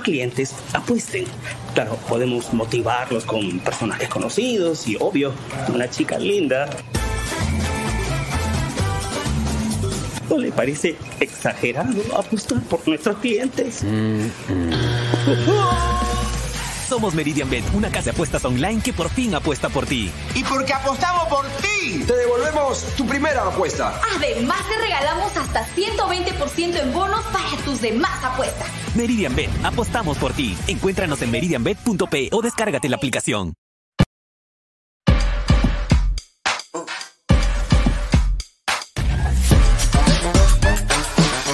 Nuestros clientes apuesten. Claro, podemos motivarlos con personajes conocidos y, obvio, una chica linda. ¿No le parece exagerado apostar por nuestros clientes? Somos Meridian Bet, una casa de apuestas online que por fin apuesta por ti. Y porque apostamos por ti, te devolvemos tu primera apuesta. Además, te regalamos hasta 120% en bonos para tus demás apuestas. Meridian Bet, apostamos por ti. Encuéntranos en meridianbet.p o descárgate la aplicación.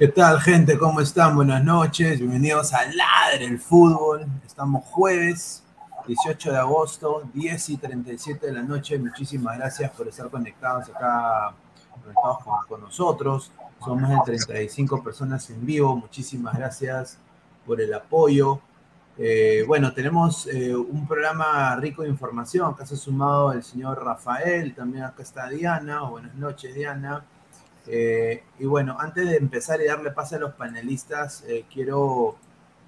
¿Qué tal, gente? ¿Cómo están? Buenas noches. Bienvenidos a Ladre el Fútbol. Estamos jueves 18 de agosto, 10 y 37 de la noche. Muchísimas gracias por estar conectados acá conectados con, nosotros. Somos más de 35 personas en vivo. Muchísimas gracias por el apoyo. Eh, bueno, tenemos eh, un programa rico de información. Acá se ha sumado el señor Rafael, también acá está Diana. Buenas noches, Diana. Eh, y bueno, antes de empezar y darle pase a los panelistas, eh, quiero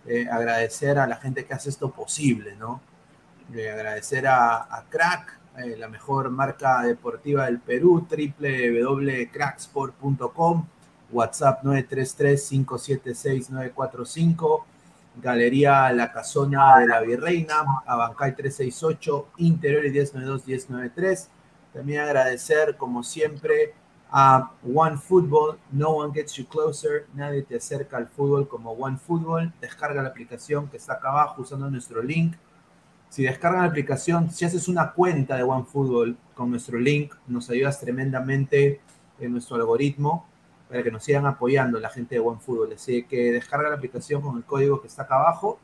eh, agradecer a la gente que hace esto posible, ¿no? agradecer a, Crack, la mejor marca deportiva del Perú, www.cracksport.com, WhatsApp 933-576-945, Galería La Casona de la Virreina, Abancay 368, Interior 1092-1093. También agradecer, como siempre, a One Football, No One Gets You Closer, nadie te acerca al fútbol como One Football. Descarga la aplicación que está acá abajo usando nuestro link. Si descargan la aplicación, si haces una cuenta de One Football con nuestro link, nos ayudas tremendamente en nuestro algoritmo para que nos sigan apoyando la gente de One Football. Así que descarga la aplicación con el código que está acá abajo,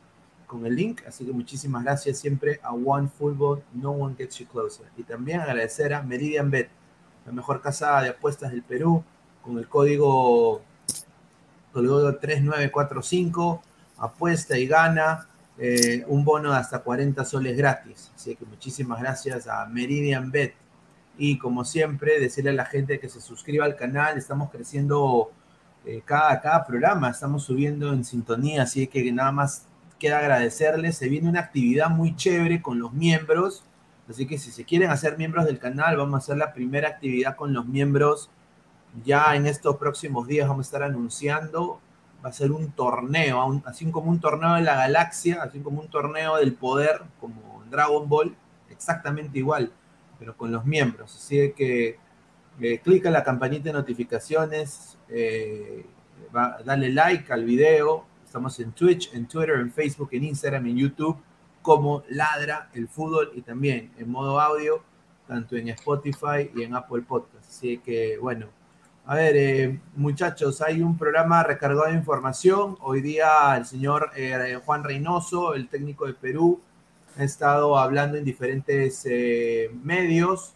con el link. Así que muchísimas gracias siempre a One Football, No One Gets You Closer. Y también agradecer a Meridian Bet la mejor casa de apuestas del Perú, con el código, código 3945, apuesta y gana eh, un bono de hasta 40 soles gratis. Así que muchísimas gracias a Meridian Bet. Y como siempre, decirle a la gente que se suscriba al canal, estamos creciendo eh, cada, cada programa, estamos subiendo en sintonía, así que nada más queda agradecerles. Se viene una actividad muy chévere con los miembros Así que si se quieren hacer miembros del canal, vamos a hacer la primera actividad con los miembros. Ya en estos próximos días vamos a estar anunciando. Va a ser un torneo, así como un torneo de la galaxia, así como un torneo del poder, como Dragon Ball, exactamente igual, pero con los miembros. Así que eh, clica la campanita de notificaciones, dale like al video. Estamos en Twitch, en Twitter, en Facebook, en Instagram, en YouTube, como Ladra el Fútbol y también en modo audio, tanto en Spotify y en Apple Podcast. Así que, bueno, a ver, eh, muchachos, hay un programa recargado de información. Hoy día el señor eh, Juan Reynoso, el técnico de Perú, ha estado hablando en diferentes eh, medios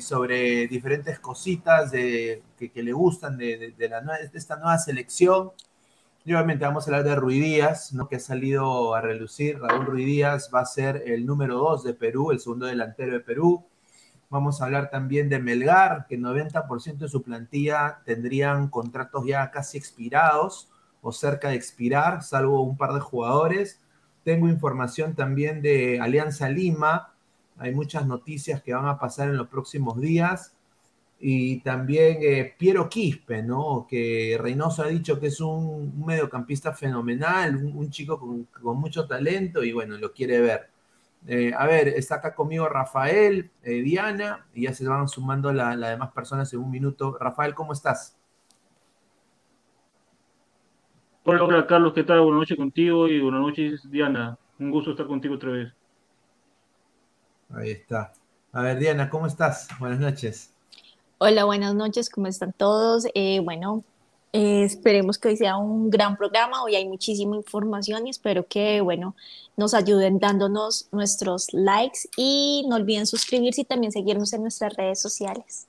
sobre diferentes cositas de, que, le gustan de, la, de, esta nueva selección. Y obviamente vamos a hablar de Ruidías, ¿no? que ha salido a relucir. Raúl Ruidías va a ser el número dos de Perú, el segundo delantero de Perú. Vamos a hablar también de Melgar, que 90% de su plantilla tendrían contratos ya casi expirados o cerca de expirar, salvo un par de jugadores. Tengo información también de Alianza Lima. Hay muchas noticias que van a pasar en los próximos días. Y también eh, Piero Quispe, ¿no? Que Reynoso ha dicho que es un, mediocampista fenomenal, un, chico con, con, mucho talento y bueno, lo quiere ver. Eh, a ver, está acá conmigo Rafael, eh, Diana, y ya se van sumando las la demás personas en un minuto. Rafael, ¿cómo estás? Hola, hola Carlos, ¿qué tal? Buenas noches contigo y buenas noches Diana. Un gusto estar contigo otra vez. Ahí está. A ver, Diana, ¿cómo estás? Buenas noches. Hola, buenas noches, ¿cómo están todos? Eh, bueno, eh, esperemos que hoy sea un gran programa, hoy hay muchísima información y espero que, bueno, nos ayuden dándonos nuestros likes y no olviden suscribirse y también seguirnos en nuestras redes sociales.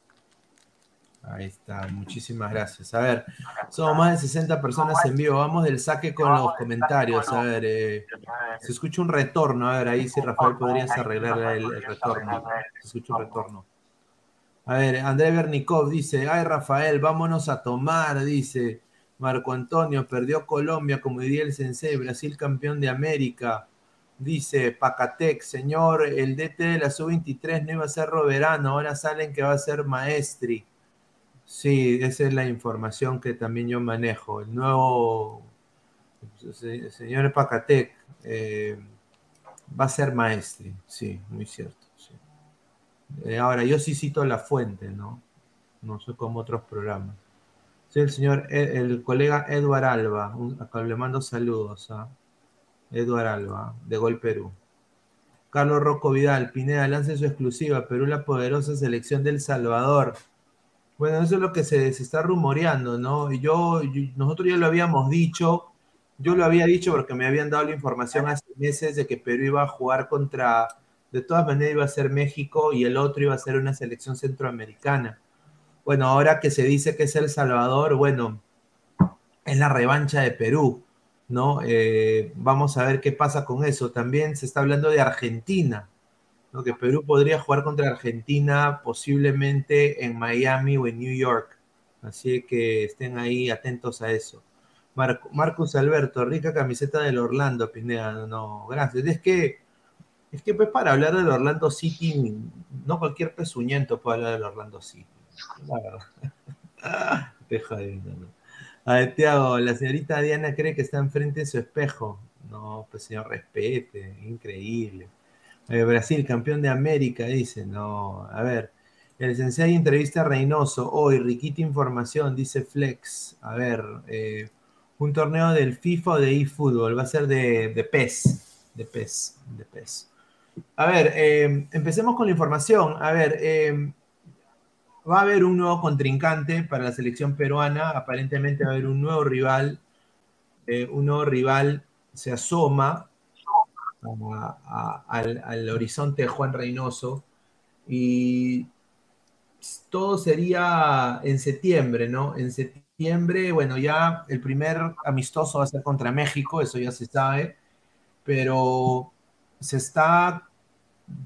Ahí está, muchísimas gracias. A ver, somos más de 60 personas en vivo, vamos del saque con los comentarios. A ver, eh, se escucha un retorno, a ver, ahí sí, Rafael, podrías arreglar el, el retorno. Se escucha un retorno. A ver, André Bernikov dice, ay Rafael, vámonos a tomar, dice. Marco Antonio, perdió Colombia, como diría el Sensei, Brasil campeón de América. Dice Pacatec, señor, el DT de la sub-23 no iba a ser Roberano, ahora salen que va a ser Maestri. Sí, esa es la información que también yo manejo. El nuevo señor Pacatec eh, va a ser Maestri, sí, muy cierto. Eh, ahora, yo sí cito la fuente, ¿no? No sé como otros programas. Sí, el señor, e, el, colega Eduard Alba, acá le mando saludos a Eduard Alba, de Gol Perú. Carlos Rocco Vidal, Pineda, lance su exclusiva, Perú la poderosa selección del Salvador. Bueno, eso es lo que se, está rumoreando, ¿no? Y yo, nosotros ya lo habíamos dicho, yo lo había dicho porque me habían dado la información hace meses de que Perú iba a jugar contra de todas maneras iba a ser México y el otro iba a ser una selección centroamericana. Bueno, ahora que se dice que es El Salvador, bueno, es la revancha de Perú, ¿no? Eh, vamos a ver qué pasa con eso. También se está hablando de Argentina, ¿no? Que Perú podría jugar contra Argentina posiblemente en Miami o en New York. Así que estén ahí atentos a eso. Marcus Alberto, rica camiseta del Orlando, Pineda. No, gracias. Es que es que pues para hablar del Orlando City, no cualquier pezuñento puede hablar del Orlando City. La verdad. Deja de A ver, Tiago, la señorita Diana cree que está enfrente de su espejo. No, pues señor, respete, increíble. Brasil, campeón de América, dice. No, a ver. El sensei entrevista a Reynoso. Hoy, riquita información, dice Flex. A ver, eh, un torneo del FIFA o de eFootball. Va a ser de, de PES. De PES. De PES. A ver, em, empecemos con la información. A ver, em, va a haber un nuevo contrincante para la selección peruana. Aparentemente va a haber un nuevo rival. Eh, un nuevo rival se asoma al, horizonte de Juan Reynoso. Y todo sería en septiembre, ¿no? En septiembre, bueno, ya el primer amistoso va a ser contra México, eso ya se sabe, pero se está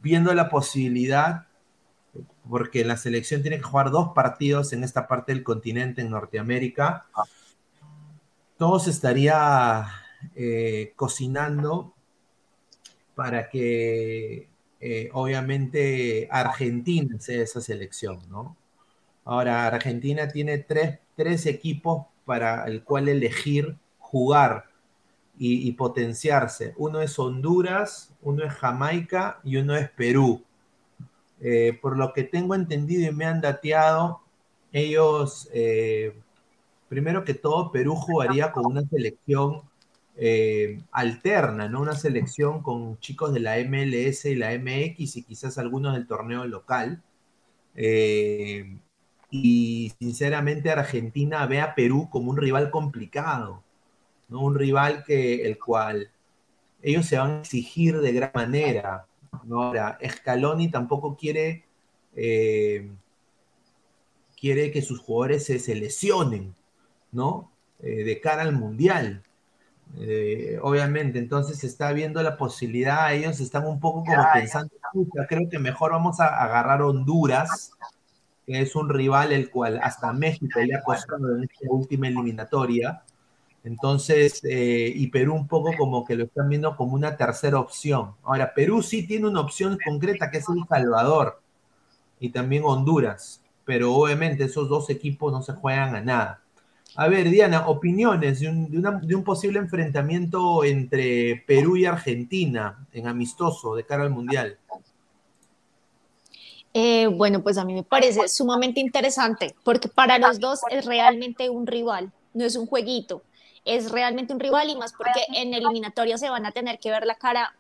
viendo la posibilidad, porque la selección tiene que jugar dos partidos en esta parte del continente, en Norteamérica, todo se estaría eh, cocinando para que eh, obviamente Argentina sea esa selección, ¿no? Ahora, Argentina tiene tres, tres equipos para el cual elegir jugar y, potenciarse. Uno es Honduras, uno es Jamaica y uno es Perú. eh, por lo que tengo entendido y me han dateado, ellos, eh, primero que todo, Perú jugaría con una selección eh, alterna, ¿no? Una selección con chicos de la MLS y la MX y quizás algunos del torneo local. y sinceramente Argentina ve a Perú como un rival complicado, ¿no? Un rival que el cual ellos se van a exigir de gran manera. Ahora, Scaloni tampoco quiere, eh, quiere que sus jugadores se, lesionen, ¿no? Eh, de cara al Mundial. Eh, obviamente, entonces se está viendo la posibilidad, ellos están un poco como pensando, creo que mejor vamos a agarrar Honduras, que es un rival el cual hasta México le ha costado en esta última eliminatoria, entonces, eh, y Perú un poco como que lo están viendo como una tercera opción. Ahora, Perú sí tiene una opción concreta que es El Salvador y también Honduras, pero obviamente esos dos equipos no se juegan a nada. A ver, Diana, opiniones de un, posible enfrentamiento entre Perú y Argentina en amistoso de cara al Mundial. Eh, bueno, pues a mí me parece sumamente interesante porque para los dos es realmente un rival, no es un jueguito es realmente un rival y más porque en eliminatoria se van a tener que ver la cara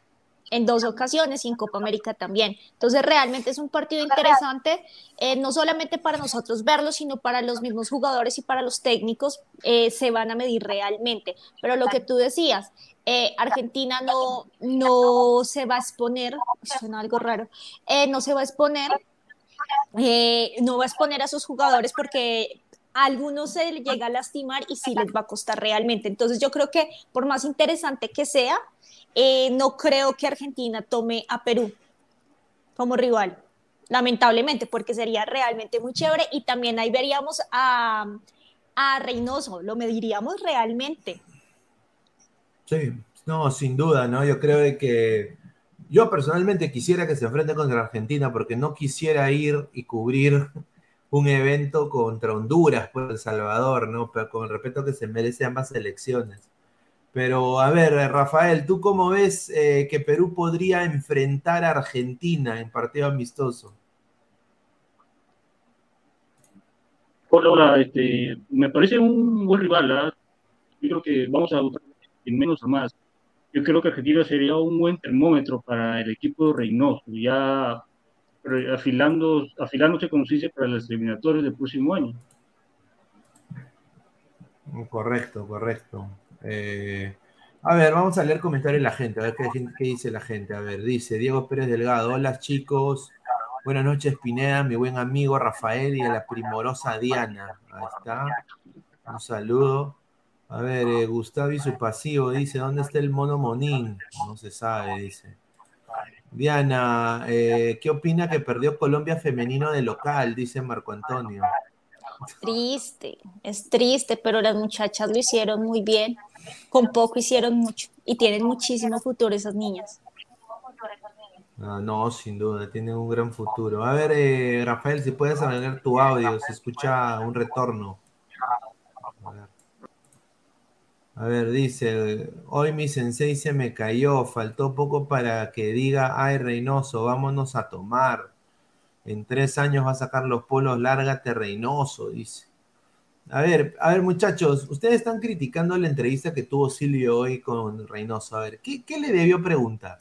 en dos ocasiones y en Copa América también. Entonces realmente es un partido interesante, eh, no solamente para nosotros verlo, sino para los mismos jugadores y para los técnicos eh, se van a medir realmente. Pero lo que tú decías, eh, Argentina no, no se va a exponer, suena algo raro, no se va a exponer, no va a exponer a sus jugadores porque algunos se llega a lastimar y sí les va a costar realmente. Entonces yo creo que por más interesante que sea, eh, no creo que Argentina tome a Perú como rival, lamentablemente, porque sería realmente muy chévere y también ahí veríamos a, a Reynoso, lo mediríamos realmente. Sí, no, sin duda, ¿no? Yo creo que yo personalmente quisiera que se enfrente contra Argentina porque no quisiera ir y cubrir un evento contra Honduras, por El Salvador, ¿no? Pero con el respeto que se merece ambas elecciones. Pero a ver, Rafael, ¿tú cómo ves eh, que Perú podría enfrentar a Argentina en partido amistoso? Hola, este, me parece un buen rival. ¿ah? Yo creo que vamos a votar en menos a más. Yo creo que Argentina sería un buen termómetro para el equipo Reynoso. Ya afilando, afilándose, como se dice, para los eliminatorios del próximo año. Correcto, correcto. Eh, a ver, vamos a leer comentarios de la gente, a ver qué, qué, dice la gente. A ver, dice Diego Pérez Delgado, hola chicos, buenas noches Pineda, mi buen amigo Rafael y a la primorosa Diana. Ahí está, un saludo. A ver, eh, Gustavo y su pasivo dice, ¿dónde está el mono monín? No se sabe, dice. Diana, eh, ¿qué opina que perdió Colombia femenino de local? Dice Marco Antonio. Triste, es triste, pero las muchachas lo hicieron muy bien. Con poco hicieron mucho y tienen muchísimo futuro esas niñas. Ah, no, sin duda, tienen un gran futuro. A ver, eh, Rafael, si puedes agregar tu audio, se escucha un retorno. A ver, dice, hoy mi sensei se me cayó, faltó poco para que diga, ay Reynoso, vámonos a tomar. En tres años va a sacar los polos, lárgate Reynoso, dice. A ver, a ver muchachos, ustedes están criticando la entrevista que tuvo Silvio hoy con Reynoso. A ver, ¿qué, le debió preguntar?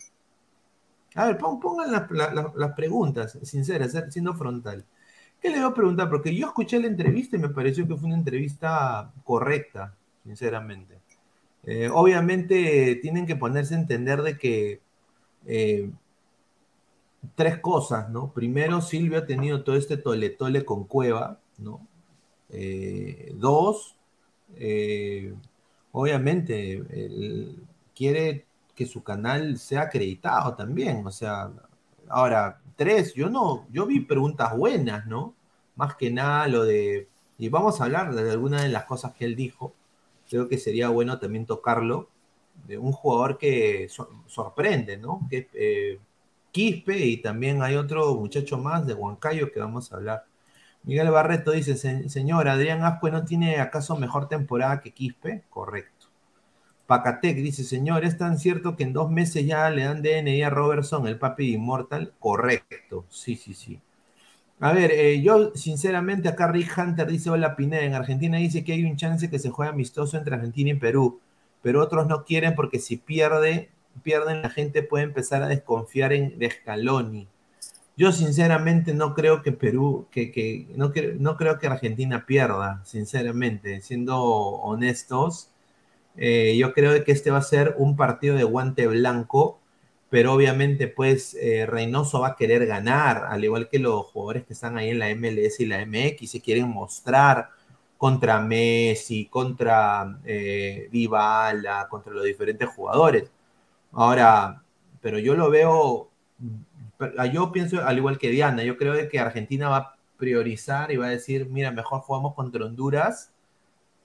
A ver, pongan las, preguntas, sinceras, siendo frontal. ¿Qué le debió preguntar? Porque yo escuché la entrevista y me pareció que fue una entrevista correcta, sinceramente. Eh, obviamente tienen que ponerse a entender de que eh, tres cosas, ¿no? Primero, Silvio ha tenido todo este tole-tole con Cueva, ¿no? Eh, dos, obviamente, quiere que su canal sea acreditado también, o sea, ahora, tres, yo no, yo vi preguntas buenas, ¿no? Más que nada lo de, y vamos a hablar de algunas de las cosas que él dijo, creo que sería bueno también tocarlo, de un jugador que sorprende, ¿no? Que eh, Quispe y también hay otro muchacho más de Huancayo que vamos a hablar. Miguel Barreto dice, señor, Adrián Ascue no tiene acaso mejor temporada que Quispe? Correcto. Pacatec dice, señor, ¿es tan cierto que en dos meses ya le dan DNI a Robertson, el papi inmortal? Correcto, sí, sí, sí. A ver, eh, yo sinceramente acá Rick Hunter dice, hola Pineda, en Argentina dice que hay un chance que se juegue amistoso entre Argentina y Perú, pero otros no quieren porque si pierde, pierden la gente puede empezar a desconfiar en de Scaloni. Yo sinceramente no creo que Perú, que, no, no, creo que Argentina pierda, sinceramente, siendo honestos. Eh, yo creo que este va a ser un partido de guante blanco pero obviamente pues eh, Reynoso va a querer ganar, al igual que los jugadores que están ahí en la MLS y la MX, se quieren mostrar contra Messi, contra eh, contra los diferentes jugadores. Ahora, pero yo lo veo, yo pienso al igual que Diana, yo creo que Argentina va a priorizar y va a decir, mira, mejor jugamos contra Honduras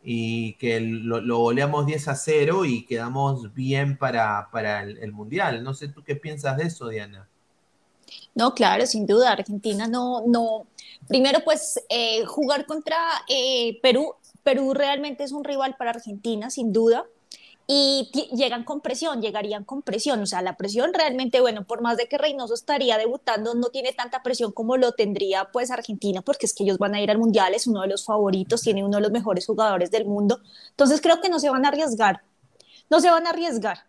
y que lo, lo, goleamos 10 a 0 y quedamos bien para, para el, Mundial. No sé tú qué piensas de eso, Diana. No, claro, sin duda, Argentina no, no. Primero, pues eh, jugar contra eh, Perú, Perú realmente es un rival para Argentina, sin duda y llegan con presión, llegarían con presión, o sea, la presión realmente, bueno, por más de que Reynoso estaría debutando, no tiene tanta presión como lo tendría pues Argentina, porque es que ellos van a ir al Mundial, es uno de los favoritos, tiene uno de los mejores jugadores del mundo, entonces creo que no se van a arriesgar, no se van a arriesgar.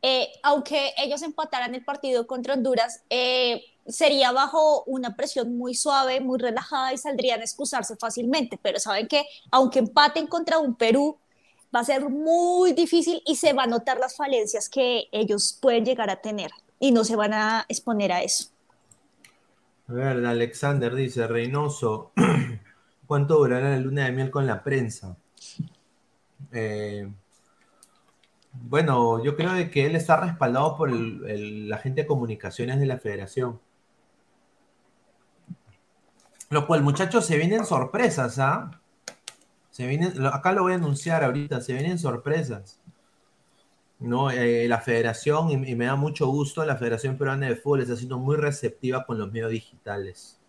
Eh, aunque ellos empataran el partido contra Honduras, eh, sería bajo una presión muy suave, muy relajada y saldrían a excusarse fácilmente, pero saben que aunque empaten contra un Perú, va a ser muy difícil y se va a notar las falencias que ellos pueden llegar a tener y no se van a exponer a eso. A ver, Alexander dice, Reynoso, ¿cuánto durará la luna de miel con la prensa? Eh, bueno, yo creo que él está respaldado por la gente de comunicaciones de la federación. Lo cual, muchachos, se vienen sorpresas, ¿ah? Se vienen, acá lo voy a anunciar ahorita, se vienen sorpresas. ¿no? Eh, la federación, y, me da mucho gusto, la Federación Peruana de Fútbol está siendo muy receptiva con los medios digitales.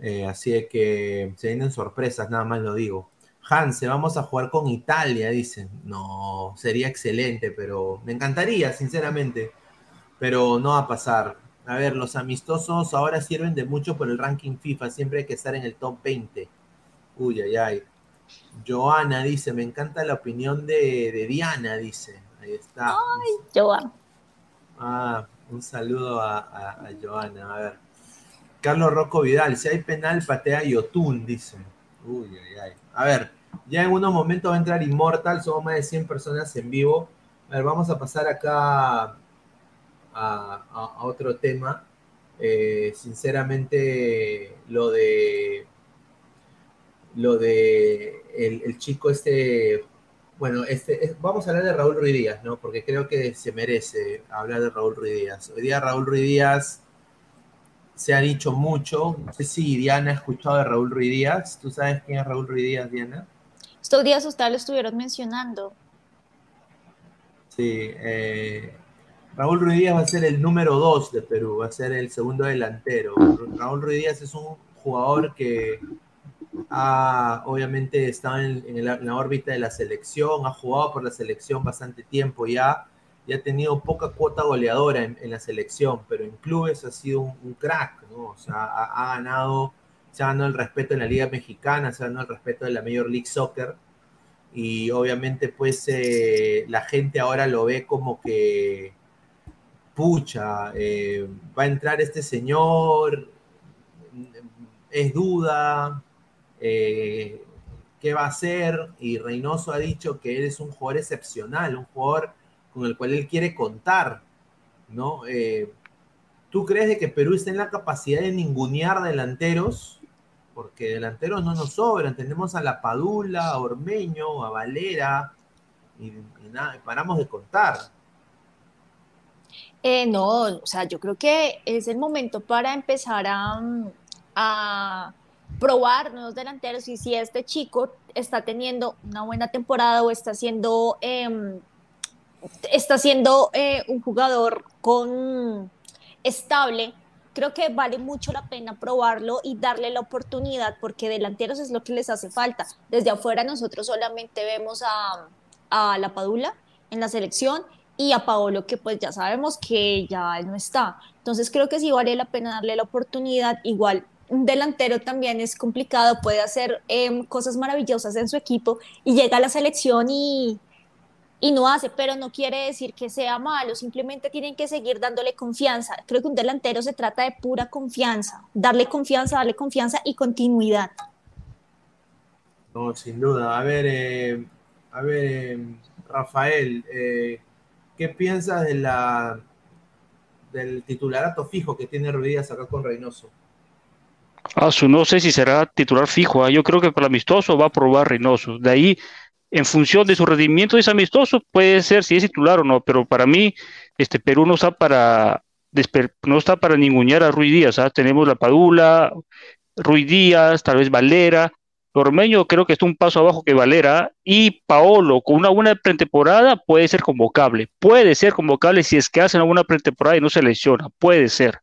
Eh, así que se vienen sorpresas, nada más lo digo. Hanse, vamos a jugar con Italia, dicen. No, sería excelente, pero me encantaría, sinceramente. Pero no va a pasar. A ver, los amistosos ahora sirven de mucho por el ranking FIFA, siempre hay que estar en el top 20. Uy, ay, ay. Joana dice, me encanta la opinión de, Diana, dice. Ahí está. Ay, Joana. Ah, un saludo a, Joana. A ver. Carlos Rocco Vidal, si hay penal, patea Yotun, dice. Uy, ay, ay. A ver, ya en unos momentos va a entrar Immortal, somos más de 100 personas en vivo. A ver, vamos a pasar acá a, otro tema. Eh, sinceramente, lo de lo de el, chico este, bueno, este, vamos a hablar de Raúl Ruiz Díaz, ¿no? Porque creo que se merece hablar de Raúl Ruiz Díaz. Hoy día Raúl Ruiz Díaz se ha dicho mucho, no sé si Diana ha escuchado de Raúl Ruiz Díaz, ¿tú sabes quién es Raúl Ruiz Díaz, Diana? Estos días ustedes lo estuvieron mencionando. Sí, eh, Raúl Ruiz Díaz va a ser el número dos de Perú, va a ser el segundo delantero. Raúl Ruiz Díaz es un jugador que ha obviamente estado en, la, órbita de la selección, ha jugado por la selección bastante tiempo ya, y ha tenido poca cuota goleadora en, la selección, pero en clubes ha sido un, crack, ha, ganado, se ha ganado el respeto en la Liga Mexicana, se ha ganado el respeto de la Major League Soccer, y obviamente pues eh, la gente ahora lo ve como que, pucha, eh, va a entrar este señor, es duda, eh, qué va a hacer y Reynoso ha dicho que él es un jugador excepcional, un jugador con el cual él quiere contar, ¿no? Eh, ¿Tú crees de que Perú está en la capacidad de ningunear delanteros? Porque delanteros no nos sobran, tenemos a La Padula, a Ormeño, a Valera, y, nada, paramos de contar. Eh, no, o sea, yo creo que es el momento para empezar a probar nuevos delanteros y si este chico está teniendo una buena temporada o está siendo, em, está siendo eh, un jugador con estable, creo que vale mucho la pena probarlo y darle la oportunidad porque delanteros es lo que les hace falta. Desde afuera nosotros solamente vemos a, a la Padula en la selección y a Paolo que pues ya sabemos que ya no está. Entonces creo que sí vale la pena darle la oportunidad. Igual un delantero también es complicado, puede hacer em, cosas maravillosas en su equipo y llega a la selección y, y no hace, pero no quiere decir que sea malo, simplemente tienen que seguir dándole confianza. Creo que un delantero se trata de pura confianza, darle confianza, darle confianza y continuidad. No, sin duda. A ver, eh, a ver, eh, Rafael, eh, ¿qué piensas de la del titularato fijo que tiene Ruidías acá con Reynoso? Ah, no sé si será titular fijo. ¿ah? Yo creo que para amistoso va a probar Reynoso. De ahí, en función de su rendimiento es amistoso, puede ser si es titular o no. Pero para mí, este Perú no está para no está para ningunear a Ruiz Díaz. ¿ah? Tenemos la Padula, Ruiz Díaz, tal vez Valera. Ormeño creo que está un paso abajo que Valera y Paolo con una buena pretemporada puede ser convocable. Puede ser convocable si es que hace una buena pretemporada y no se lesiona. Puede ser.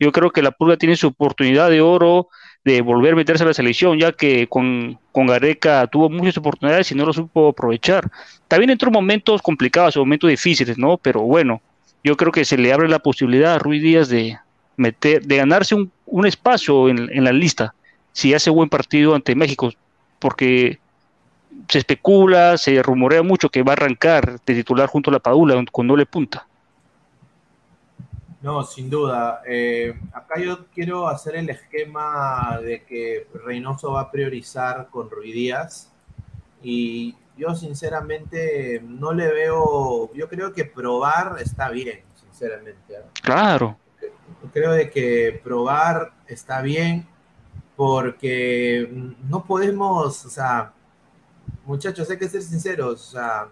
Yo creo que la Pulga tiene su oportunidad de oro de volver a meterse a la selección, ya que con, con Gareca tuvo muchas oportunidades y no lo supo aprovechar. También entró momentos complicados, momentos difíciles, ¿no? Pero bueno, yo creo que se le abre la posibilidad a Ruiz Díaz de meter, de ganarse un, espacio en, en, la lista, si hace buen partido ante México, porque se especula, se rumorea mucho que va a arrancar de titular junto a la Padula con doble punta. No, sin duda. Eh, acá yo quiero hacer el esquema de que Reynoso va a priorizar con Ruidías y yo sinceramente no le veo, yo creo que probar está bien, sinceramente. ¿eh? Claro. Creo de que probar está bien porque no podemos, o sea, muchachos, hay que ser sinceros, o sea...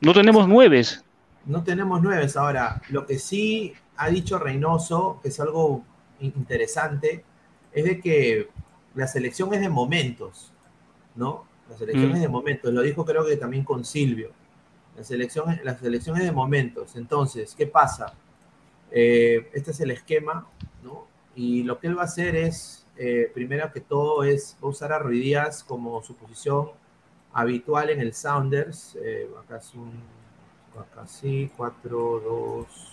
No tenemos nueves. No tenemos nueves. Ahora, lo que sí ha dicho Reynoso, que es algo interesante, es de que la selección es de momentos, ¿no? La selección mm. es de momentos, lo dijo creo que también con Silvio. La selección, la selección es de momentos. Entonces, ¿qué pasa? Eh, este es el esquema, ¿no? Y lo que él va a hacer es, eh, primero que todo, es usar a Ruidías como su posición habitual en el Sounders. Eh, acá es un, acá sí, 4, 2,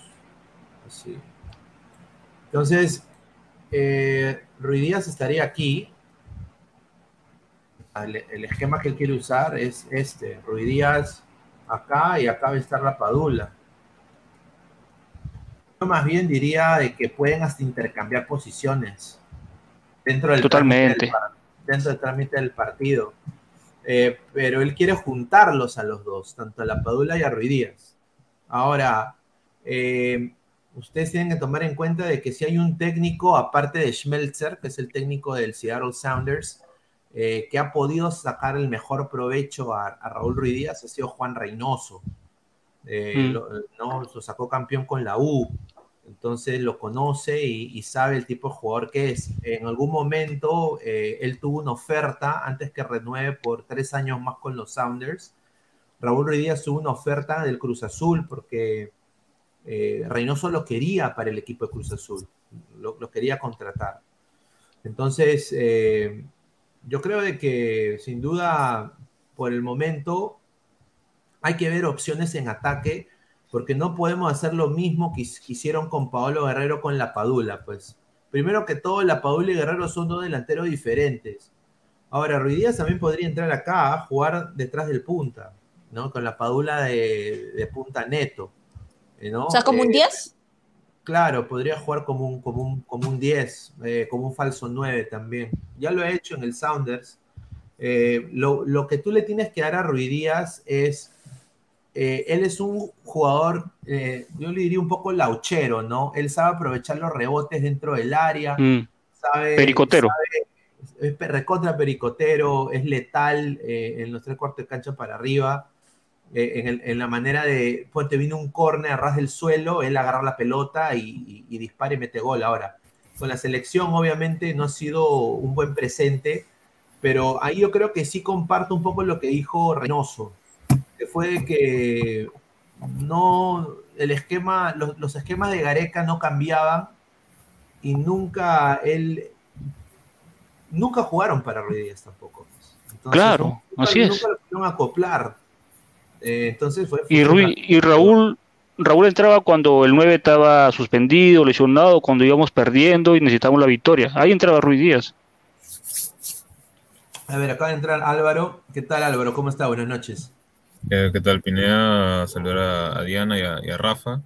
entonces, eh, Ruidías estaría aquí. El, esquema que él quiere usar es este. Ruidías acá y acá va a estar la Padula. Yo más bien diría de que pueden hasta intercambiar posiciones dentro del Totalmente. dentro del trámite del partido. Eh, pero él quiere juntarlos a los dos, tanto a la Padula y a Ruidías. Ahora, eh, ustedes tienen que tomar en cuenta de que si hay un técnico, aparte de Schmelzer, que es el técnico del Seattle Sounders, eh, que ha podido sacar el mejor provecho a, Raúl Ruiz Díaz, ha sido Juan Reynoso. Eh, mm. lo, ¿no? lo sacó campeón con la U, entonces lo conoce y, sabe el tipo de jugador que es. En algún momento eh, él tuvo una oferta antes que renueve por tres años más con los Sounders. Raúl Ruiz Díaz tuvo una oferta del Cruz Azul porque eh, Reynoso lo quería para el equipo de Cruz Azul, lo, quería contratar. Entonces, eh, yo creo de que sin duda, por el momento, hay que ver opciones en ataque, porque no podemos hacer lo mismo que, hicieron con Paolo Guerrero con la Padula. Pues, primero que todo, la Padula y Guerrero son dos delanteros diferentes. Ahora, Ruidías también podría entrar acá a jugar detrás del punta, ¿no? Con la Padula de punta neto. Eh, o sea, como un 10. Eh, claro, podría jugar como un, como un, como un 10, eh, como un falso 9 también. Ya lo he hecho en el Sounders. lo, que tú le tienes que dar a Ruidías es, él es un jugador, yo le diría un poco lauchero, ¿no? Él sabe aprovechar los rebotes dentro del área, mm. Pericotero. es recontra pericotero, es letal en los tres cuartos de cancha para arriba. Eh, en, la manera de, pues te vino un córner a ras del suelo, él agarra la pelota y, y, dispara y mete gol. Ahora, con la selección obviamente no ha sido un buen presente, pero ahí yo creo que sí comparto un poco lo que dijo Reynoso, fue que no, el esquema, los, esquemas de Gareca no cambiaban y nunca él, nunca jugaron para Ruiz tampoco. claro, así es. Nunca lo pudieron acoplar Eh, entonces fue... Y, Rui, y Raúl, Raúl entraba cuando el 9 estaba suspendido, lesionado, cuando íbamos perdiendo y necesitábamos la victoria. Ahí entraba Ruiz Díaz. A ver, acaba de entrar Álvaro. ¿Qué tal Álvaro? ¿Cómo está? Buenas noches. Eh, ¿Qué tal, Pineda? Saludar a, Diana y a, Rafa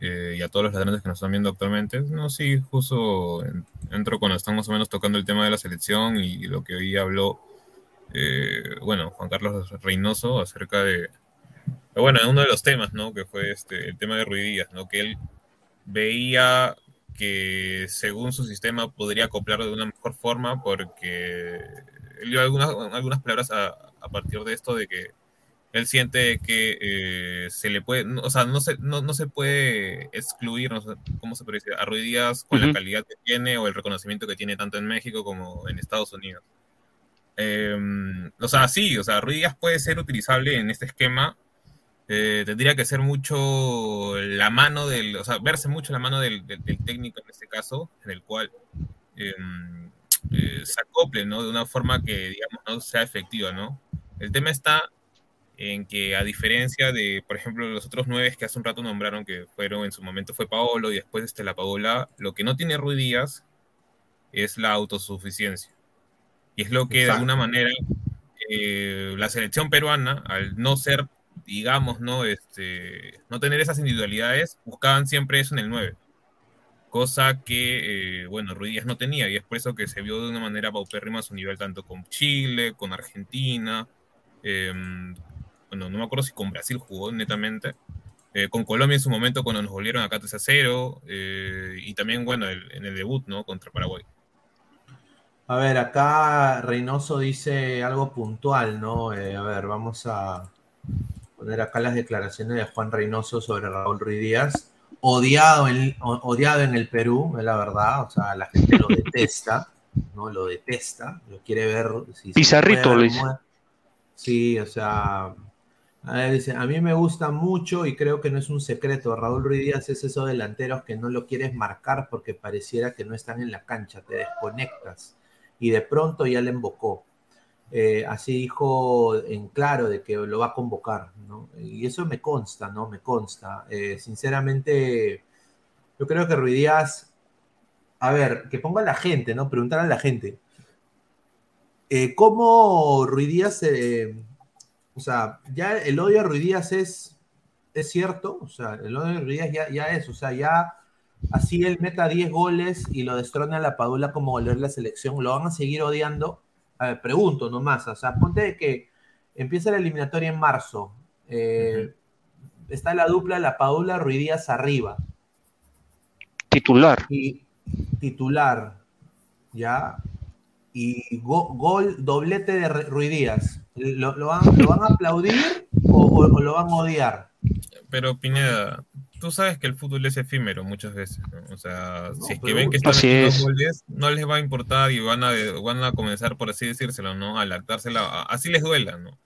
eh, y a todos los ladrones que nos están viendo actualmente. No, sí, justo entro cuando estamos más o menos tocando el tema de la selección y, lo que hoy habló, eh, bueno, Juan Carlos Reynoso acerca de, bueno, uno de los temas, ¿no? Que fue este, el tema de Ruidías, ¿no? Que él veía que según su sistema podría acoplarlo de una mejor forma porque él dio algunas, algunas palabras a partir de esto de que él siente que eh, se le puede, o sea, no se, no, no se puede excluir, no sé, ¿cómo se puede decir? A Ruidías con la calidad que tiene o el reconocimiento que tiene tanto en México como en Estados Unidos. Em, o sea, sí, o sea, Ruidías puede ser utilizable en este esquema eh, tendría que ser mucho la mano del, o sea, verse mucho la mano del, técnico en este caso, en el cual em, eh, se acople, ¿no? De una forma que, digamos, no sea efectiva, ¿no? El tema está en que a diferencia de, por ejemplo, los otros nueve que hace un rato nombraron que fueron, en su momento fue Paolo y después este, la Paola, lo que no tiene Rui Díaz es la autosuficiencia. Y es lo que de alguna manera eh, la selección peruana, al no ser digamos, ¿no? Este, no tener esas individualidades, buscaban siempre eso en el 9. Cosa que, eh, bueno, Ruiz Díaz no tenía, y es por eso que se vio de una manera paupérrima a su nivel tanto con Chile, con Argentina, em, bueno, no me acuerdo si con Brasil jugó netamente, eh, con Colombia en su momento cuando nos volvieron acá 3 a 0, eh, y también, bueno, en el debut, ¿no? Contra Paraguay. A ver, acá Reynoso dice algo puntual, ¿no? a ver, vamos a, poner acá las declaraciones de Juan Reynoso sobre Raúl Ruiz Díaz. Odiado en, odiado en el Perú, es la verdad, o sea, la gente lo detesta, ¿no? Lo detesta, lo quiere ver. Si Pizarrito, Luis. Sí, o sea, a, dice, a mí me gusta mucho y creo que no es un secreto. Raúl Ruiz Díaz es esos delanteros que no lo quieres marcar porque pareciera que no están en la cancha, te desconectas y de pronto ya le embocó. Eh, así dijo en claro de que lo va a convocar, ¿no? Y eso me consta, ¿no? Me consta. Eh, sinceramente, yo creo que Ruidías, a ver, que ponga a la gente, ¿no? Preguntar a la gente. Eh, ¿Cómo Ruidías, o sea, ya el odio a Ruidías es, es cierto? O sea, el odio a Ruidías ya, ya es, o sea, ya así él meta 10 goles y lo destrona a la Padula como golear la selección, ¿lo van a seguir odiando? a ver, pregunto nomás, o sea, ponte que empieza la eliminatoria en marzo, eh, está la dupla La Paula Ruidías arriba. Titular. Y titular, ¿ya? Y gol, doblete de Ruidías. ¿Lo, lo, van, a aplaudir o, lo van a odiar? Pero Pineda, tú sabes que el fútbol es efímero muchas veces, O sea, si es que ven que están haciendo goles, no les va a importar y van a, van a comenzar, por así decírselo, ¿no? A lactársela, así les duela, ¿no?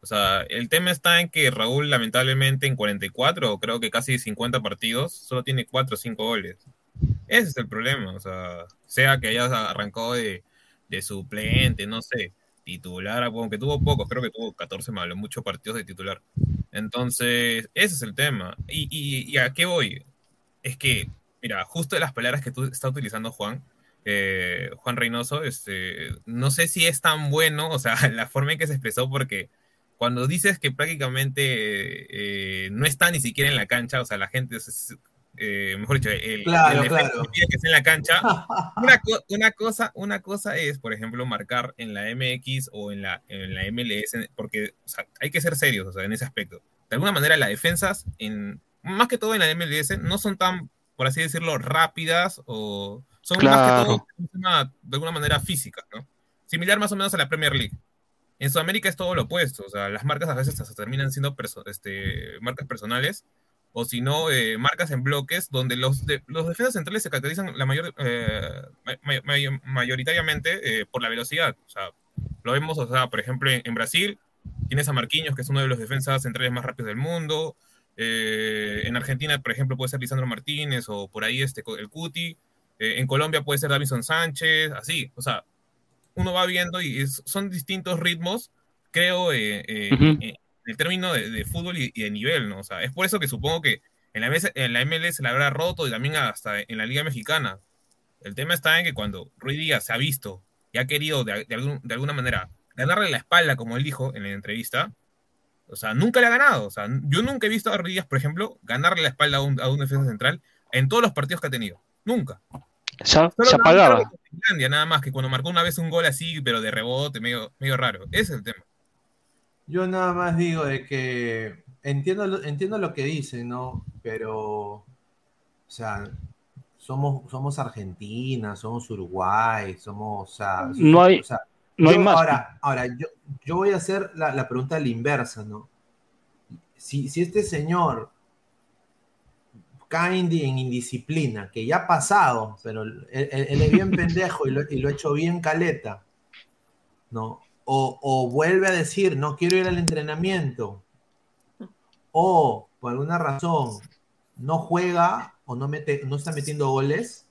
O sea, el tema está en que Raúl, lamentablemente, en 44, creo que casi 50 partidos, solo tiene 4 o 5 goles. Ese es el problema, o sea, sea que hayas arrancado de, de suplente, no sé, titular, aunque tuvo pocos, creo que tuvo 14 malos, muchos partidos de titular. Entonces, ese es el tema. Y, y, a qué voy? Es que, mira, justo de las palabras que tú estás utilizando, Juan, eh, Juan Reynoso, este, no sé si es tan bueno, o sea, la forma en que se expresó, porque cuando dices que prácticamente eh, no está ni siquiera en la cancha, o sea, la gente eh, mejor dicho, el, claro, claro. que esté en la cancha. Una, cosa, una cosa es, por ejemplo, marcar en la MX o en la, en la MLS, porque hay que ser serios o sea, en ese aspecto. De alguna manera, las defensas, en, más que todo en la MLS, no son tan, por así decirlo, rápidas o son más que todo de alguna manera físicas, ¿no? Similar más o menos a la Premier League. En Sudamérica es todo lo opuesto, o sea, las marcas a veces se terminan siendo este, marcas personales o si no, eh, marcas en bloques donde los, los defensas centrales se caracterizan la mayor, eh, mayoritariamente eh, por la velocidad. O sea, lo vemos, o sea, por ejemplo, en, Brasil tienes a Marquinhos, que es uno de los defensas centrales más rápidos del mundo. en Argentina, por ejemplo, puede ser Lisandro Martínez o por ahí este, el Cuti. en Colombia puede ser Davison Sánchez, así. O sea, uno va viendo y son distintos ritmos, creo, en el término de, de fútbol y, y de nivel, ¿no? O sea, es por eso que supongo que en la, MS en la MLS la habrá roto y también hasta en la Liga Mexicana. El tema está en que cuando Rui Díaz se ha visto y ha querido de, de algún- de alguna manera ganarle la espalda, como él dijo en la entrevista, o sea, nunca le ha ganado. O sea, yo nunca he visto a Rui Díaz, por ejemplo, ganarle la espalda a un, a un defensa central en todos los partidos que ha tenido. Nunca. Se, Solo se apagaba. nada más que cuando marcó una vez un gol así, pero de rebote, medio, medio raro. Ese es el tema. Yo nada más digo de que entiendo, lo- entiendo lo que dicen, ¿no? Pero, o sea, somos, somos Argentina, somos Uruguay, somos, o sea, No hay- o sea, no hay más. Ahora, ahora yo, yo voy a hacer la, la pregunta a la inversa, ¿no? Si, si este señor cae en, en indisciplina, que ya ha pasado, pero él, él- él es bien pendejo y lo, y lo ha hecho bien caleta, ¿no? O, o vuelve a decir, no quiero ir al entrenamiento, o por alguna razón no juega o no, mete, no está metiendo goles.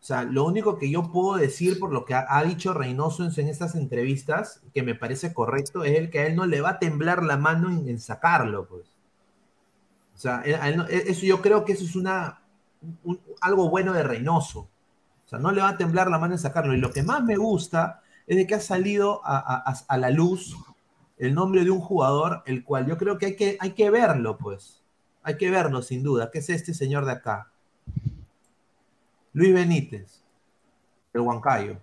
O sea, lo único que yo puedo decir por lo que ha, ha dicho Reynoso en, en estas entrevistas, que me parece correcto, es el que a él no le va a temblar la mano en, en sacarlo, pues. O sea, él- no- e- eso yo creo que eso es una, un- algo bueno de Reynoso. O sea, no le va a temblar la mano en sacarlo. Y lo que más me gusta es de que ha salido a, la luz el nombre de un jugador, el cual yo creo que hay que, hay que verlo, pues. Hay que verlo, sin duda, que es este señor de acá. Luis Benítez, el Huancayo.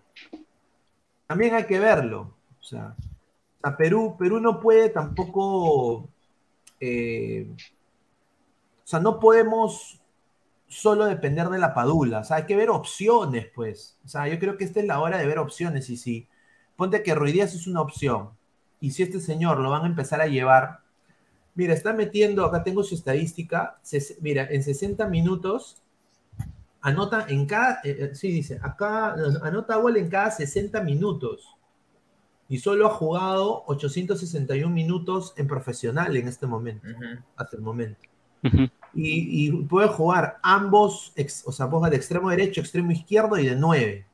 También hay que verlo. O sea, o sea, Perú, Perú no puede tampoco. eh, o sea, no podemos solo depender de la padula. O sea, hay que ver opciones, pues. O sea, yo creo que esta es la hora de ver opciones. Y si ponte que Ruidías es una opción, y si este señor lo van a empezar a llevar, mira, está metiendo, acá tengo su estadística, ses- mira, en 60 minutos, anota en cada, eh, eh, sí, dice, acá anota gol en cada 60 minutos. Y solo ha jugado 861 minutos en profesional en este momento, hasta el momento. Y, y puede jugar ambos, ex- o sea, juega de extremo derecho, extremo izquierdo y de 9.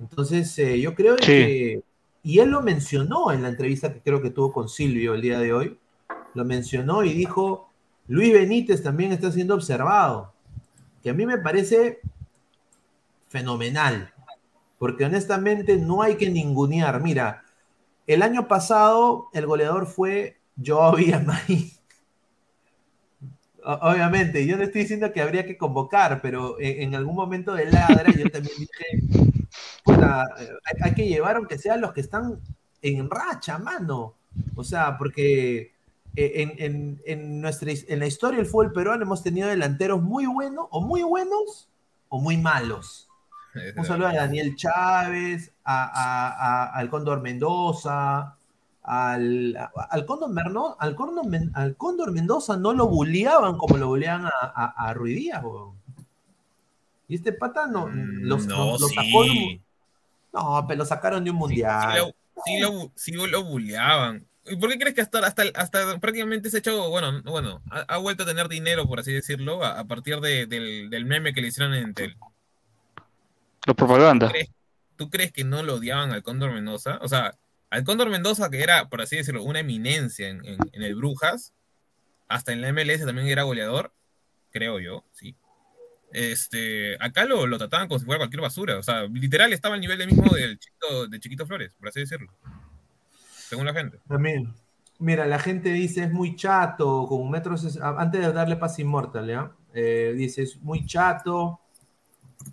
Entonces, eh, yo creo Sí. que, y él lo mencionó en la entrevista que creo que tuvo con Silvio el día de hoy, lo mencionó y dijo, Luis Benítez también está siendo observado, que a mí me parece fenomenal, porque honestamente no hay que ningunear. Mira, el año pasado el goleador fue Joao Villamay. O- Obviamente, yo no estoy diciendo que habría que convocar, pero en, en algún momento de ladra yo también dije, hay, que llevar aunque sean los que están en racha, mano. O sea, porque eh, en, en- en nuestra, en la historia del fútbol peruano hemos tenido delanteros muy buenos, o muy buenos, o muy malos. Un saludo a Daniel Chávez, a, al Cóndor Mendoza, al, al, Cóndor Merno- al, Cóndor al Cóndor Mendoza no lo bulleaban como lo bulleaban a, Díaz, weón. Y este pata no, los, Mm, no, los- los sí. sacó un- No, pero lo sacaron de un mundial. Sí lo, sí lo, lo bulleaban. ¿Y por qué crees que hasta, hasta, hasta prácticamente se ha hecho, bueno, bueno, ha, ha vuelto a tener dinero, por así decirlo, a, a partir de- del, del meme que le hicieron en Entel? La propaganda. ¿Tú crees, tú crees que no lo odiaban al Cóndor Mendoza? O sea, al Cóndor Mendoza, que era, por así decirlo, una eminencia en, en- en el Brujas, hasta en la MLS también era goleador, creo yo, sí. Este, acá lo, lo trataban como si fuera cualquier basura. O sea, literal estaba al nivel de mismo del chiquito, de Chiquito Flores, por así decirlo. Según la gente. También. Mira, la gente dice es muy chato, con un metro antes de darle paz inmortal, ¿ya? Eh, dice es muy chato.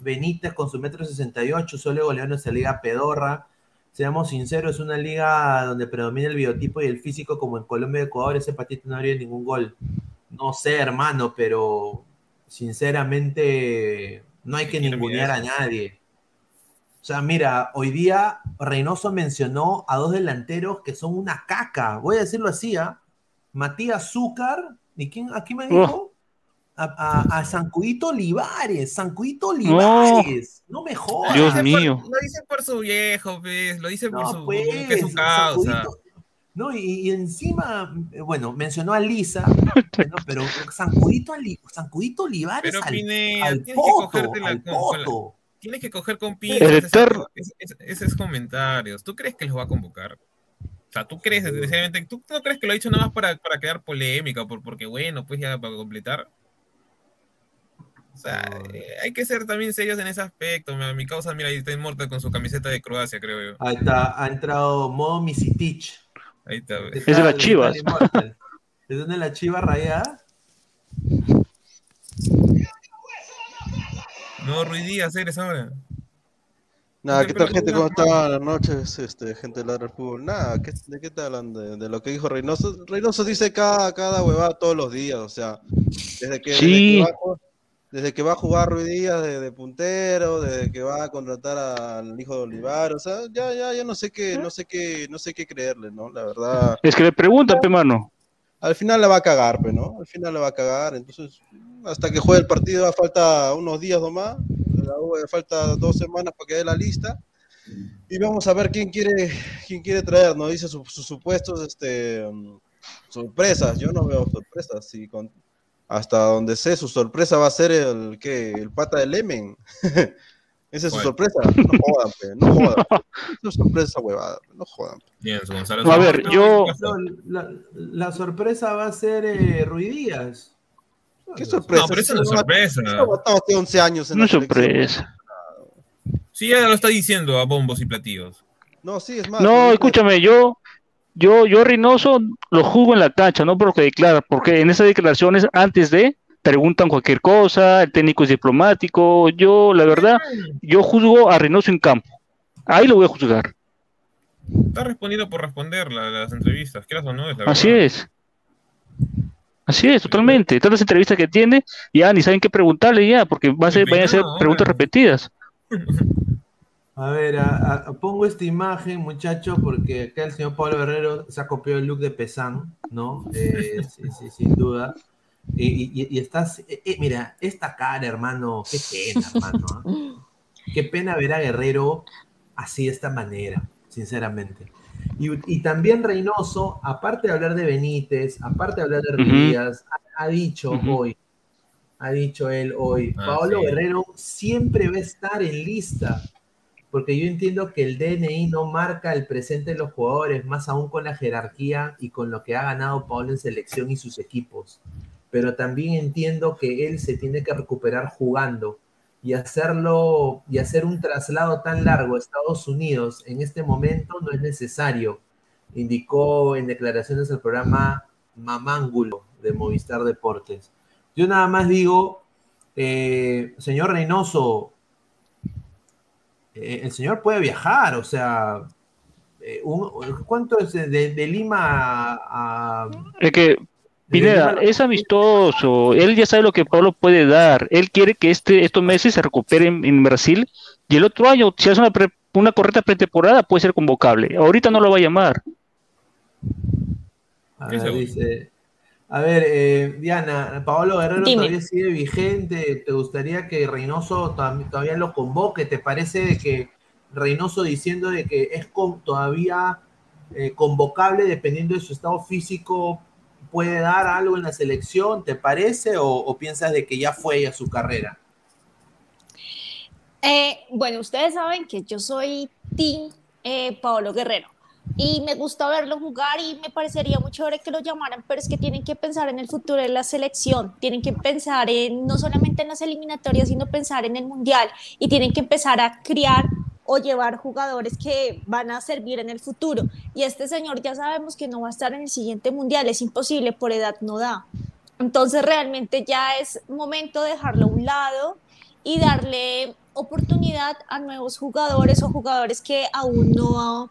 Benítez con su metro 68, solo goleó en nuestra liga pedorra. Seamos sinceros, es una liga donde predomina el biotipo y el físico, como en Colombia y Ecuador, ese patito no habría ningún gol. No sé, hermano, pero sinceramente no hay que ningunear a nadie. O sea, mira, hoy día Reynoso mencionó a dos delanteros que son una caca. Voy a decirlo así, ¿ah? Matías Zúcar, ¿y quién aquí me dijo? A, a, a Sancudito Olivares, Sancudito Olivares. No, me jodas. Dios mío. Por, lo dice por su viejo, pues, Lo dice por No, su, pues, que su causa. No, y, y encima, eh, bueno, mencionó a Lisa, bueno, pero Sancudito, Sancudito Olivares Pero al, Pineda, al tienes que poto, al con la- poto. Tienes que coger con pinzas esos, comentarios. ¿Tú crees que los va a convocar? sea, ¿tú crees, sinceramente, tú no crees que lo ha dicho nada más para, para crear polémica, por, porque bueno, pues ya para completar? O sea, eh, hay que ser también serios en ese aspecto. Mi, mi causa, mira, ahí está inmortal con su camiseta de Croacia, creo yo. Ahí está, ha entrado modo Misitich. Ahí está. Es de las Chivas. ¿Es donde la chiva rayada? No, Ruiz Díaz, eres ahora. Nada, ¿qué tal gente? ¿Cómo están? Buenas noches, este, gente de Ladra del Fútbol. Nada, ¿qué- ¿de qué te hablan? De, de lo que dijo Reynoso. Reynoso dice cada, cada huevada todos los días, o sea, desde que, Sí. desde que, desde que va a jugar Ruiz Díaz de, de puntero, desde que va a contratar al hijo de Olivar, o sea, ya, ya, ya no sé qué, no sé qué, no sé qué creerle, ¿no? La verdad. Es que le preguntan, pe mano. Al final la va a cagar, pe, ¿no? Al final la va a cagar, entonces, hasta que juegue el partido, falta unos días nomás, eh, falta dos semanas para que dé la lista, y vamos a ver quién quiere, quién quiere traer, ¿no? Dice sus, sus supuestos, este, mm, sorpresas, yo no veo sorpresas, y con, hasta donde sé, su sorpresa va a ser el, ¿qué? El pata de Lemen. Esa es su sorpresa, no jodan, pe, no jodan. Esa es sorpresa huevada, pe, no jodan. Bien, Gonzalo. A ver, yo. no, la, la sorpresa va a ser eh, Ruiz Díaz. ¿Qué sorpresa? No, pero eso no es sorpresa. Hace 11 años en No la es sorpresa. Sí, ya lo está diciendo a bombos y platillos. No, sí, es más. No, escúchame, yo, yo, yo Reynoso lo juzgo en la cancha, no por lo que declara, porque en esas declaraciones antes de preguntan cualquier cosa, el técnico es diplomático, yo, la verdad, yo juzgo a Reynoso en campo. Ahí lo voy a juzgar. Está respondiendo por responder la- las entrevistas, quieras o no, es la Así verdad. es. Así es, totalmente. Tantas entrevistas que tiene, ya ni saben qué preguntarle ya, porque va a ser, van a ser preguntas repetidas. A ver, a- a- pongo esta imagen, muchachos, porque acá el señor Pablo Guerrero se ha copiado el look de Pesán, ¿no? Eh, sí, sí, sin duda. Y, y- y estás, eh, eh, mira, esta cara, hermano, qué pena, hermano. ¿ah? Qué pena ver a Guerrero así de esta manera, sinceramente. Y, y también Reynoso, aparte de hablar de Benítez, aparte de hablar de. Ruidías, ha, ha dicho hoy, ha dicho él hoy, Ah, Pablo sí. Guerrero siempre va a estar en lista, porque yo entiendo que el DNI no marca el presente de los jugadores, más aún con la jerarquía y con lo que ha ganado Pablo en selección y sus equipos. Pero también entiendo que él se tiene que recuperar jugando y hacerlo y hacer un traslado tan largo a Estados Unidos en este momento no es necesario, indicó en declaraciones al programa Mamángulo de Movistar Deportes. Yo nada más digo, eh, señor Reynoso, eh, el señor puede viajar, o sea, eh, un- ¿cuánto es de, de Lima a, Es que, Pineda, es amistoso. Él ya sabe lo que Pablo puede dar. Él quiere que este, estos meses se recupere en, en Brasil y el otro año, si hace una, pre- una correcta pretemporada, puede ser convocable. Ahorita no lo va a llamar. dice- a ver, eh, Diana, Paolo Guerrero Dime. todavía sigue vigente. ¿Te gustaría que Reynoso todavía lo convoque? ¿Te parece de que Reynoso diciendo de que es con- todavía eh, convocable dependiendo de su estado físico puede dar algo en la selección? ¿Te parece o, o piensas de que ya fue ya su carrera? Eh, bueno, ustedes saben que yo soy Team eh, Paolo Guerrero y me gusta verlo jugar y me parecería muy chévere que lo llamaran, pero es que tienen que pensar en el futuro de la selección, tienen que pensar en no solamente en las eliminatorias, sino pensar en el mundial y tienen que empezar a criar o llevar jugadores que van a servir en el futuro. Y este señor ya sabemos que no va a estar en el siguiente mundial, es imposible, por edad no da. Entonces realmente ya es momento de dejarlo a un lado y darle oportunidad a nuevos jugadores o jugadores que aún no,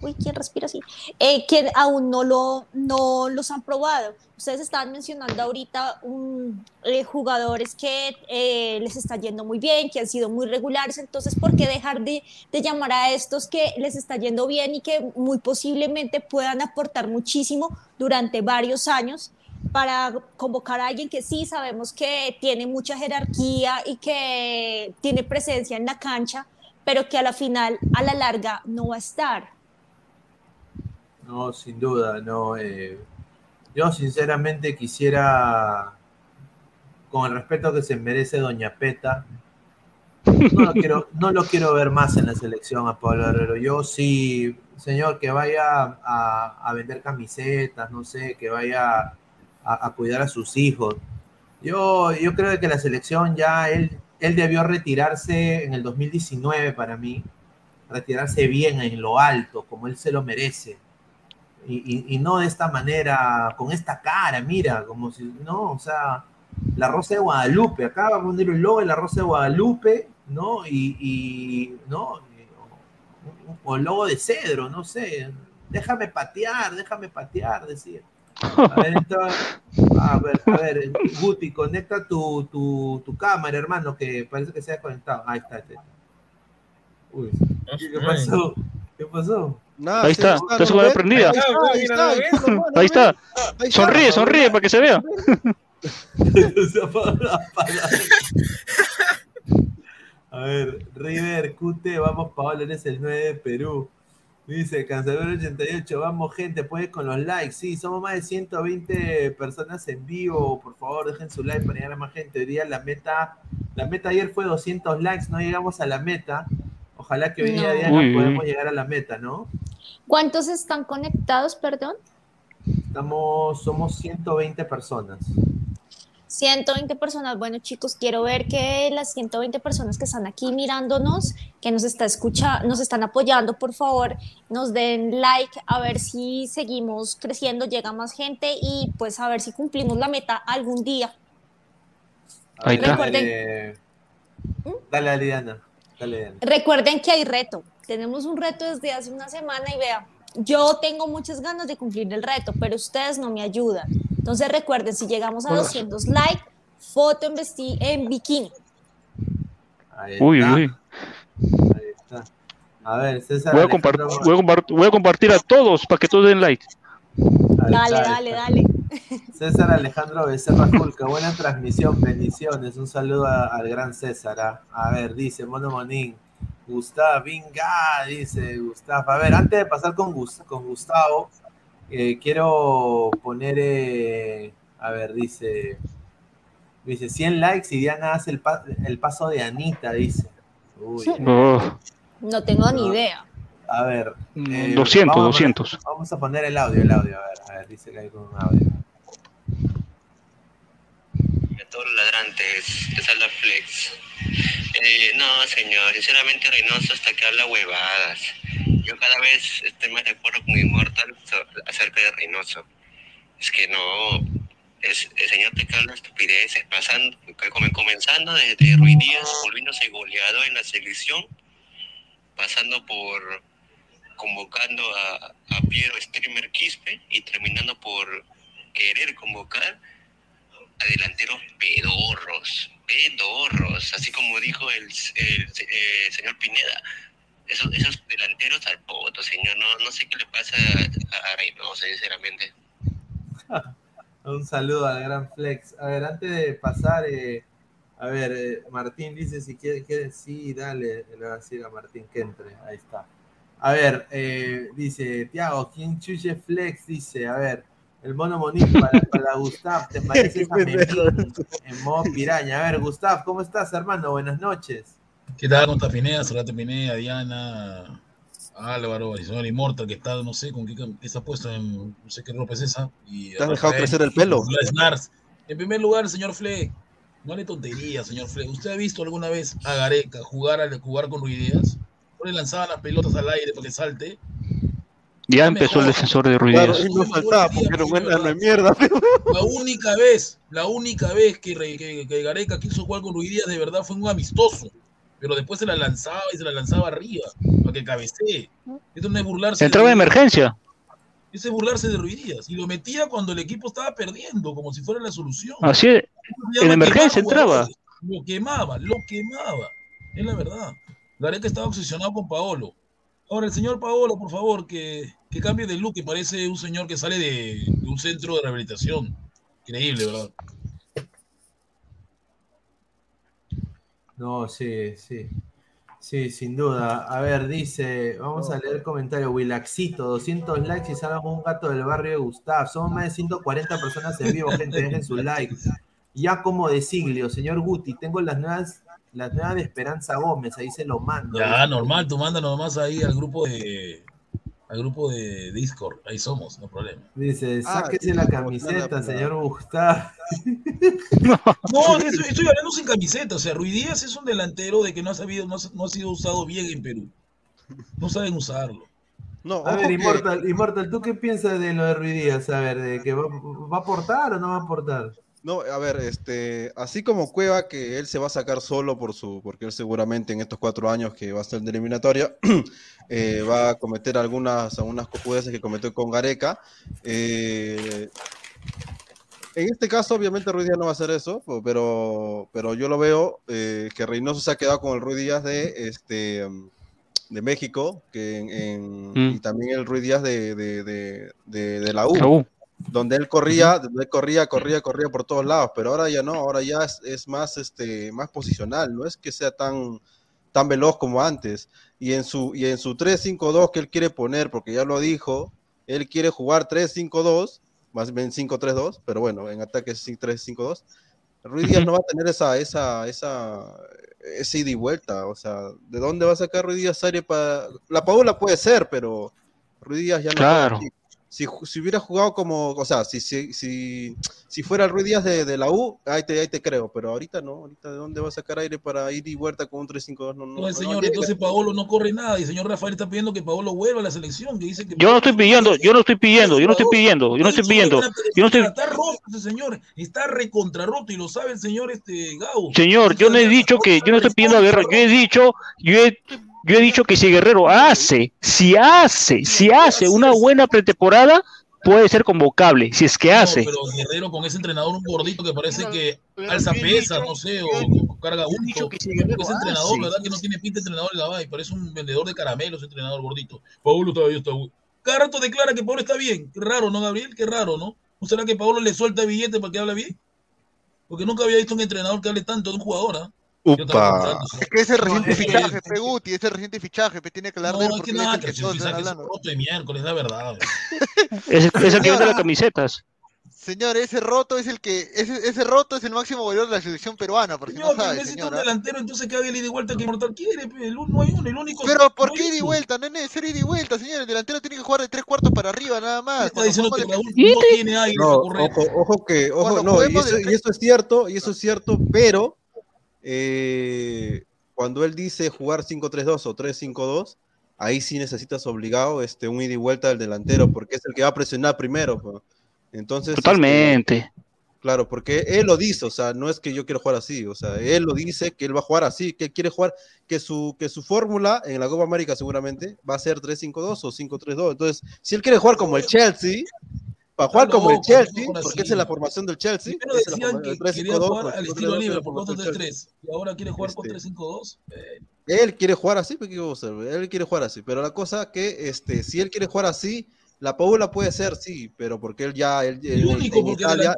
uy, ¿quién respira así? Eh, que aún no, lo, no los han probado. Ustedes estaban mencionando ahorita un, eh, jugadores que eh, les está yendo muy bien, que han sido muy regulares, entonces, ¿por qué dejar de, de llamar a estos que les está yendo bien y que muy posiblemente puedan aportar muchísimo durante varios años? para convocar a alguien que sí sabemos que tiene mucha jerarquía y que tiene presencia en la cancha, pero que a la final, a la larga, no va a estar. No, sin duda, no. eh, yo sinceramente quisiera, con el respeto que se merece Doña Peta, no lo quiero, no lo quiero ver más en la selección a Pablo Herrero. Yo sí, señor, que vaya a, a vender camisetas, no sé, que vaya a, a cuidar a sus hijos. Yo, yo creo que la selección ya, él, él debió retirarse en el 2019 para mí, retirarse bien en lo alto, como él se lo merece. Y, y- y no de esta manera, con esta cara, mira, como si, no, o sea, la Rosa de Guadalupe, acá va a poner el logo de la Rosa de Guadalupe, ¿no? Y, y ¿no? O el logo de Cedro, no sé, déjame patear, déjame patear, decía. A ver, entonces, a ver, a ver, Guti, conecta tu, tu, tu cámara, hermano, que parece que se ha conectado. Ahí está. ahí está. Uy, ¿qué qué pasó? ¿Qué pasó? Nada, Ahí está, está, su ¿no cámara prendida. Ahí está, ahí está, ahí está, hermano, Ahí está. Ahí está. Sonríe, sonríe para que se vea. A ver, River, QT, vamos, Paola, eres el 9 de Perú. Dice, Cancelero 88, vamos gente, puedes con los likes. Sí, somos más de 120 personas en vivo. Por favor, dejen su like para llegar a más gente. Hoy día la meta, la meta ayer fue 200 likes, no llegamos a la meta. Ojalá que hoy día, No. Diana, Uy, uy, podamos llegar a la meta, ¿no? ¿Cuántos están conectados, perdón? Estamos, somos 120 personas. 120 personas. Bueno, chicos, quiero ver que las 120 personas que están aquí mirándonos, que nos está escuchando, nos están apoyando, por favor, nos den like a ver si seguimos creciendo, llega más gente y pues a ver si cumplimos la meta algún día. Ahí está. Recuerden- Dale, dale, Diana. Dale. Recuerden que hay reto. Tenemos un reto desde hace una semana y vea, yo tengo muchas ganas de cumplir el reto, pero ustedes no me ayudan. Entonces recuerden, si llegamos a 200 likes, foto en, vesti- en bikini. Ahí Uy, está, uy. ahí está. A ver, César. Voy a, Alejandro- compart- voy, a compart- voy a compartir a todos para que todos den like. Dale, dale, dale. César Alejandro Becerra Julca, buena transmisión, bendiciones. Un saludo a- al gran César. ah. A ver, dice Mono Monín. Gustavo, venga, dice Gustavo. A ver, antes de pasar con, Gus- con Gustavo, eh, quiero poner, eh, a ver, dice, dice 100 likes y Diana hace el, pa- el paso de Anita, dice. Uy, Oh, No tengo ni No. idea. a ver. eh, 200, vamos a poner- 200. Vamos a poner el audio, el audio, a ver, a ver, dice que hay con un audio. Los ladrantes, te salda Flex. Eh, no, señor, sinceramente Reynoso hasta que habla huevadas. Yo cada vez estoy más de acuerdo con Immortal acerca de Reynoso. Es que no, es, el señor te habla estupideces, pasando, come- comenzando desde Ruiz Díaz, volviéndose goleador en la selección, pasando por convocando a, a Piero Streamer Quispe y terminando por querer convocar delanteros pedorros, pedorros, así como dijo el, eh, señor Pineda. Esos, esos delanteros al poto, señor. No, no sé qué le pasa a, a sinceramente. Un saludo al gran Flex. A ver, antes de pasar, eh, a ver, eh, Martín dice si quiere, quiere, sí, dale, le voy a decir a Martín que entre, ahí está. A ver, dice Tiago, ¿quién chuche Flex? Dice, a ver, el mono Monique para, para Gustav, ¿te pareces a Memín en modo piraña? A ver, Gustav, ¿cómo estás, hermano? Buenas noches. ¿Qué tal? ¿Cómo está Pineda? Solate Pineda, Diana, Álvaro, el señor Immortal, que está, no sé, con qué, ha puesto en, no sé qué ropa es esa. Y ¿Te has dejado crecer el pelo? En primer lugar, señor Fleck, no le tontería, señor Fleck. ¿Usted ha visto alguna vez a Gareca jugar, al jugar con Ruidías? No le lanzaban las pelotas al aire para que salte. Ya empezó el defensor de Ruiz Claro, Díaz. y no faltaba porque era un enano de mierda. La única vez, la única vez que, Re- que, que Gareca quiso jugar con Ruidías de verdad fue un amistoso. Pero después se la lanzaba y se la lanzaba arriba, para que cabecee. Esto no es burlarse. Entraba de Ruiz emergencia. Ese es burlarse de Ruiz Díaz. Y lo metía cuando el equipo estaba perdiendo, como si fuera la solución. Así es. En emergencia entraba. Lo quemaba, lo quemaba. Es la verdad. Gareca estaba obsesionado con Paolo. Ahora, el señor Paolo, por favor, que, que cambie de look, que parece un señor que sale de, un centro de rehabilitación. Increíble, ¿verdad? No, sí, sí. Sí, sin duda. A ver, dice, vamos a leer comentario. Wilaxito, 200 likes y salvamos un gato del barrio de Gustav. Somos más de 140 personas en vivo, gente, dejen su like. Ya como de Siglio, señor Guti, tengo las nuevas, las nuevas de Esperanza Gómez, ahí se lo mando. Ya, normal, tú manda nomás ahí al grupo de, al grupo de Discord. Ahí somos, no problema. Dice, Ah, sáquese la camiseta, señor Gustavo. No, estoy, estoy hablando sin camiseta. O sea, Ruiz Díaz es un delantero de que no ha sabido, no, ha- no ha sido usado bien en Perú. No saben usarlo. No, A ver, Immortal, Immortal, ¿tú qué piensas de lo de Ruiz Díaz? A ver, ¿de que va, va a aportar o no va a aportar? No, a ver, este, así como Cueva, que él se va a sacar solo por su, porque él seguramente en estos cuatro años que va a estar de eliminatoria, eh, va a cometer algunas, algunas cojudeces que cometió con Gareca. Eh, en este caso, obviamente, Ruiz Díaz no va a hacer eso, pero, pero yo lo veo eh, que Reynoso se ha quedado con el Ruiz Díaz de, este, um, de México, que en, en- Mm. y también el Ruiz Díaz de, de, de, de- La U. donde él corría, donde él corría, corría, corría por todos lados, pero ahora ya no, ahora ya es, es más, este, más posicional, no es que sea tan, tan veloz como antes. Y en su, y en su 3-5-2 que él quiere poner, porque ya lo dijo, él quiere jugar 3-5-2, más bien 5-3-2, pero bueno, en ataque es 3-5-2. Ruiz Díaz no va a tener esa, esa, esa, ese ida y vuelta, o sea, ¿de dónde va a sacar Ruiz Díaz área para... La Paula puede ser, pero Ruiz Díaz ya no Claro. juega así si, si hubiera jugado como, o sea, si, si, si, si fuera el Ruiz Díaz de, de la U, ahí te, ahí te creo, pero ahorita no, ahorita de dónde va a sacar aire para ir y vuelta con un 3-5-2, no, no, No, señor, entonces Paolo no corre nada. Y el señor Rafael está pidiendo que Paolo vuelva a la selección. Que dice que Yo no estoy pidiendo, yo no estoy pidiendo, yo no estoy pidiendo, yo no estoy pidiendo, yo no estoy, Está roto ese señor. Está recontra roto y lo sabe el señor este Gao. señor, yo no he dicho que, yo no estoy pidiendo a Guerrero, yo he dicho, yo he, yo he dicho que si Guerrero hace, si hace, si hace una buena pretemporada, puede ser convocable, si es que hace. Pero Guerrero con ese entrenador, un gordito que parece que alza pesas, no sé, o, o carga bulto. Ese entrenador, hace. ¿verdad? Que no tiene pinta de entrenador en la vaina, parece un vendedor de caramelos, ese entrenador gordito. Paulo todavía está. rato declara que Pablo está bien. Qué raro, ¿no, Gabriel? Qué raro, ¿no? ¿No será que Pablo le suelta billete para que hable bien? Porque nunca había visto un entrenador que hable tanto de un jugador, ¿ah? Upa. Es que ese reciente es que- fichaje, pe Guti, ese reciente fichaje, pe tiene que hablar No, de él es porque que es nada, el que que todos están es hablando. roto de miércoles, la verdad. Es, es el que vende las camisetas. Señor, ese roto es el que, ese, ese roto es el máximo valor de la selección peruana, por si no Señor, pero sabe, necesita un señora. delantero, entonces que haga el ida y vuelta que Mortal quiere, pe, el uno no hay uno, el único. Pero ¿por no qué ida y vuelta? No es necesario ida y vuelta, señor. El delantero tiene que jugar de tres cuartos para arriba, nada más. Está diciendo que Raúl no tiene aire No, ojo, ojo que, ojo, Cuando no, y juguemos eso, de y eso es cierto, y eso es cierto, pero eh, cuando él dice jugar 5-3-2 o 3-5-2, ahí sí necesitas obligado este, un ida y vuelta del delantero, porque es el que va a presionar primero. pues. Entonces, este, Totalmente. Claro, porque él lo dice, o sea, no es que yo quiero jugar así, o sea, él lo dice que él va a jugar así, que quiere jugar, que su, que su fórmula en la Copa América seguramente va a ser 3-5-2 o 5-3-2. Entonces, si él quiere jugar como el Chelsea, para jugar como el Chelsea, porque esa es la formación del Chelsea, Primero decían que quería 3-5-2, jugar al 5-3-2 estilo libre, por formación del Chelsea. 4-3-3. Y ahora quiere jugar con Este. 3-5-2. Eh, Él quiere jugar así, ¿qué vamos a hacer? Él quiere jugar así, pero la cosa que, este, si él quiere jugar así, la Paula puede ser, sí, pero porque él ya, él, El único, porque Italia,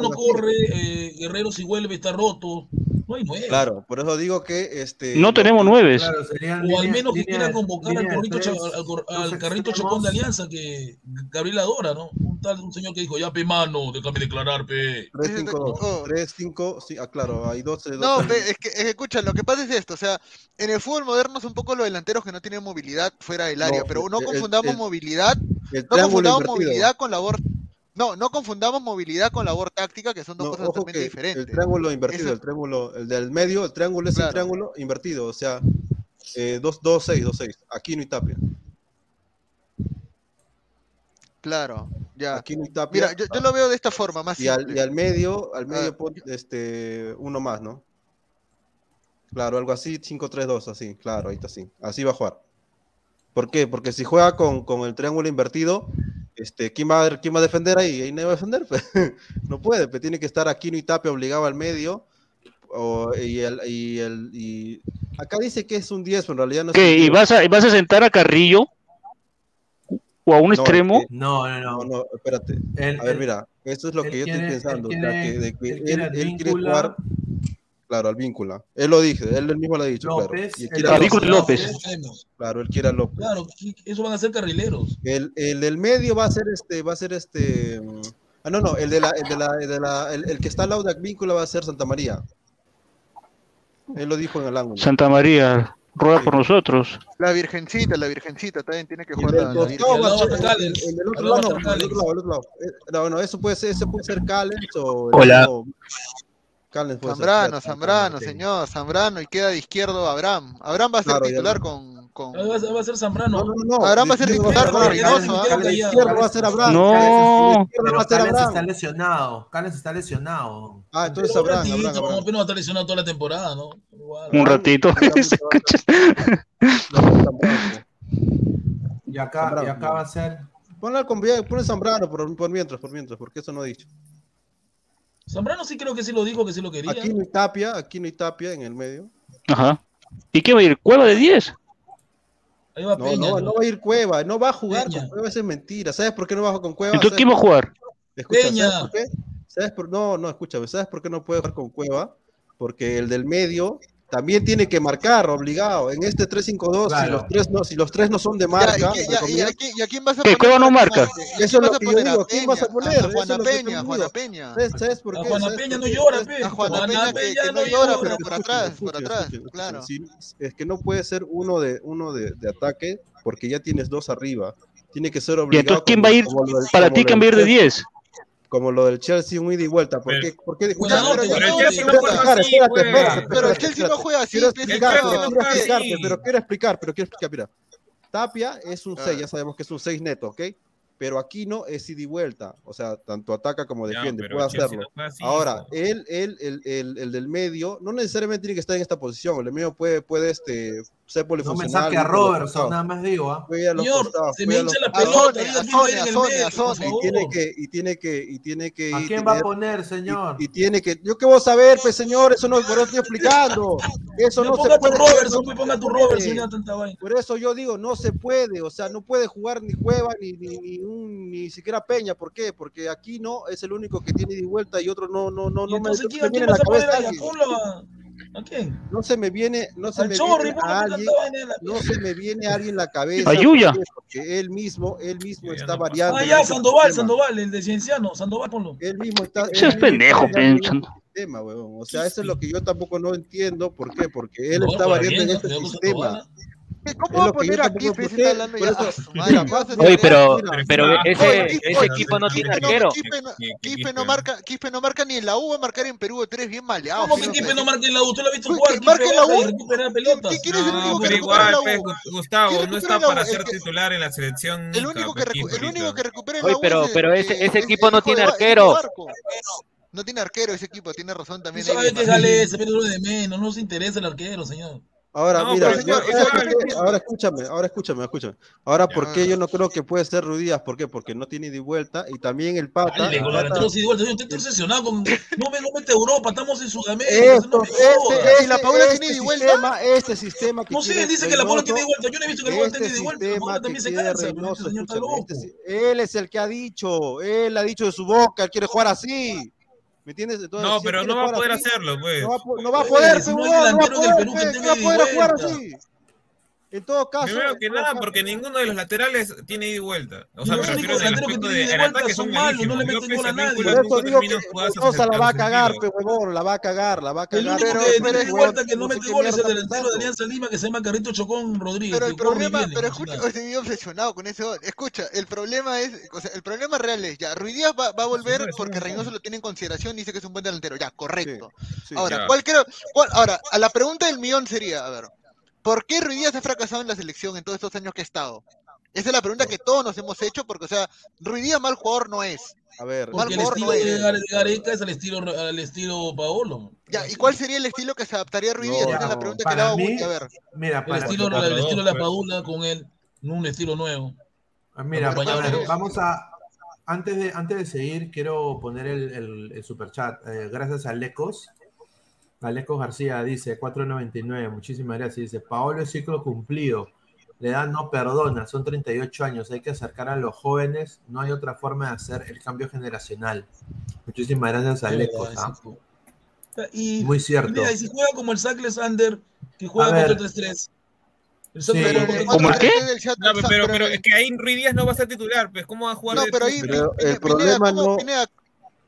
no corre, eh, Guerrero si vuelve está roto. No hay nueve. Claro, por eso digo que este. No tenemos. Claro, serían O al menos que línea quiera de- convocar al, corrito, tres, al, carrito extremos. Chacón de Alianza que Gabriel adora, ¿no? Un tal, un señor que dijo, ya pe mano, déjame declarar, pe. 3-5-2. Oh. 3-5, sí, ah, claro, hay dos. dos- No, pe, es que, es que, escucha, lo que pasa es esto, o sea, en el fútbol moderno es un poco los delanteros que no tienen movilidad fuera del área, No, pero no confundamos el- movilidad, el no confundamos invertido. movilidad con labor, no, no confundamos movilidad con labor táctica, que son dos No, cosas totalmente diferentes. el triángulo invertido, Eso- el triángulo, el del medio, el triángulo es Claro. el triángulo invertido, o sea, eh, 2-6, 2-6, Aquino y Tapia. Claro, ya. Aquino y Tapia. Mira, yo, yo lo veo de esta forma, más y, al, y al medio, al medio Ah. pon, este, uno más, ¿no? Claro, algo así, 5-3-2, así, claro, ahí está así. Así va a jugar. ¿Por qué? Porque si juega con, con el triángulo invertido, este, ¿quién, va a, ¿quién va a defender ahí? Ahí nadie va a defender. pues. no puede, pues tiene que estar Aquino y Tapia obligado al medio. o- y el, y el, y acá dice que es un 10, pero en realidad no es ¿Y 10. vas a, y vas a sentar a Carrillo? ¿O a un No, extremo? No, no, No, no. no, espérate. A ver, mira, eso es lo que yo quiere- estoy pensando. él o sea, quiere- que, de que él él, quiere él quiere Advíncula, jugar, Claro, al vínculo. Él lo dice, él, mismo lo ha dicho. López, claro. El, el López. Claro, él quiere a López. Claro, eso van a ser carrileros. El, el del medio va a ser este, va a ser este. Ah, no, no, el de la, el de la, el, de la, el, que está al lado de Víncula va a ser Santa María. Él lo dijo en el ángulo. Santa María, ruega sí. por nosotros. La Virgencita, la Virgencita también tiene que jugar. No, no. No, eso puede ser, ese puede ser Callens o. Hola. O, Zambrano, Zambrano, señor, Zambrano y queda de izquierdo Abraham. Abraham va a ser titular con, con... Va, a ser Zambrano. No, no, no. Abraham va a ser titular con Reynoso. ¿ah? izquierdo Abraham. No. Está lesionado. Cales está lesionado. Ah, entonces Abraham. Un ratito, no va a estar lesionado toda la temporada, ¿no? Un ratito. y acá, y acá va a ser... Ponle Zambrano por, por mientras, por mientras, porque eso no he dicho. Zambrano sí creo que sí lo dijo, que sí lo quería. Aquí no hay tapia, aquí no hay tapia en el medio. Ajá. ¿Y qué va a ir? ¿Cueva de 10? Ahí va no, Peña, no, no, va a ir Cueva, no va a jugar con Cueva, eso es mentira. ¿Sabes por qué no va con Cueva? ¿Entonces quién va a jugar? Escucha, Peña. ¿sabes por qué? ¿Sabes por... No, no, escúchame, ¿sabes por qué no puede jugar con Cueva? Porque el del medio también tiene que marcar, obligado. En este 3-5-2, claro. si, los tres no, si los tres no son de marca. Ya, ya, ¿Y a quién vas a poner? ¿Qué no marca? Eso es lo que yo digo. ¿Quién vas a poner? A Juana Peña, pues, Juana Peña. ¿Sabes por qué? A Juana Peña no llora, A Juana Peña que no llora, pero por atrás, por atrás. Claro. Es que no puede ser uno de uno de ataque porque ya tienes dos arriba. Tiene que ser obligado. ¿Y entonces quién va a ir? Para ti, ¿quién va a ir de 10? como lo del Chelsea, un ida y vuelta. ¿Por qué? ¿Por pero, pero, el Chelsea no juega así, el Chelsea no juega así. Quiero explicarte, pero quiero explicar, pero quiero explicar, mira. Tapia es un 6, ah. ya sabemos que es un 6 neto, ¿ok? Pero aquí no es ida y vuelta, o sea, tanto ataca como defiende, puede hacerlo. Ahora, él, él, el, del medio, no necesariamente tiene que estar en esta posición, el medio puede, puede este, Sé polifuncional. No me saque a Robertson, pues, nada más digo. ¿ah? ¿eh? Señor, costados, se me hincha la pelota. A Sony, Y tiene que, y tiene que, y tiene que. ¿A quién tener, va a poner, señor? Y, y, tiene que. Yo qué voy a saber, pues, señor, eso no, por eso estoy explicando. Eso no, se puede. Robertson, no ponga tu Robertson, no tanta vaina. Por eso yo digo, no se puede. O sea, no puede jugar ni Cueva ni, ni, ni, un, ni siquiera Peña. ¿Por qué? Porque aquí no es el único que tiene de vuelta y otro no, no, no, no me. Entonces, ¿quién vas a poner a no se me viene, no se, me, chorri, viene a alguien, la... no se me viene a alguien la cabeza. Ayuya. Porque él mismo, él mismo Ayuya, está no variando. Ah, ya, Sandoval, tema. Sandoval, el de Cienciano, Sandoval, ponlo. Él mismo está. Ese es pendejo, pensando. Tema, weón. O sea, eso es lo que yo tampoco no entiendo. ¿Por qué? Porque él no, está variando en este sistema. Sandoval, ¿eh? ¿Cómo va a poner a Cliff si está hablando ya? Oye, pero, pero ese, ese equipo no tiene arquero. Quispe no, marca, no marca ni en la U, va a marcar en Perú. Tú eres bien maleado. ¿Cómo que Quispe no marca en la U? ¿Tú lo has visto jugar? ¿Marca en la U? El único que la U? Gustavo, no está para ser titular en la selección. El único que recupera en la U Pero ese equipo no tiene arquero. No tiene arquero ese equipo, tiene razón también. ¿Sabes qué sale? Se mete de menos, no se interesa el arquero, señor. Ahora, mira, señor, ahora, escúchame, ahora escúchame, escúchame. Ahora, ¿por qué yo no creo que puede ser Rudías? ¿Por qué? Porque no tiene de vuelta y también el pata. Dale, la No me mete Europa, estamos en Sudamérica. Esto, no este, este, la Paula este tiene de vuelta. este sistema que. No sé, dice que la Paula tiene de vuelta. Yo no he visto que la Paula tiene de vuelta. La Paula también se este cansa. Reynoso, él es el que ha dicho. Él ha dicho de su boca, él quiere jugar así. ¿Me entiendes? No, pero no va a poder hacerlo, pues. No va, a poder, no, no va a poder, jugar. En todo caso. Que nada, porque ninguno de los laterales tiene ida y vuelta. O sea, los únicos laterales que tienen ida y vuelta son malos, no le meten gol a nadie. Por eso digo que la va a cagar, pe pues, huevón, la va a cagar, la va a cagar. El único que tiene vuelta que no mete gol es el delantero de Alianza Lima que se llama Carrito Chocón Rodríguez. Pero el problema, pero escucha, hoy estoy obsesionado con ese gol. Escucha, el problema es, o sea, el problema real es ya, Ruidías va, va a volver porque Reynoso lo tiene en consideración y dice que es un buen delantero. Ya, correcto. Ahora, ¿cuál creo? Ahora, a la pregunta del millón sería, a ver, ¿Por qué Ruidías ha fracasado en la selección en todos estos años que ha estado? Esa es la pregunta que todos nos hemos hecho, porque, o sea, Ruidías mal jugador no es. A ver, mal el estilo no es. de Gareca es al estilo, al estilo Paolo. Ya, ¿y cuál sería el estilo que se adaptaría a Ruidías? No, Esa es la pregunta que le hago a ver. Mira, para el estilo, para, el estilo de la pues. Paula con él, un estilo nuevo. Ah, mira, para, vamos a, antes de, antes de seguir, quiero poner el, el, el superchat. Eh, gracias a Lecos. Alecos García dice 4.99. Muchísimas gracias. Dice: Paolo es ciclo cumplido. La edad no perdona. Son 38 años. Hay que acercar a los jóvenes. No hay otra forma de hacer el cambio generacional. Muchísimas gracias a Es Lecos. verdad, ¿ah? Y, Muy cierto. y mira, y si juega como el Sack Sander, que juega ver. 4-3-3. El Sí. ¿Cómo el qué? No, pero, pero, pero es que ahí Ruiz Díaz no va a ser titular, pues ¿cómo va a jugar? No, pero ahí? Pero el problema no. Pineda,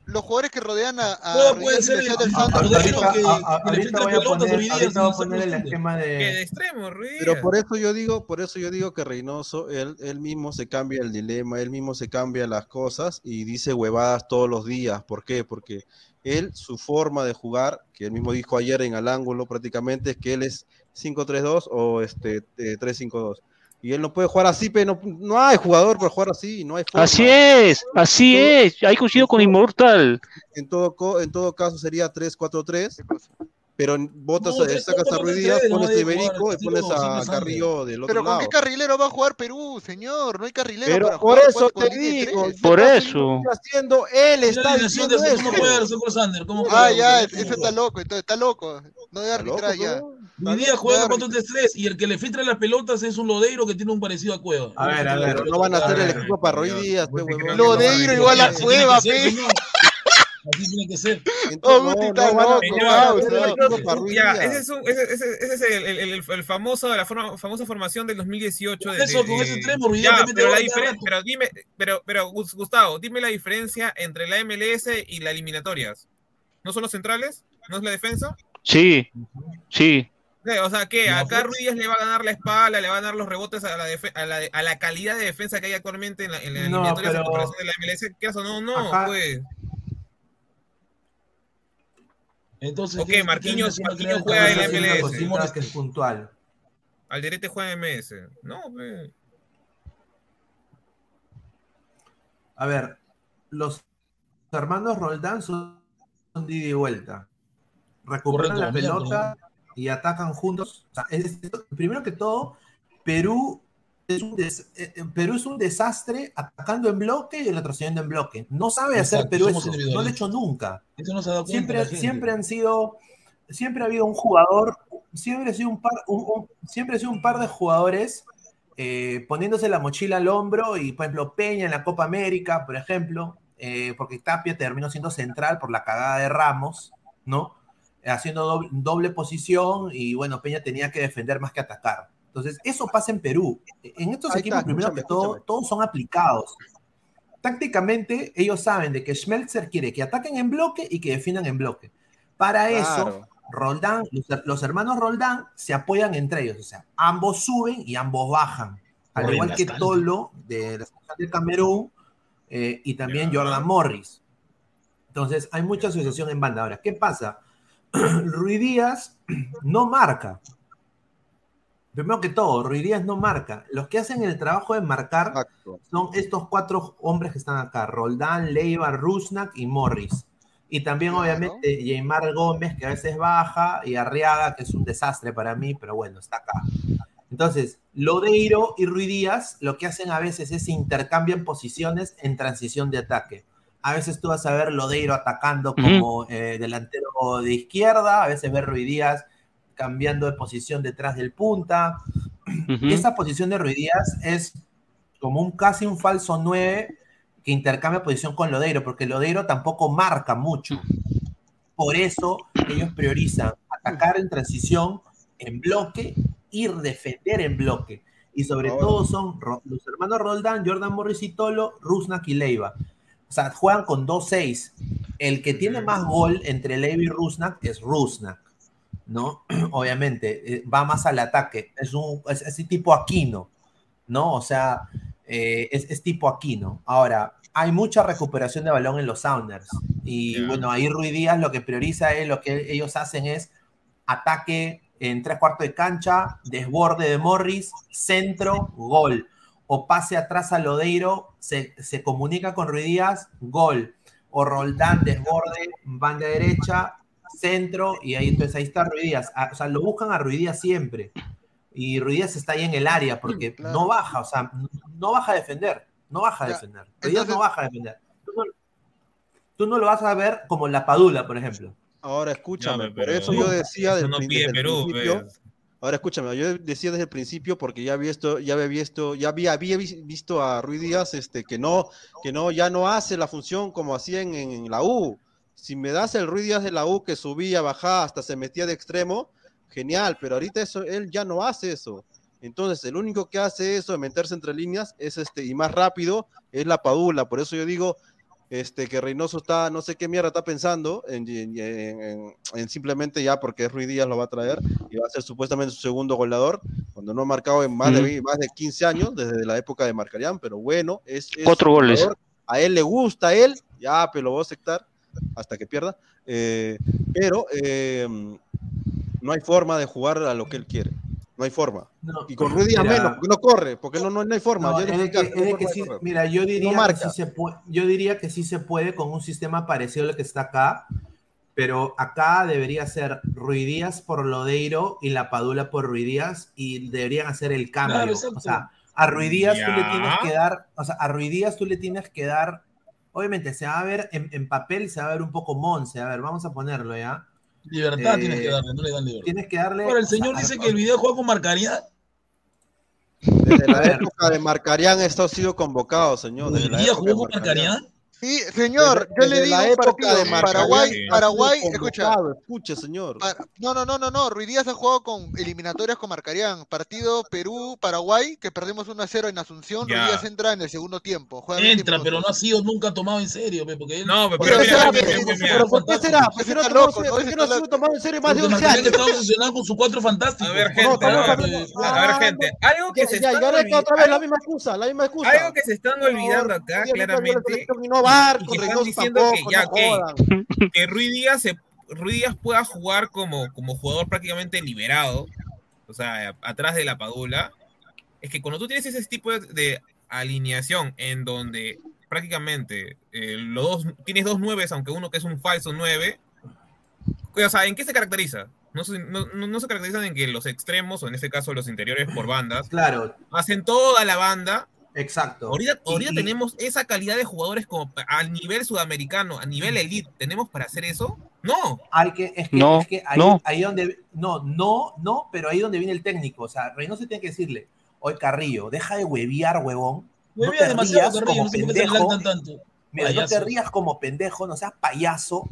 los jugadores que rodean a, a Todo Ruiz puede ser el- del Santos, ahorita- a- que- a- A- Ahorita voy a poner, ahorita voy a no poner el esquema Que de de. extremo, Ruiz. Pero por eso yo digo, por eso yo digo que Reynoso, él, él mismo se cambia el dilema, él mismo se cambia las cosas y dice huevadas todos los días. ¿Por qué? Porque él, su forma de jugar, que él mismo dijo ayer en al ángulo prácticamente, es que él es 5-3-2 o este eh, 3-5-2. Y él no puede jugar así, pero no, no hay jugador para jugar así, no hay forma. Así es, así es. Ahí coincido con Inmortal. En todo, en todo caso sería 3-4-3, pero botas, No, eh, tres- sacas a cuatro, Ruiz Díaz, pones a Iberico y pones a Carrillo del otro Pero ¿con lado. qué carrilero va a jugar Perú, señor? No hay carrilero Pero para por jugar eso con te digo. Por está eso. haciendo, él está ¿Cómo eso. juega Alessandro Sander? ¿Cómo Ah, ya, ¿Cómo ese está loco, entonces está loco. No debe arbitrar ya. Hoy día juega 4-3-3 y el que le filtra las pelotas es un lodeiro que tiene un parecido a Cueva. A ver, a ver. Pero no van a hacer el equipo para Díaz, huevón. Lodeiro igual a Cueva, pe. Así tiene que ser. Oh, ese es, el, el, el, el famoso, la forma, famosa formación del 2018. De, Eso, de- con ese Díaz Ya, pero, la gol cada diferen- rato. pero dime, pero, pero Gus- Gustavo, dime la diferencia entre la MLS y las eliminatorias. ¿No son los centrales? ¿No es la defensa? Sí, sí. O sea, que acá. Ruiz le va a ganar la espalda, le va a ganar los rebotes a la, defe- a la, a la calidad de defensa que hay actualmente en la, en la No, pero- de la MLS. ¿Qué eso? No, no, Ajá. pues. Entonces, Ok, ¿qué- qué Marquinhos- Marquinhos juega en el la MLS. que es puntual. Alderete juega en MS. No, pues. A ver, los hermanos Roldán son, de ida y vuelta. Recuperan Correcto, la pelota y atacan juntos. O sea, es- es- primero que todo, Perú es, un des- eh, eh, Perú es un desastre atacando en bloque y retrocediendo en bloque. No sabe hacer Perú eso. No lo ha hecho nunca. Eso no se ha dado Siempre, siempre han sido, siempre ha habido un jugador, siempre ha sido un par, un- un- siempre ha sido un par de jugadores eh, poniéndose la mochila al hombro y, por ejemplo, Peña en la Copa América, por ejemplo, eh, porque Tapia terminó siendo central por la cagada de Ramos, ¿no? Haciendo doble, doble posición y, bueno, Peña tenía que defender más que atacar. Entonces, eso pasa en Perú. En estos Ahí equipos, está, primero escúchame, que todo, escúchame. todos son aplicados. Tácticamente, ellos saben de que Schmelzer quiere que ataquen en bloque y que defiendan en bloque. Para eso, Claro. Roldán, los, los hermanos Roldán se apoyan entre ellos, o sea, ambos suben y ambos bajan. Al igual que. Tolo de la selección de Camerún eh, y también Jordan Morris. Entonces, hay mucha asociación en banda. Ahora, ¿qué pasa? Rui Díaz no marca. Primero que todo, Rui Díaz no marca. Los que hacen el trabajo de marcar Exacto. son estos cuatro hombres que están acá: Roldán, Leiva, Rusnak y Morris. Y también, Claro. obviamente, Neymar Gómez, que a veces baja, y Arriaga, que es un desastre para mí, pero bueno, está acá. Entonces, Lodeiro y Rui Díaz lo que hacen a veces es intercambian posiciones en transición de ataque. A veces tú vas a ver Lodeiro atacando como eh, delantero de izquierda, a veces ver Rui Díaz cambiando de posición detrás del punta. Ujú. Esa posición de Rui Díaz es como un casi un falso 9 que intercambia posición con Lodeiro, porque Lodeiro tampoco marca mucho. Por eso ellos priorizan atacar en transición, en bloque y defender en bloque. Y sobre todo son los hermanos Roldán, Jordan Morris y Tolo, Rusnak y Leiva. O sea, juegan con 2-6. El que tiene más gol entre Leiva y Rusnak es Rusnak. ¿no? Obviamente, eh, va más al ataque. Es un es, es tipo Aquino, ¿no? O sea, eh, es, es tipo Aquino. Ahora, hay mucha recuperación de balón en los Sounders. Y bueno, ahí Rui Díaz lo que prioriza es, lo que ellos hacen es ataque en tres cuartos de cancha, desborde de Morris, centro, gol. O pase atrás a Lodeiro, se, se comunica con Rui Díaz, gol. O Roldán, desborde, banda derecha, centro, y ahí entonces ahí está Rui Díaz. Ah, O sea, lo buscan a Rui Díaz siempre. Y Rui Díaz está ahí en el área porque Claro. no baja, o sea, no baja a defender. No baja a defender. Rui Díaz no baja a defender. Tú no, tú no lo vas a ver como la Padula, por ejemplo. Ahora escúchame, No, por pero eso yo decía eso del no prin- pide desde el Perú, principio. pues. Ahora escúchame, yo decía desde el principio porque ya había visto, ya había visto, ya había, había vis- visto a Ruiz Díaz este, que no, que no, ya no hace la función como hacía en, en la U. Si me das el Ruiz Díaz de la U que subía, bajaba, hasta se metía de extremo, genial, pero ahorita eso, él ya no hace eso. Entonces, el único que hace eso de meterse entre líneas es este, y más rápido, es la Padula. Por eso yo digo, este, que Reynoso está, no sé qué mierda está pensando en, en- en- en simplemente ya porque Ruiz Díaz lo va a traer y va a ser supuestamente su segundo goleador, cuando no ha marcado en más, de, más de 15 años, desde la época de Marcarián, pero bueno, es, es Cuatro goles. A él le gusta a él, ya, pero lo voy a aceptar hasta que pierda, eh, pero eh, no hay forma de jugar a lo que él quiere. No hay forma. y con mira- menos, porque no corre, porque no, no, no hay forma. No, es que- es no que sí- mira, yo diría, No que sí se puede, yo diría que sí se puede con un sistema parecido al que está acá, pero acá debería ser Ruidías por Lodeiro y la Padula por Ruidías y deberían hacer el cambio. O sea, a Ruidías tú le tienes que dar, o sea, a Ruidías tú le tienes que dar, obviamente se va a ver en, en papel, se va a ver un poco Monse, a ver, vamos a ponerlo ya. Libertad Eh, tienes que darle, no le dan libertad. Tienes que darle. Ahora, el señor a- dice que el video juega con Marcaría. Desde la época de Marcarián esto ha sido convocado, señor. Desde la día jugó con Marcarián. Sí, señor, Desde- yo le desde digo la un época partido. de Paraguay, sido Paraguay, escucha. Escuche, señor. Pa- No, no, no, no, no. Ruiz Díaz ha jugado con eliminatorias con Marcarián. Partido Perú-Paraguay, que perdimos 1 a 0 en Asunción. Ya. Ruiz Díaz entra en el segundo tiempo. Juega 20 Entra, pero no ha sido nunca tomado en serio, pe, porque él. No, pero, Pero mira, será, mira, pero- mira, mira, pero. ¿por qué será? ¿Por qué no ha sido- por qué no ha sido tomado en serio más de Porque 11 Marcaría años? estaba obsesionado con su cuatro fantástico. A ver, gente, estamos a ver, gente, algo que Ya, se ya, están y ahora olvidando, otra vez la misma excusa, la misma excusa. algo que se están olvidando acá claramente selección y no va, y con que están Reynoso diciendo tampoco, que ya, no ok, jodan. que Ruiz Díaz, se, Ruiz Díaz pueda jugar como, como jugador prácticamente liberado, o sea, a- atrás de la Padula, es que cuando tú tienes ese tipo de, de alineación en donde prácticamente eh, los dos, tienes dos nueves, aunque uno que es un falso nueve, o sea, ¿en qué se caracteriza? No se, no, no- no se caracterizan en que los extremos, o en este caso los interiores por bandas, Claro, hacen toda la banda. Exacto. Ahorita, Y- ahorita y- tenemos esa calidad de jugadores como pa- a nivel sudamericano, a nivel elite. ¿Tenemos para hacer eso? No. Hay que, es que, No, es que ahí, no. ahí donde, no, no, no, pero ahí donde viene el técnico. O sea, Reynoso tiene que decirle, oye Carrillo, deja de hueviar, huevón. No Huevea te demasiado, rías Carrillo, como no pendejo. Mira, no te rías como pendejo, no seas payaso.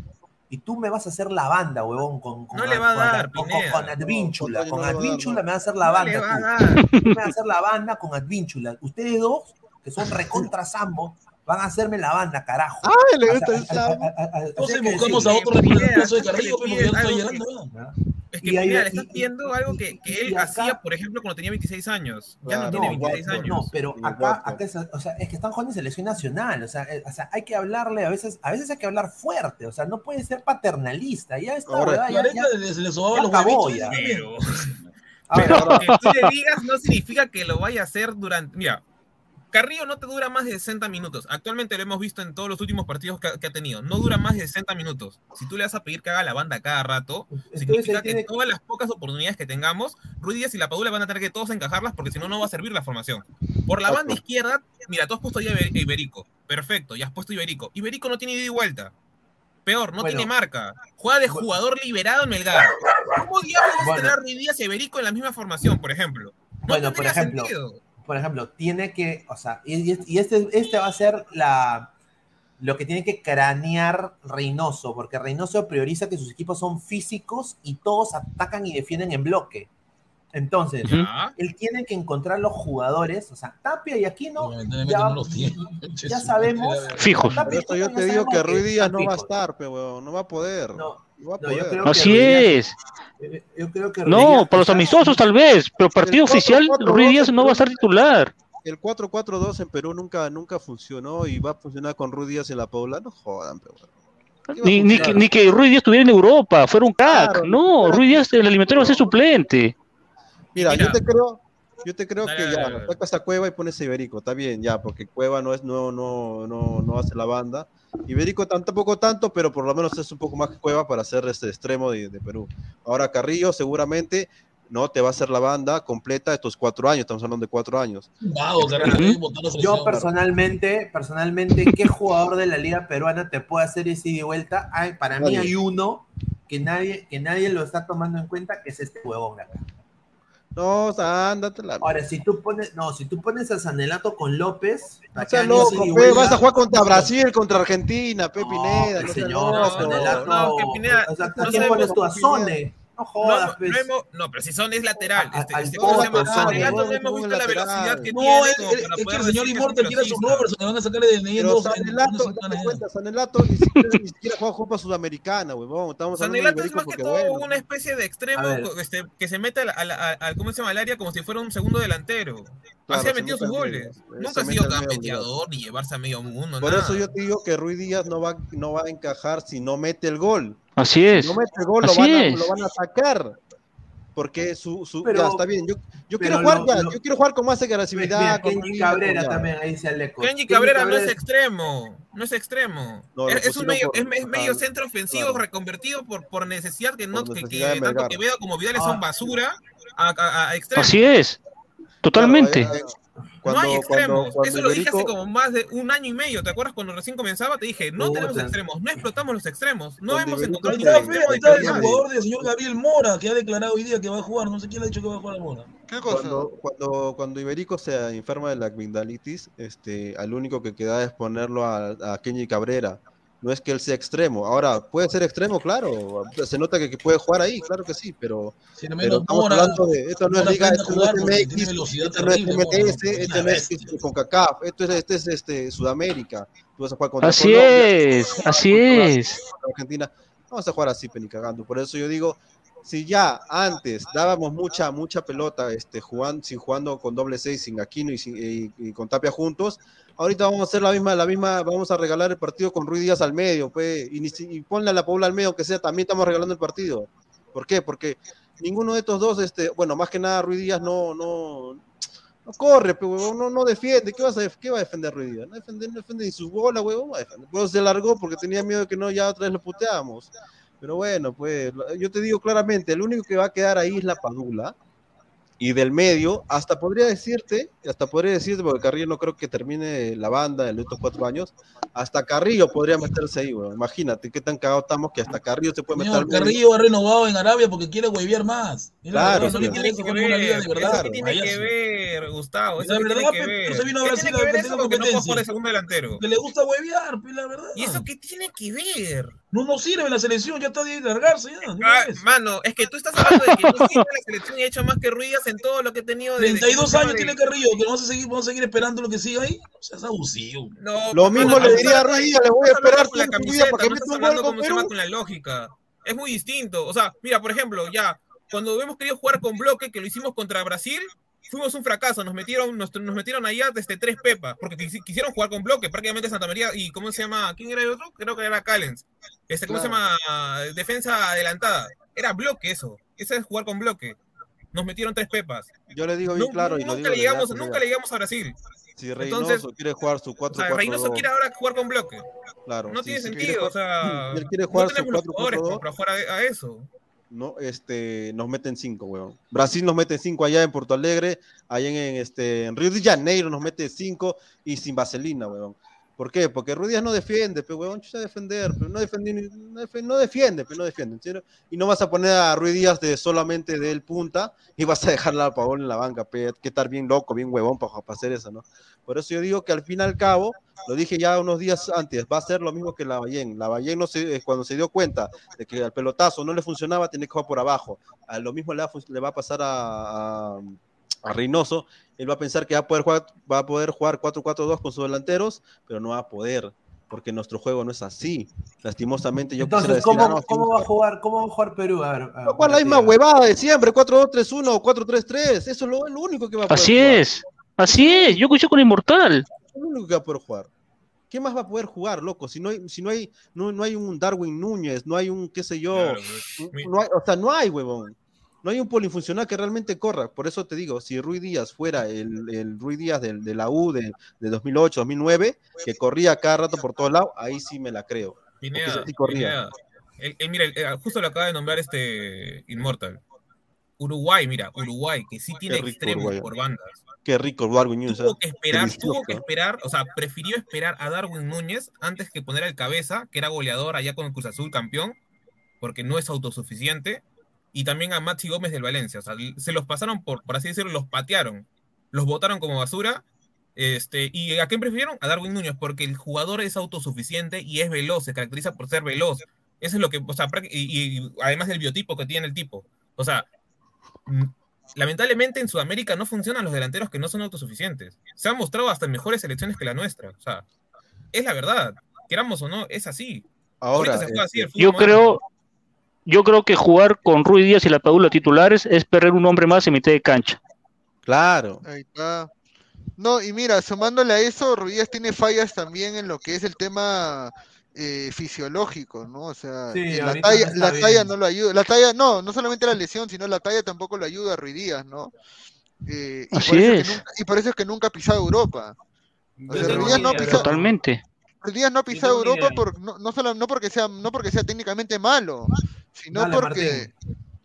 Y tú me vas a hacer la banda, huevón, con, con, No le va a con- dar, con, Pineda. con Advínchula. No, con no le va a dar, Advínchula no. me va a hacer la No banda. le va a tú. dar. Tú me vas a hacer la banda con Advínchula. Ustedes dos, que son recontra sambo, van a hacerme la banda, carajo. Ay, le gusta el sambo. Entonces buscamos a otro representante de Carrillo, pero llegando. algo ya. Es que Y ahí- mira, le estás pidiendo algo que, que él acá- hacía, por ejemplo, cuando tenía 26 años. Ya Claro, no tiene No, 26 no, años. no, pero acá, acá es, o sea, es que están jugando en selección nacional, o sea, eh, o sea, hay que hablarle, a veces, a veces hay que hablar fuerte, o sea, no puede ser paternalista, ya está. ¿verdad? Ya, ya- le, le sobaba ya los acabó ya. Pero, pero que tú le digas no significa que lo vaya a hacer durante. Mira, Carrillo no te dura más de 60 minutos. Actualmente lo hemos visto en todos los últimos partidos que, ha- que ha tenido. No dura más de 60 minutos. Si tú le vas a pedir que haga la banda cada rato, Entonces, significa que tiene- todas las pocas oportunidades que tengamos, Ruiz Díaz y la Padula van a tener que todos encajarlas porque si no, no va a servir la formación. Por la banda izquierda, mira, tú has puesto ya Iber- Iberico. Perfecto, ya has puesto Iberico. Iberico no tiene ida y vuelta. Peor, no Bueno. tiene marca. Juega de jugador liberado en Melgar. ¿Cómo diablos vas a tener Ruiz Díaz y Iberico en la misma formación, por ejemplo? No Bueno, por ejemplo, sentido. Por ejemplo, tiene que, o sea, y, este, este va a ser la, lo que tiene que cranear Reynoso, porque Reynoso prioriza que sus equipos son físicos y todos atacan y defienden en bloque. Entonces, Ya. él tiene que encontrar los jugadores, o sea, Tapia y Aquino, ya, no ya sabemos. Fijos. Yo Aquino te digo que Ruiz Díaz no va a estar, pe, weón, no va a poder. No, No yo Así Ruiz es. Díaz- yo creo que No, para los amistosos tal vez, pero partido oficial, 4-4-2 Ruiz Díaz no va a estar titular. El 4-4-2 en Perú nunca, nunca funcionó y va a funcionar con Ruiz Díaz en la Paula. No jodan, pe, weón. ¿Qué va a Ni, ni, que- ni que Ruiz Díaz estuviera en Europa, fuera un crack. Claro, no, claro. Ruiz Díaz en el alimentario va a ser suplente. Mira, Mira. yo te creo, yo te creo Dale, que dale, ya, dale. sacas a Cueva y pones a Iberico, está bien, ya, porque Cueva no es, no, no, no, no hace la banda. Iberico tampoco tanto, pero por lo menos es un poco más que Cueva para ser este extremo de, de Perú. Ahora Carrillo seguramente no te va a hacer la banda completa de estos cuatro años, estamos hablando de cuatro años. Carrillo. Yo personalmente, personalmente, ¿qué jugador de la liga peruana te puede hacer ese ida y vuelta? Hay, para mí hay uno que nadie, que nadie lo está tomando en cuenta, que es este huevón acá. No, o sea, ándate la... Ahora, si tú pones, no, si tú pones a Sanelato con López, hagan ese loco, pe, vas a jugar contra Brasil, contra Argentina, Pe No, Pineda, no señor. Sanelato, no, que Pineda- o sea, ¿a no quién pones tú? A Pineda. Sone. No jodas, no, pues. no hemos- no, pero si son es lateral. A- Este, al este, ¿cómo se llama? Poto, Sanelato Poto, no hemos visto la lateral. velocidad que No, tiene es, es- que poder el señor Immortal quiere a su velocista. Robertson, le van a sacar de DNI en dos Sanelato, date cuenta, ni siquiera, ni siquiera juega Copa Sudamericana, huevón. Estamos Sanelato es más que todo bueno. una especie de extremo este, que se mete al- al- ¿cómo se llama? al área como si fuera un segundo delantero. Claro, Así ha se metido sus goles. se Nunca ha sido al medio, campeador ni llevarse a medio mundo. Por nada. eso yo te digo que Ruiz Díaz no va, no va a encajar si no mete el gol. Así Si es. no mete el gol, lo Así van, a, es. lo van a sacar. Porque su, su Pero- ya está bien. Yo, yo quiero jugar lo- ya, lo- yo quiero jugar con más agresividad. Kenji Cabrera con también, ahí dice Aleco. Kenji Cabrera no es extremo, no es extremo. No, es, es un medio, por- es, me- es medio centro ofensivo claro. reconvertido por, por necesidad que no Por que, necesidad que tanto Melgar. Quevedo como Vidal Ah. son basura a, a, a extremos. Así es. Totalmente. Claro, eh, no hay cuando- extremos. cuando- cuando Eso lo dije hace como más de un año y medio. ¿Te acuerdas cuando recién comenzaba? Te dije, no tenemos extremos, no explotamos los extremos, no Cuando hemos encontrado está, ningún feo, está el jugador del señor Gabriel Mora, que ha declarado hoy día que va a jugar. No sé quién le ha dicho que va a jugar a Mora. ¿Qué cosa? Cuando, cuando, cuando Iberico se enferma de la amigdalitis, este, al único que queda es ponerlo a, a Kenji Cabrera. No es que él sea extremo. Ahora, puede ser extremo, claro. Se nota que, que puede jugar ahí, claro que sí, pero, Sin menos pero estamos Mora, hablando de. Esto no es Liga, esto no es MX, velocidad esto no es ¿no? esto no es este, CONCACAF, esto es, este es este, Sudamérica. Tú vas a jugar contra Así Colombia, es, así contra es. Argentina. Vamos a jugar así, peni cagando. Por eso yo digo, si ya antes dábamos mucha, mucha pelota, este, jugando, sin jugando con doble seis, sin Aquino y, sin- y- y con Tapia juntos, ahorita vamos a hacer la misma, la misma, vamos a regalar el partido con Ruiz Díaz al medio, pues, y, y ponle la Paula al medio, aunque sea, también estamos regalando el partido. ¿Por qué? Porque ninguno de estos dos, este, bueno, más que nada Ruiz Díaz no, no, no corre, pero huevón, no, no defiende. ¿Qué, qué va a defender Ruiz Díaz? No defiende, no defiende ni sus bolas, huevón. Luego se largó porque tenía miedo de que no, ya otra vez lo puteábamos. Pero bueno, pues yo te digo claramente, el único que va a quedar ahí es la Padula. Y del medio, hasta podría decirte, hasta podría decirte, porque Carrillo no creo que termine la banda en estos cuatro años, hasta Carrillo podría meterse ahí, weón. Imagínate qué tan cagados estamos que hasta Carrillo se puede meter. Carrillo ha renovado en Arabia porque quiere huevear más. Claro, eso que tiene que ver, Gustavo. Eso la que verdad, tiene que ver. pero se vino a ¿Qué Brasil tiene a que ver competir eso en con que no puedo competencia. jugar de segundo delantero? Que le gusta huevear, pues la verdad. ¿Y eso qué tiene que ver? No nos sirve la selección, ya está de largarse ya. Ah, mano, es que tú estás hablando de que no sirve la selección y ha hecho más que Ruidas en todo lo que he tenido de. de- 32 de- años de- tiene Carrillo, que vamos a seguir, vamos a seguir esperando lo que siga ahí. O sea, es abusivo. No, Lo mismo le diría a Ruiz le voy a esperar con la camiseta, para que no estás hablando como se llama con la lógica. Es muy distinto. O sea, mira, por ejemplo, ya, cuando hemos querido jugar con bloque, que lo hicimos contra Brasil, fuimos un fracaso. Nos metieron, nos, nos metieron allá desde tres pepas, porque quisi- quisieron jugar con bloque, prácticamente Santa María. ¿Y cómo se llama? ¿Quién era el otro? Creo que era Callens. Este, ¿Cómo Claro. se llama? Defensa adelantada. Era bloque eso. Eso es jugar con bloque. Nos metieron tres pepas. Yo le digo bien claro y nunca, digo le llegamos, nunca le llegamos a Brasil. Si Entonces, Reynoso quiere jugar su o 4 sea, 4 Reynoso quiere ahora jugar con bloque. Claro, No sí, tiene si sentido, o sea, él quiere no jugar su tenemos los 4 jugadores 4 para jugar a, a eso. no, este, nos meten 5, weón. Brasil nos mete 5 allá en Porto Alegre, allá en, en, este, en Río de Janeiro nos mete 5 y sin vaselina, weón. ¿Por qué? Porque Ruiz Díaz no defiende, pero weón, chucha defender, pero no defiende, ni- no defiende, no defiende, pero no defiende, ¿en serio? Y no vas a poner a Ruiz Díaz de solamente de él punta y vas a dejarla a Pavón en la banca, pe, que estar bien loco, bien huevón para, hacer eso, ¿no? Por eso yo digo que al fin y al cabo, lo dije ya unos días antes, va a ser lo mismo que la Ballén. La Ballén no se, eh, cuando se dio cuenta de que al pelotazo no le funcionaba, tenía que jugar por abajo. A lo mismo le va, a pasar a, a Reynoso. Él va a pensar que va a poder jugar, va a poder jugar 4-4-2 con sus delanteros, pero no va a poder, porque nuestro juego no es así. Lastimosamente, yo quisiera Entonces, decir, ¿cómo, ah, no, cómo va a jugar, ¿cómo va a jugar Perú? A ver, a- jugar la misma huevada de siempre, 4-2-3-1 o 4-3-3. Eso es lo, lo único que va a poder Así jugar. es. Así es. Yo escuché con Inmortal. Es lo único que va a poder jugar. ¿Qué más va a poder jugar, loco? Si no hay, si no hay, no, no hay un Darwin Núñez, no hay un, qué sé yo, Claro, no- no hay- o sea, no hay, huevón. No hay un polifuncional que realmente corra. Por eso te digo, si Rui Díaz fuera el, el Rui Díaz del- de, la U de, de 2008, 2009, que corría cada rato por todos lados, ahí sí me la creo. Pineda, sí corría. Pineda. El- el- mira, el- eh, justo lo acaba de nombrar este Inmortal. Uruguay, mira, Uruguay, que sí tiene extremos Uruguay. por bandas. Qué rico Darwin Núñez. Tuvo ¿eh? que esperar, tuvo que esperar, o sea, prefirió esperar a Darwin Núñez antes que poner al cabeza, que era goleador allá con el Cruz Azul campeón, porque no es autosuficiente, y también a Maxi Gómez del Valencia. O sea, se los pasaron por, por así decirlo, los patearon, los botaron como basura. Este, ¿Y a quién prefirieron? A Darwin Núñez, porque el jugador es autosuficiente y es veloz, se caracteriza por ser veloz. Eso es lo que, o sea, y, y además del biotipo que tiene el tipo. O sea, mm, lamentablemente en Sudamérica no funcionan los delanteros que no son autosuficientes. Se han mostrado hasta en mejores selecciones que la nuestra. O sea, es la verdad. Queramos o no, es así. Ahora, se juega así el fútbol Yo creo, yo creo que jugar con Rui Díaz y la Padula titulares es perder un hombre más en mitad de cancha. Claro. Ahí está. No, y mira, sumándole a eso, Ruiz tiene fallas también en lo que es el tema eh, fisiológico, ¿no? O sea, Sí, eh, la talla, no la talla no lo ayuda. La talla, no, no solamente la lesión, sino la talla tampoco lo ayuda a Ruiz Díaz, ¿no? Eh, y, Así por eso es. Que nunca, y por eso es que nunca ha pisado Europa. O Yo sea, tengo Ruiz Díaz no ha una idea. pisado, Totalmente. Ruiz Díaz no ha pisado Europa por, no, no, solo, no porque sea, no porque sea técnicamente malo, sino Dale, porque.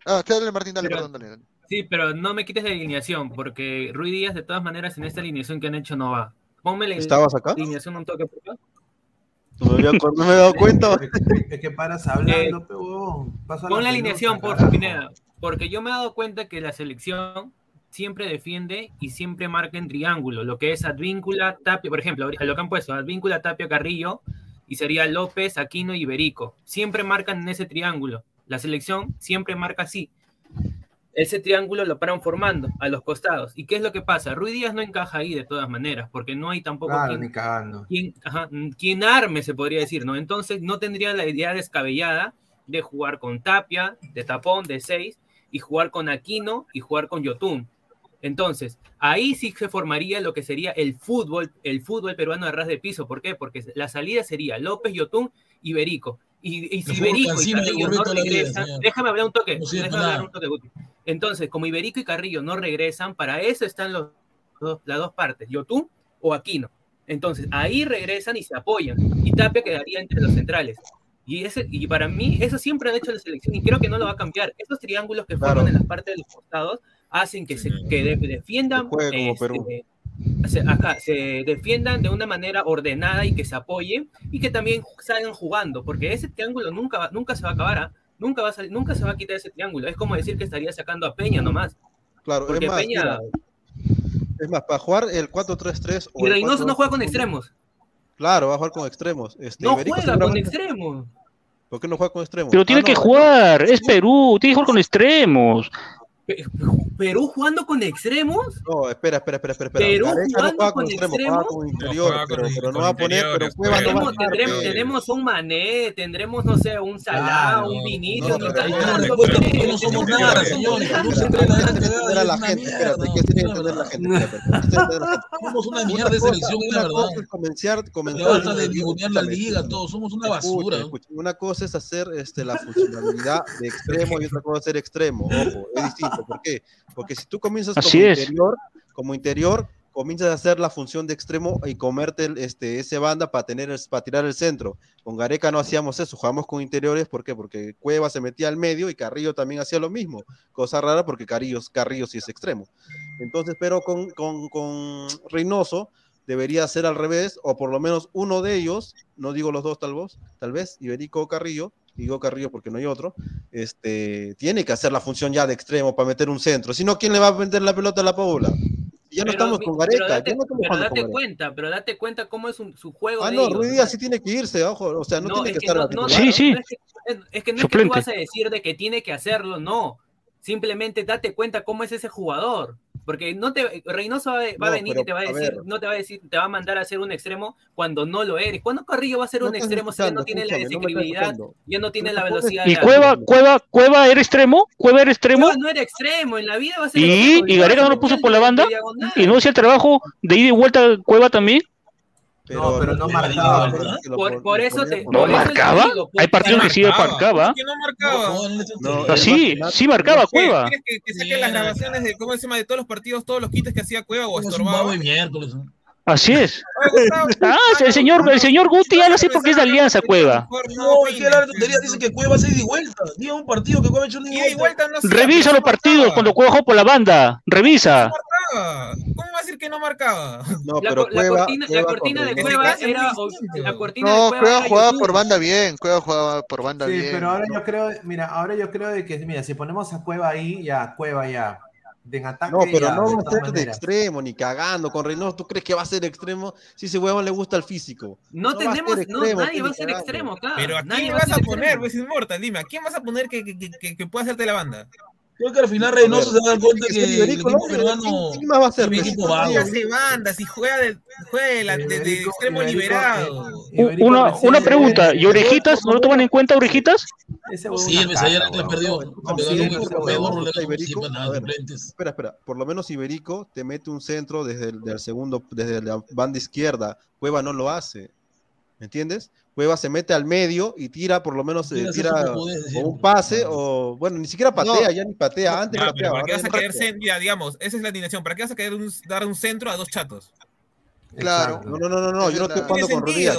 Ah, dale Martín, dale, Pero- perdón, dale, dale. Sí, pero no me quites la alineación, porque Rui Díaz, de todas maneras, en esta alineación que han hecho no va. Ponme la ¿Estabas acá? alineación un toque, por favor. No me, había, acor- no me he dado cuenta. Es que paras hablando, pe, huevón. Pasa Pon la alineación, por. Pineda, porque yo me he dado cuenta que la selección siempre defiende y siempre marca en triángulo, lo que es Advíncula, Tapia, por ejemplo, lo que han puesto, Advíncula, Tapia, Carrillo, y sería López, Aquino y Iberico. Siempre marcan en ese triángulo. La selección siempre marca así. Ese triángulo lo paran formando a los costados. ¿Y qué es lo que pasa? Rui Díaz no encaja ahí de todas maneras, porque no hay tampoco Claro, quien, ni cagando. quien, ajá, quien arme, se podría decir, ¿no? Entonces no tendría la idea descabellada de jugar con Tapia, de tapón, de seis, y jugar con Aquino y jugar con Yotun. Entonces, ahí sí se formaría lo que sería el fútbol, el fútbol peruano de ras de piso. ¿Por qué? Porque la salida sería López, Yotun y Berico. Y, y si fútbol Berico y Carrillo no vida, regresan, déjame hablar un toque, No sirve déjame nada. hablar un toque, Guti. Entonces, como Iberico y Carrillo no regresan, para eso están los, dos- las dos partes, Yotun o Aquino. Entonces, ahí regresan y se apoyan. Y Tapia quedaría entre los centrales. Y, ese, y para mí, eso siempre han hecho la selección y creo que no lo va a cambiar. Esos triángulos que forman Claro. en las partes de los costados hacen que se que de- defiendan, este, Perú. se, ajá, se defiendan de una manera ordenada y que se apoyen y que también salgan jugando, porque ese triángulo nunca, va- nunca se va a acabar, ¿ah? nunca, va a salir- nunca se va a quitar ese triángulo. Es como decir que estaría sacando a Peña nomás. Claro, Porque es más, Peña- mira, es más, para jugar el 4-3-3 o Y Reynoso no juega con 4-2-3-1, extremos. Claro, va a jugar con extremos. Este, No Iberico juega con extremos. ¿Por qué no juega con extremos? Pero tiene Ah, que jugar, es Perú, tiene que jugar con extremos. Pe- Perú jugando con extremos. No, espera, espera, espera, espera. espera. Perú Gareca no jugando juega con con extremo, juega extremos. con No, interior, con- pero, pero no va a poner, pero Cueva no va a tendremos, pe. tenemos un Mané, tendremos, no sé, un Salah, Claro, un Vinicius, no, No, no somos nada, señores. Perú se entender a la gente, espérate, hay que entender a la gente, espérate, hay que entender a la gente. Somos una mierda de selección, la una verdad. cosa es comenzar, comenzar basta de la liga, todos somos una basura. Una cosa es hacer este, la funcionalidad de extremo y otra cosa es ser extremo. Ojo, es distinto. ¿Por qué? Porque si tú comienzas Así como es. interior, como interior, comienzas a hacer la función de extremo y comerte el- este, ese banda para tener el- para tirar el centro. Con Gareca no hacíamos eso, jugábamos con interiores, ¿por qué? Porque Cueva se metía al medio y Carrillo también hacía lo mismo. Cosa rara porque Carrillo, Carrillo sí es extremo. Entonces, pero con, con, con Reynoso debería ser al revés, o por lo menos uno de ellos, no digo los dos tal vez, tal vez, Iberico o Carrillo, digo Carrillo porque no hay otro, este, tiene que hacer la función ya de extremo para meter un centro, si no, ¿quién le va a meter la pelota a la Paula? Y ya no Pero, estamos con pero Gareca, date, no pero date con Gareca. cuenta, pero date cuenta cómo es un- su juego. Ah, de no, ellos, Ruiz Díaz sí tiene que irse, ojo, o sea, no, No, tiene es que que estar no, Sí, sí. no es que, es, es que no es que tú Suplente. vas a decir de que tiene que hacerlo, no. Simplemente date cuenta cómo es ese jugador. Porque no te, Reynoso va, a- va a No, venir pero, y te va a a decir, ver. no te va a decir, te va a mandar a hacer un extremo cuando no lo eres. ¿Cuándo Carrillo va a ser No un extremo si ya no tiene la escuchando. ya no tiene la velocidad? ¿Y Cueva, Cueva, Cueva era extremo? ¿Cueva era extremo? Cueva no era extremo, en la vida va a ser ¿Y, extremo, y Gareca no ser lo puso por la banda? ¿Y no hacía el trabajo de ida y vuelta Cueva también? No, pero no marcaba, ¿verdad? Por, por eso te. ¿No por marcaba? digo, Hay partidos que sí marcaba. marcaba. Es que no marcaba. No, es sí, sí marcaba. Cueva. ¿Quieres que, que saquen las grabaciones de cómo se llama de todos los partidos, todos los quites que hacía Cueva o Es un estorbaba? babo de miércoles. Así es. Ah, el señor, el señor Guti ya lo sé porque es de Alianza Cueva. No, es que la tontería dice que Cueva hace ida y vuelta. Diga un partido que Cueva ha hecho ida y vuelta. Revisa los partidos cuando Cueva jugó por la banda. Revisa. ¿Cómo va a decir que no marcaba? No, La, pero la Cueva, cortina, la cortina de. Cueva Ese caso es era. La cortina de No, Cueva jugaba por banda bien, Cueva jugaba por banda Sí, bien. pero ahora yo creo, mira, ahora yo creo de que, mira, si ponemos a Cueva ahí, ya, Cueva ya. Ataque No, pero no va a ser de extremo, ni cagando con Reynoso. ¿Tú crees que va a ser extremo si ese huevón le gusta el físico? No, a tenemos, no, nadie va a ser cagando. extremo acá. Pero ¿a nadie quién va vas a ser poner, extremo. pues Inmortal? Dime, ¿a quién vas a poner que, que- que pueda hacerte la banda? Creo que al final Reynoso se va a dar cuenta que el Iberico, equipo ¿no? peruano ¿Quién- quién más va a ser? equipo si no vago. ¿Qué hace banda? Si juega de, juega de, extremo liberado. eh, Una, una pregunta, ¿y orejitas? ¿No lo toman en cuenta orejitas? Ayer caca, Atlas huevón. perdió. Espera, espera. Por lo menos Iberico te mete un centro desde el segundo, desde la banda izquierda. Cueva no lo hace. ¿Me entiendes? Cueva se mete al medio y tira, por lo menos, eh, tira o un pase, o bueno, ni siquiera patea, No. ya ni patea, antes pero pateaba. ¿para qué vas a patea. cen- ya, digamos, esa es la alineación. ¿Para qué vas a querer un- dar un centro a dos chatos? Claro. No, no, no, no, yo no es estoy jugando con Ruiz Díaz.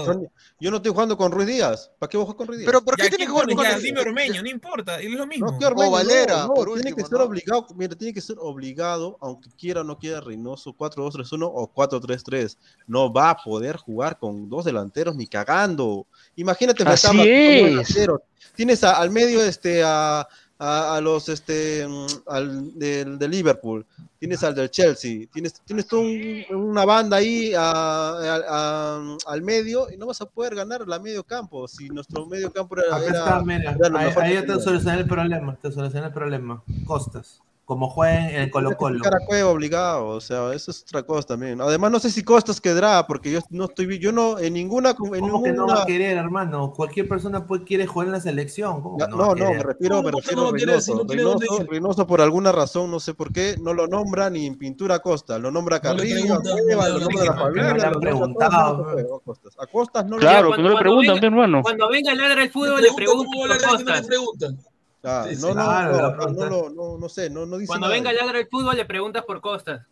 Yo, no estoy jugando con Ruiz Díaz. ¿Para qué voy a jugar con Ruiz Díaz? Pero ¿por qué tiene que ¿quién jugar con dime Ormeño, no importa, es lo mismo. No, que Ormeño, Valera, no, no, por tiene último, que ser ¿no? obligado, mira, tiene que ser obligado, aunque quiera o no quiera Reynoso 4-2-3-1 o 4-3-3. No va a poder jugar con dos delanteros ni cagando. Imagínate Así es. delanteros. Tienes a- al medio este a, a, a los este mm, al del de Liverpool, tienes al del Chelsea, tienes tienes toda un- una banda ahí a- a- al medio y no vas a poder ganar la medio campo si nuestro medio campo era, Acá está, mira, era ahí, ahí te tenía. solucioné el problema, te solucioné el problema. Costas, como jueguen en el Colo Colo. Cara Cueva obligado, o sea, eso es otra cosa también. Además, no sé si Costas quedará, porque yo no estoy, yo no, en ninguna, en ¿Cómo que ninguna, no va a querer, hermano? Cualquier persona puede, quiere jugar en la selección. ¿Cómo que no, a no, querer? me refiero, No, me no, refiero no a Reynoso. no tiene dónde Reynoso. Reynoso, por alguna razón, no sé por qué, no lo nombra ni en pintura a Costa, lo nombra a No le Carrillo, a no lo le nombra a no le nombra a a a Costas. A no Claro, nombra. que no le Cuando preguntan, hermano. Cuando venga Ladra el fútbol, Le le preguntan no. Ah, Sí, no, no, Claro, no, no, no, lo- no, no sé, no, no dice Cuando nada. venga Ladra el fútbol, le preguntas por Costas.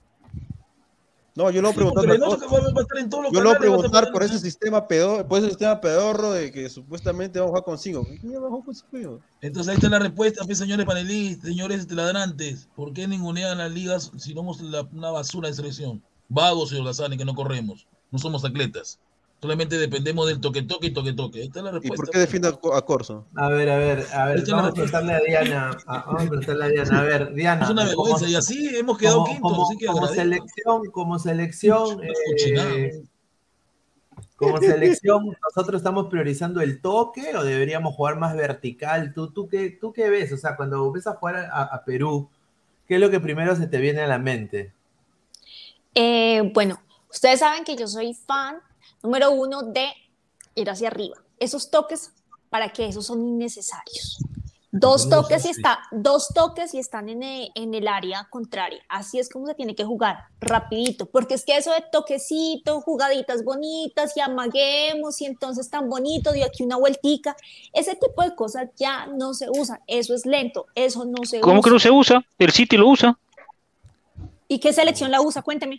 No, yo lo voy a preguntar por los Yo lo voy a preguntar por ese sistema pedorro, por ese sistema pedorro de que supuestamente vamos a jugar con. Entonces ahí está la respuesta, pues, señores panelistas, señores ladrantes. ¿Por qué ningunean las ligas si somos la- una basura de selección? Vagos, señor Lazani, que no corremos. No somos atletas. Solamente dependemos del toque-toque y toque-toque. Ahí está la ¿Y respuesta. por qué defiende a Co- a Corso? A ver, a ver, a ver, Esta vamos a preguntarle a Diana. a- vamos a preguntarle a Diana. A ver, Diana. Es una como- vergüenza. Y así hemos quedado como, quintos. como- así que como agradezco. selección, como selección, eh, como selección, nosotros estamos priorizando el toque o deberíamos jugar más vertical. ¿Tú, tú, qué, tú qué ves? O sea, cuando ves a jugar a, a Perú, ¿qué es lo que primero se te viene a la mente? Eh, bueno, ustedes saben que yo soy fan número uno de ir hacia arriba. Esos toques, ¿para qué? Esos son innecesarios. Dos toques y está, dos toques y están en el, en el área contraria. Así es como se tiene que jugar, rapidito, porque es que eso de toquecito, jugaditas bonitas y amaguemos y entonces tan bonito, de aquí una vueltica, ese tipo de cosas ya no se usan. Eso es lento, eso no se ¿Cómo que usa. no se usa? El City lo usa. ¿Y qué selección la usa? Cuénteme.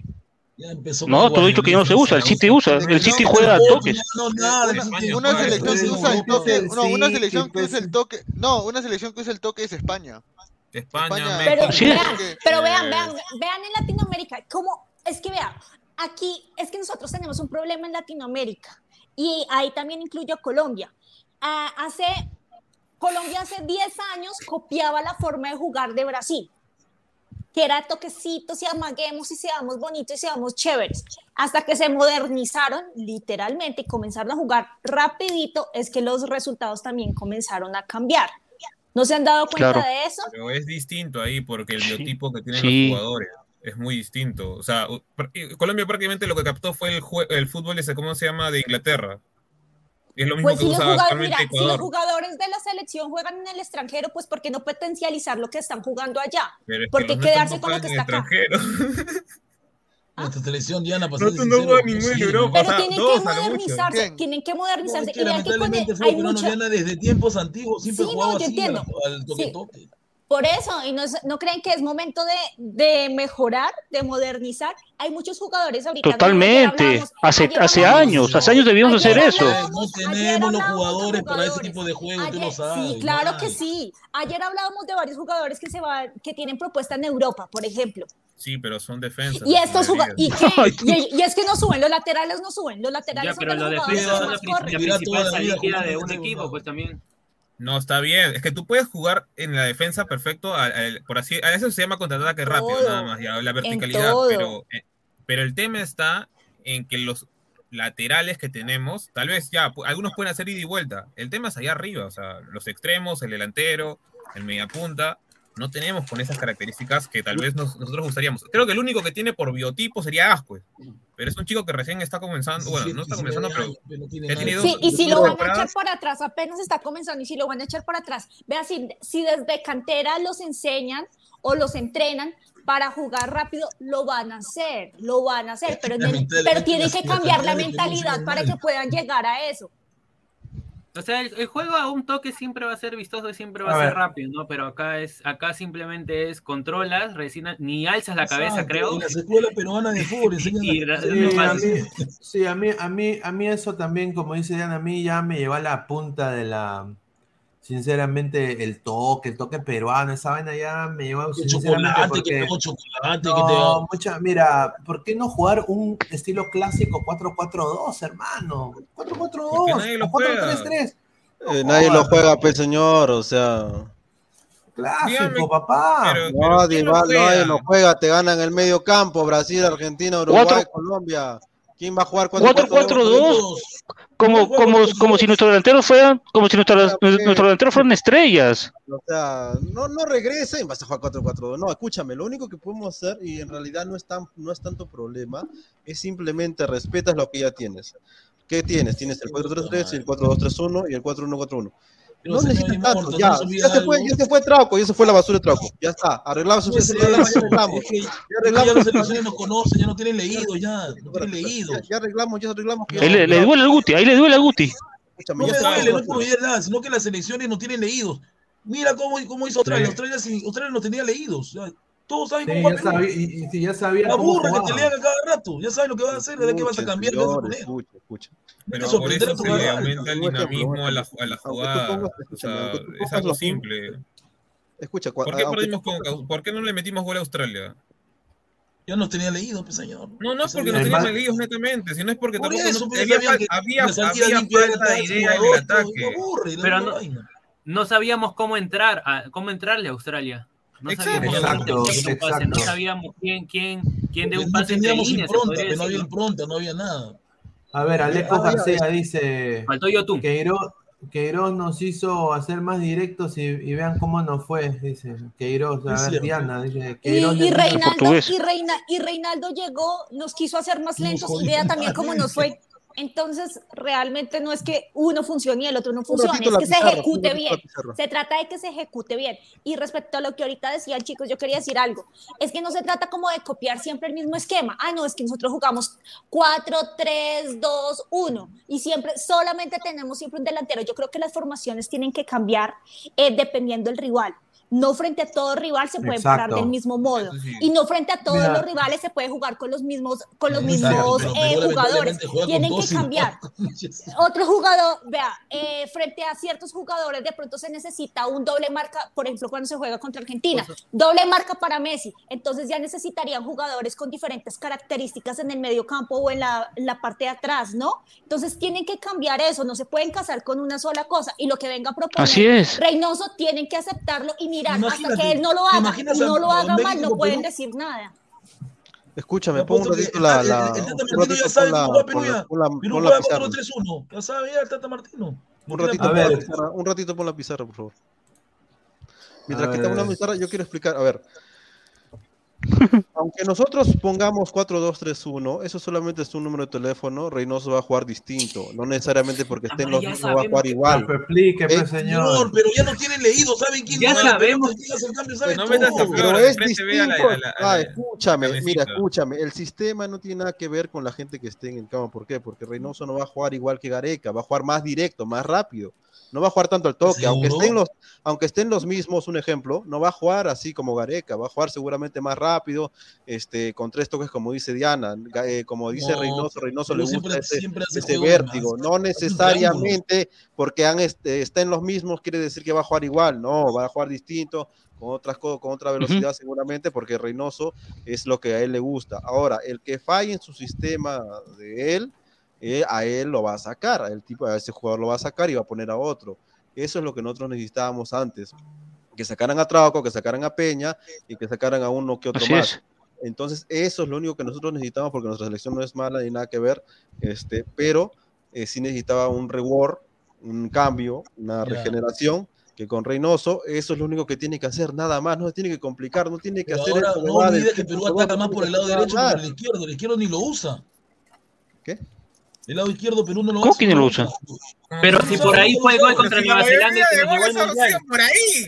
Ya empezó No, lo he dicho que ya no se usa. El City usa. El City juega a toques. No, nada, Una, selección que pues, usa el no, toque, pues, no, una selección que pues, usa el toque, no, una selección que usa el toque es España. España, España- México. Pero vean, pero vean, vean, vean en Latinoamérica, como es que vean, aquí es que nosotros tenemos un problema en Latinoamérica y ahí también incluyo a Colombia. Ah, hace, Colombia hace 10 años copiaba la forma de jugar de Brasil, que era toquecitos y amaguemos y seamos bonitos y seamos chéveres. Hasta que se modernizaron literalmente y comenzaron a jugar rapidito, es que los resultados también comenzaron a cambiar. ¿No se han dado cuenta Claro. de eso? Pero es distinto ahí porque el Sí. biotipo que tienen Sí. los jugadores es muy distinto. O sea, y Colombia prácticamente lo que captó fue el, el fútbol ese, ¿cómo se llama? De Inglaterra. Es lo mismo Pues que si los, jugadores, mira, si los jugadores de la selección juegan en el extranjero, pues ¿por qué no potencializar lo que están jugando allá? Es ¿Por qué quedarse con lo que está acá? Nuestra selección, Diana, para No, no juegas ninguno en Europa. Pero tienen que modernizarse, tienen que modernizarse. y vean que con lamentablemente el- fútbol hay peruano desde tiempos antiguos siempre Sí, jugaba así entiendo. al, al toque Sí. toque. Por eso, y no, es- no creen que es momento de, de mejorar, de modernizar. Hay muchos jugadores ahorita. Totalmente. Hace, hace años, hace años debíamos Ayer hacer eso. No ayer tenemos los jugadores para ese tipo de juego, tú Ayer- lo sabes. Sí, claro que sí. Ayer hablábamos de varios jugadores que se van, que tienen propuesta en Europa, por ejemplo. Sí, pero son defensas. Y estos. ¿y qué? Y, y es que no suben, los laterales no suben, los laterales Ya, son pero los lo defensa la, la principal la vida salida de un ese equipo, pues también. No, está bien. Es que tú puedes jugar en la defensa perfecto, a, a- por así, a eso se llama contraataque rápido, Todo, nada más, ya, la verticalidad. Pero, eh, pero el tema está en que los laterales que tenemos, tal vez ya, algunos pueden hacer ida y vuelta. El tema es allá arriba, o sea, los extremos, el delantero, el mediapunta, no tenemos con esas características que tal vez nos- nosotros gustaríamos. Creo que el único que tiene por biotipo sería Ascue, pero es un chico que recién está comenzando, bueno, no está comenzando, pero dos- Sí, y si lo van a echar para atrás, apenas está comenzando, y si lo van a echar para atrás, vea, si, si desde cantera los enseñan o los entrenan para jugar rápido, lo van a hacer, lo van a hacer, pero, mentalidad pero tienen que cambiar la mentalidad para que puedan llegar a eso. O sea, el, el juego a un toque siempre va a ser vistoso y siempre va A a, ser rápido, ¿no? Pero acá es, acá simplemente es controlas, recién ni alzas la cabeza, Exacto, creo. En las escuelas peruanas de fútbol Y- la- Sí, a mí, sí, a mí, a mí, a mí eso también, como dice Diana, a mí ya me llevó a la punta de la, sinceramente, el toque, el toque peruano, esa vaina ya me llevó, El chocolate, porque... que tengo chocolate, No, que te... mucha, mira, ¿por qué no jugar un estilo clásico 4-4-2, hermano? 4-4-2, Porque nadie lo o juega. 4-3-3. Eh, nadie lo juega, pues señor, o sea. Clásico, Dígame, papá. pero- pero Nadie, nadie lo juega, te ganan el medio campo, Brasil, Argentina, Uruguay, Cuatro- Colombia. ¿Quién va a jugar 4-4-2? 4-4-2, como, como, como si nuestros delanteros fueran, como si nuestros, nuestros delanteros fueran estrellas. O sea, no, no regresen, vas a jugar 4-4-2. No, escúchame, lo único que podemos hacer, y en realidad no es, tan, no es tanto problema, es simplemente respetas lo que ya tienes. ¿Qué tienes? Tienes el 4-3-3 y el 4-2-3-1 y el 4-1-4-1. No señor necesitas tanto, ya, ya se fue, ya se fue Trauco, ya se fue la basura de Trauco, ya está, arreglamos su ya arreglamos, es que- ya los selecciones nos conocen, ya no tienen leídos, ya, no tienen leídos. ya arreglamos, ya arreglamos. Ahí le, le duele al Guti, ahí le duele al Guti. Escúchame, No ya me duele, no es por nada, sino que las selecciones no tienen leídos. Mira cómo, cómo hizo Australia. Australia, sí- Australia no tenía leídos. Todos saben Sí, cómo va ya sabía, y, y ya sabía La cómo burra que te lean a cada rato. Ya saben lo que vas a hacer, de qué vas a cambiar, Señor, poner. escucha, escucha. Pero Eso, por eso se jugar. aumenta el dinamismo a la, a la tú jugada. pongas- O sea, es algo simple. Escucha, ¿Por qué, perdimos tú con, ¿Por qué no le metimos gol a Australia? Yo no tenía leído, pues, señor. No, no es porque no tenían medidos netamente, sino es porque Por tampoco eso, no- había, que había, había era falta de idea en el ataque. me aburre, Pero no-. No sabíamos cómo entrar, a, cómo entrarle a Australia. No Exacto. sabíamos Exacto, quién de un pase, no exacto. sabíamos quién, quién, quién de un no pase entre teníamos líneas, se impronta, que no había impronta, no había nada. A ver, Alejo Ah, García dice Faltó Yotun. Queiroz, Queiroz nos hizo hacer más directos y, y vean cómo nos fue, dice Queiroz. A ver. Diana, dice Y, Queiroz y le- Reinaldo, y, Reina, y Reinaldo llegó, nos quiso hacer más lentos y jodió vea también cómo nos fue. Entonces, realmente no es que uno funcione y el otro no funcione, es que se pizarra, ejecute bien. Se trata de que se ejecute bien. Y respecto a lo que ahorita decían, chicos, yo quería decir algo. Es que no se trata como de copiar siempre el mismo esquema. Ah, no, es que nosotros jugamos 4, 3, 2, 1 y siempre, solamente tenemos siempre un delantero. Yo creo que las formaciones tienen que cambiar eh, dependiendo del rival. No frente a todo rival se puede parar Exacto. del mismo modo. Sí. Y no frente a todos Mira. los rivales se puede jugar con los mismos, con los mismos eh, jugadores. Tienen que cambiar. Otro jugador, vea, eh, frente a ciertos jugadores de pronto se necesita un doble marca, por ejemplo, cuando se juega contra Argentina, doble marca para Messi. Entonces ya necesitarían jugadores con diferentes características en el medio campo o en la, en la parte de atrás, ¿no? Entonces tienen que cambiar eso, no se pueden casar con una sola cosa. Y lo que venga a proponer Así es. Reynoso tienen que aceptarlo y mirar hasta que él no lo ¿te haga, no lo haga mal, no pueden Perú? decir nada. Escúchame, Te pon un ratito la, el- la, el Tata un Martino ratito ya sabe la, cómo Perú la, ya. Perú juega pizarra. 4-3-1. Ya sabe ya el Tata Martino. Un ratito, un ratito pon la pizarra, por favor. Mientras A que estamos en la pizarra, yo quiero explicar, a ver. Aunque nosotros pongamos 4-2-3-1, eso solamente es un número de teléfono, Reynoso va a jugar distinto, no necesariamente porque esté en los mismos va a jugar igual. Pero explique, pues, Eh, señor. Señor, pero ya no tienen leído, ¿saben quién Ya sabemos. quién hace el cambio? ¿Saben No todo? metas a Pero es distinto. a la- a Ah, la- escúchame, mira, escúchame. El sistema no tiene nada que ver con la gente que esté en el campo. ¿Por qué? Porque Reynoso no va a jugar igual que Gareca, va a jugar más directo, más rápido. No va a jugar tanto al toque, aunque estén, los, aunque estén los mismos, un ejemplo, no va a jugar así como Gareca, va a jugar seguramente más rápido, este, con tres toques, como dice Diana, eh, como dice No, Reynoso, Reynoso le gusta siempre- ese, hace ese de vértigo. más. No necesariamente porque han, este, estén los mismos quiere decir que va a jugar igual, no, va a jugar distinto, con otras cosas, con otra velocidad seguramente, porque Reynoso es lo que a él le gusta. Ahora, el que falle en su sistema de él, eh, a él lo va a sacar, el tipo, a ese jugador lo va a sacar y va a poner a otro. Eso es lo que nosotros necesitábamos antes. Que sacaran a Trauco, que sacaran a Peña y que sacaran a uno que otro Así más. es. Entonces, eso es lo único que nosotros necesitamos porque nuestra selección no es mala ni nada que ver, este, pero eh, sí necesitaba un reward, un cambio, una Ya. regeneración, que con Reynoso eso es lo único que tiene que hacer, nada más, no se tiene que complicar, no tiene que Pero hacer ahora no olvides que Perú ataca más por el lado derecho que por el izquierdo. El izquierdo ni lo usa. ¿Qué? El lado izquierdo Perú no lo ¿Cómo hace. que no lo usa? Pero si por ahí fue gol contra Nueva Zelanda y se nos llevó el mundial. por ahí.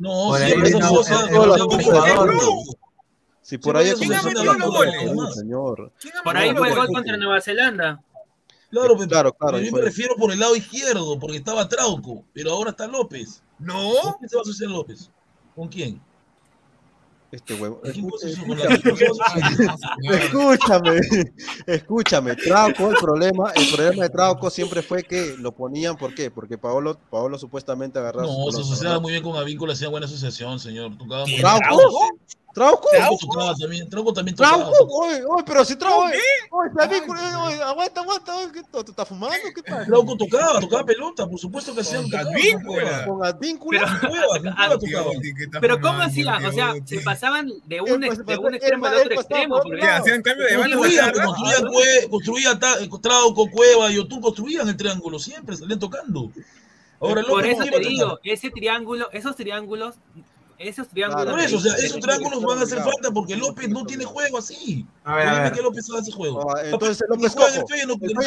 No, Por siempre ahí esas cosas. el Si por ahí se no, habla no, goles. señor. Por ahí fue No, gol contra Nueva Zelanda. Claro, pero, Claro, claro, pero yo fue. me refiero por el lado izquierdo, porque estaba Trauco, pero ahora está López. No. ¿Con quién se va a asociar López? ¿Con quién? Con la- Escúchame, escúchame, Trauco, el problema, el problema de Trauco siempre fue que lo ponían, ¿por qué? Porque Paolo, Paolo supuestamente agarraba No, su se asociaba muy bien con Avícola, hacía buena asociación, señor. Tocaba muy bien. ¿Trauco? ¿Trauco? Trauco también, Trauco también tocaba. Trauco, oye, oye, pero si Trauco, oye, oye, oye, aguanta, aguanta, oye, ¿qué, ¿tú estás fumando? ¿Qué pasa? Trauco tocaba, tocaba pelota, por supuesto que hacía. tocaba, Advíncula. Con Advíncula. Con tocaba. Pero ¿cómo hacían? O sea, se pasaban de un, de un extremo al otro extremo. porque- hacían cambio de banda. Construía Ta- Trauco, Cueva y Otún construían el triángulo, siempre salían tocando. Ahora Por López eso te digo, ese triángulo, esos triángulos, esos triángulos. Por eso, o sea, de- esos triángulos van a hacer falta porque López no tiene juego así. A ver, a ver. que López hace juego. Ah, Entonces López el Feyenoord, no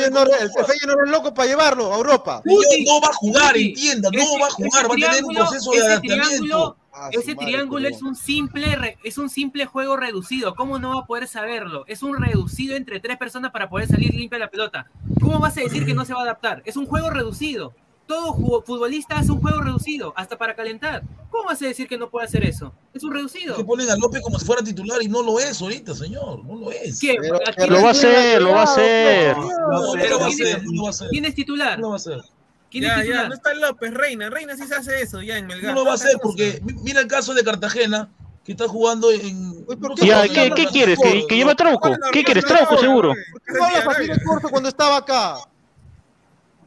Feyenoord es loco para llevarlo a Europa. No va a jugar, entienda, no va a jugar, ese va a tener un triángulo- proceso de ese adaptamiento. triángulo- Ah, su Ese madre, triángulo qué es un simple re- es un simple juego reducido. ¿Cómo no va a poder saberlo? Es un reducido entre tres personas para poder salir limpia la pelota. ¿Cómo vas a decir que no se va a adaptar? Es un juego reducido. Todo futbolista hace un juego reducido, hasta para calentar. ¿Cómo vas a decir que no puede hacer eso? Es un reducido. Que ponen a López como si fuera titular y no lo es ahorita, señor. No lo es. ¿Qué? Pero- Lo va a hacer, lo va a hacer. No, no va a ¿quién es- ser, no va a ser. ¿Quién es titular? No va a ser. ¿Quién es ya, titular? no está López, Reina. Reina sí se hace eso ya en Melgar. No lo va a hacer porque mi- mira el caso de Cartagena, que está jugando en. ¿por qué Ya, ¿qué, qué quieres? ¿Que, que lleve a Trauco? ¿Qué quieres? Trauco, seguro. No hablas así de corto cuando estaba acá.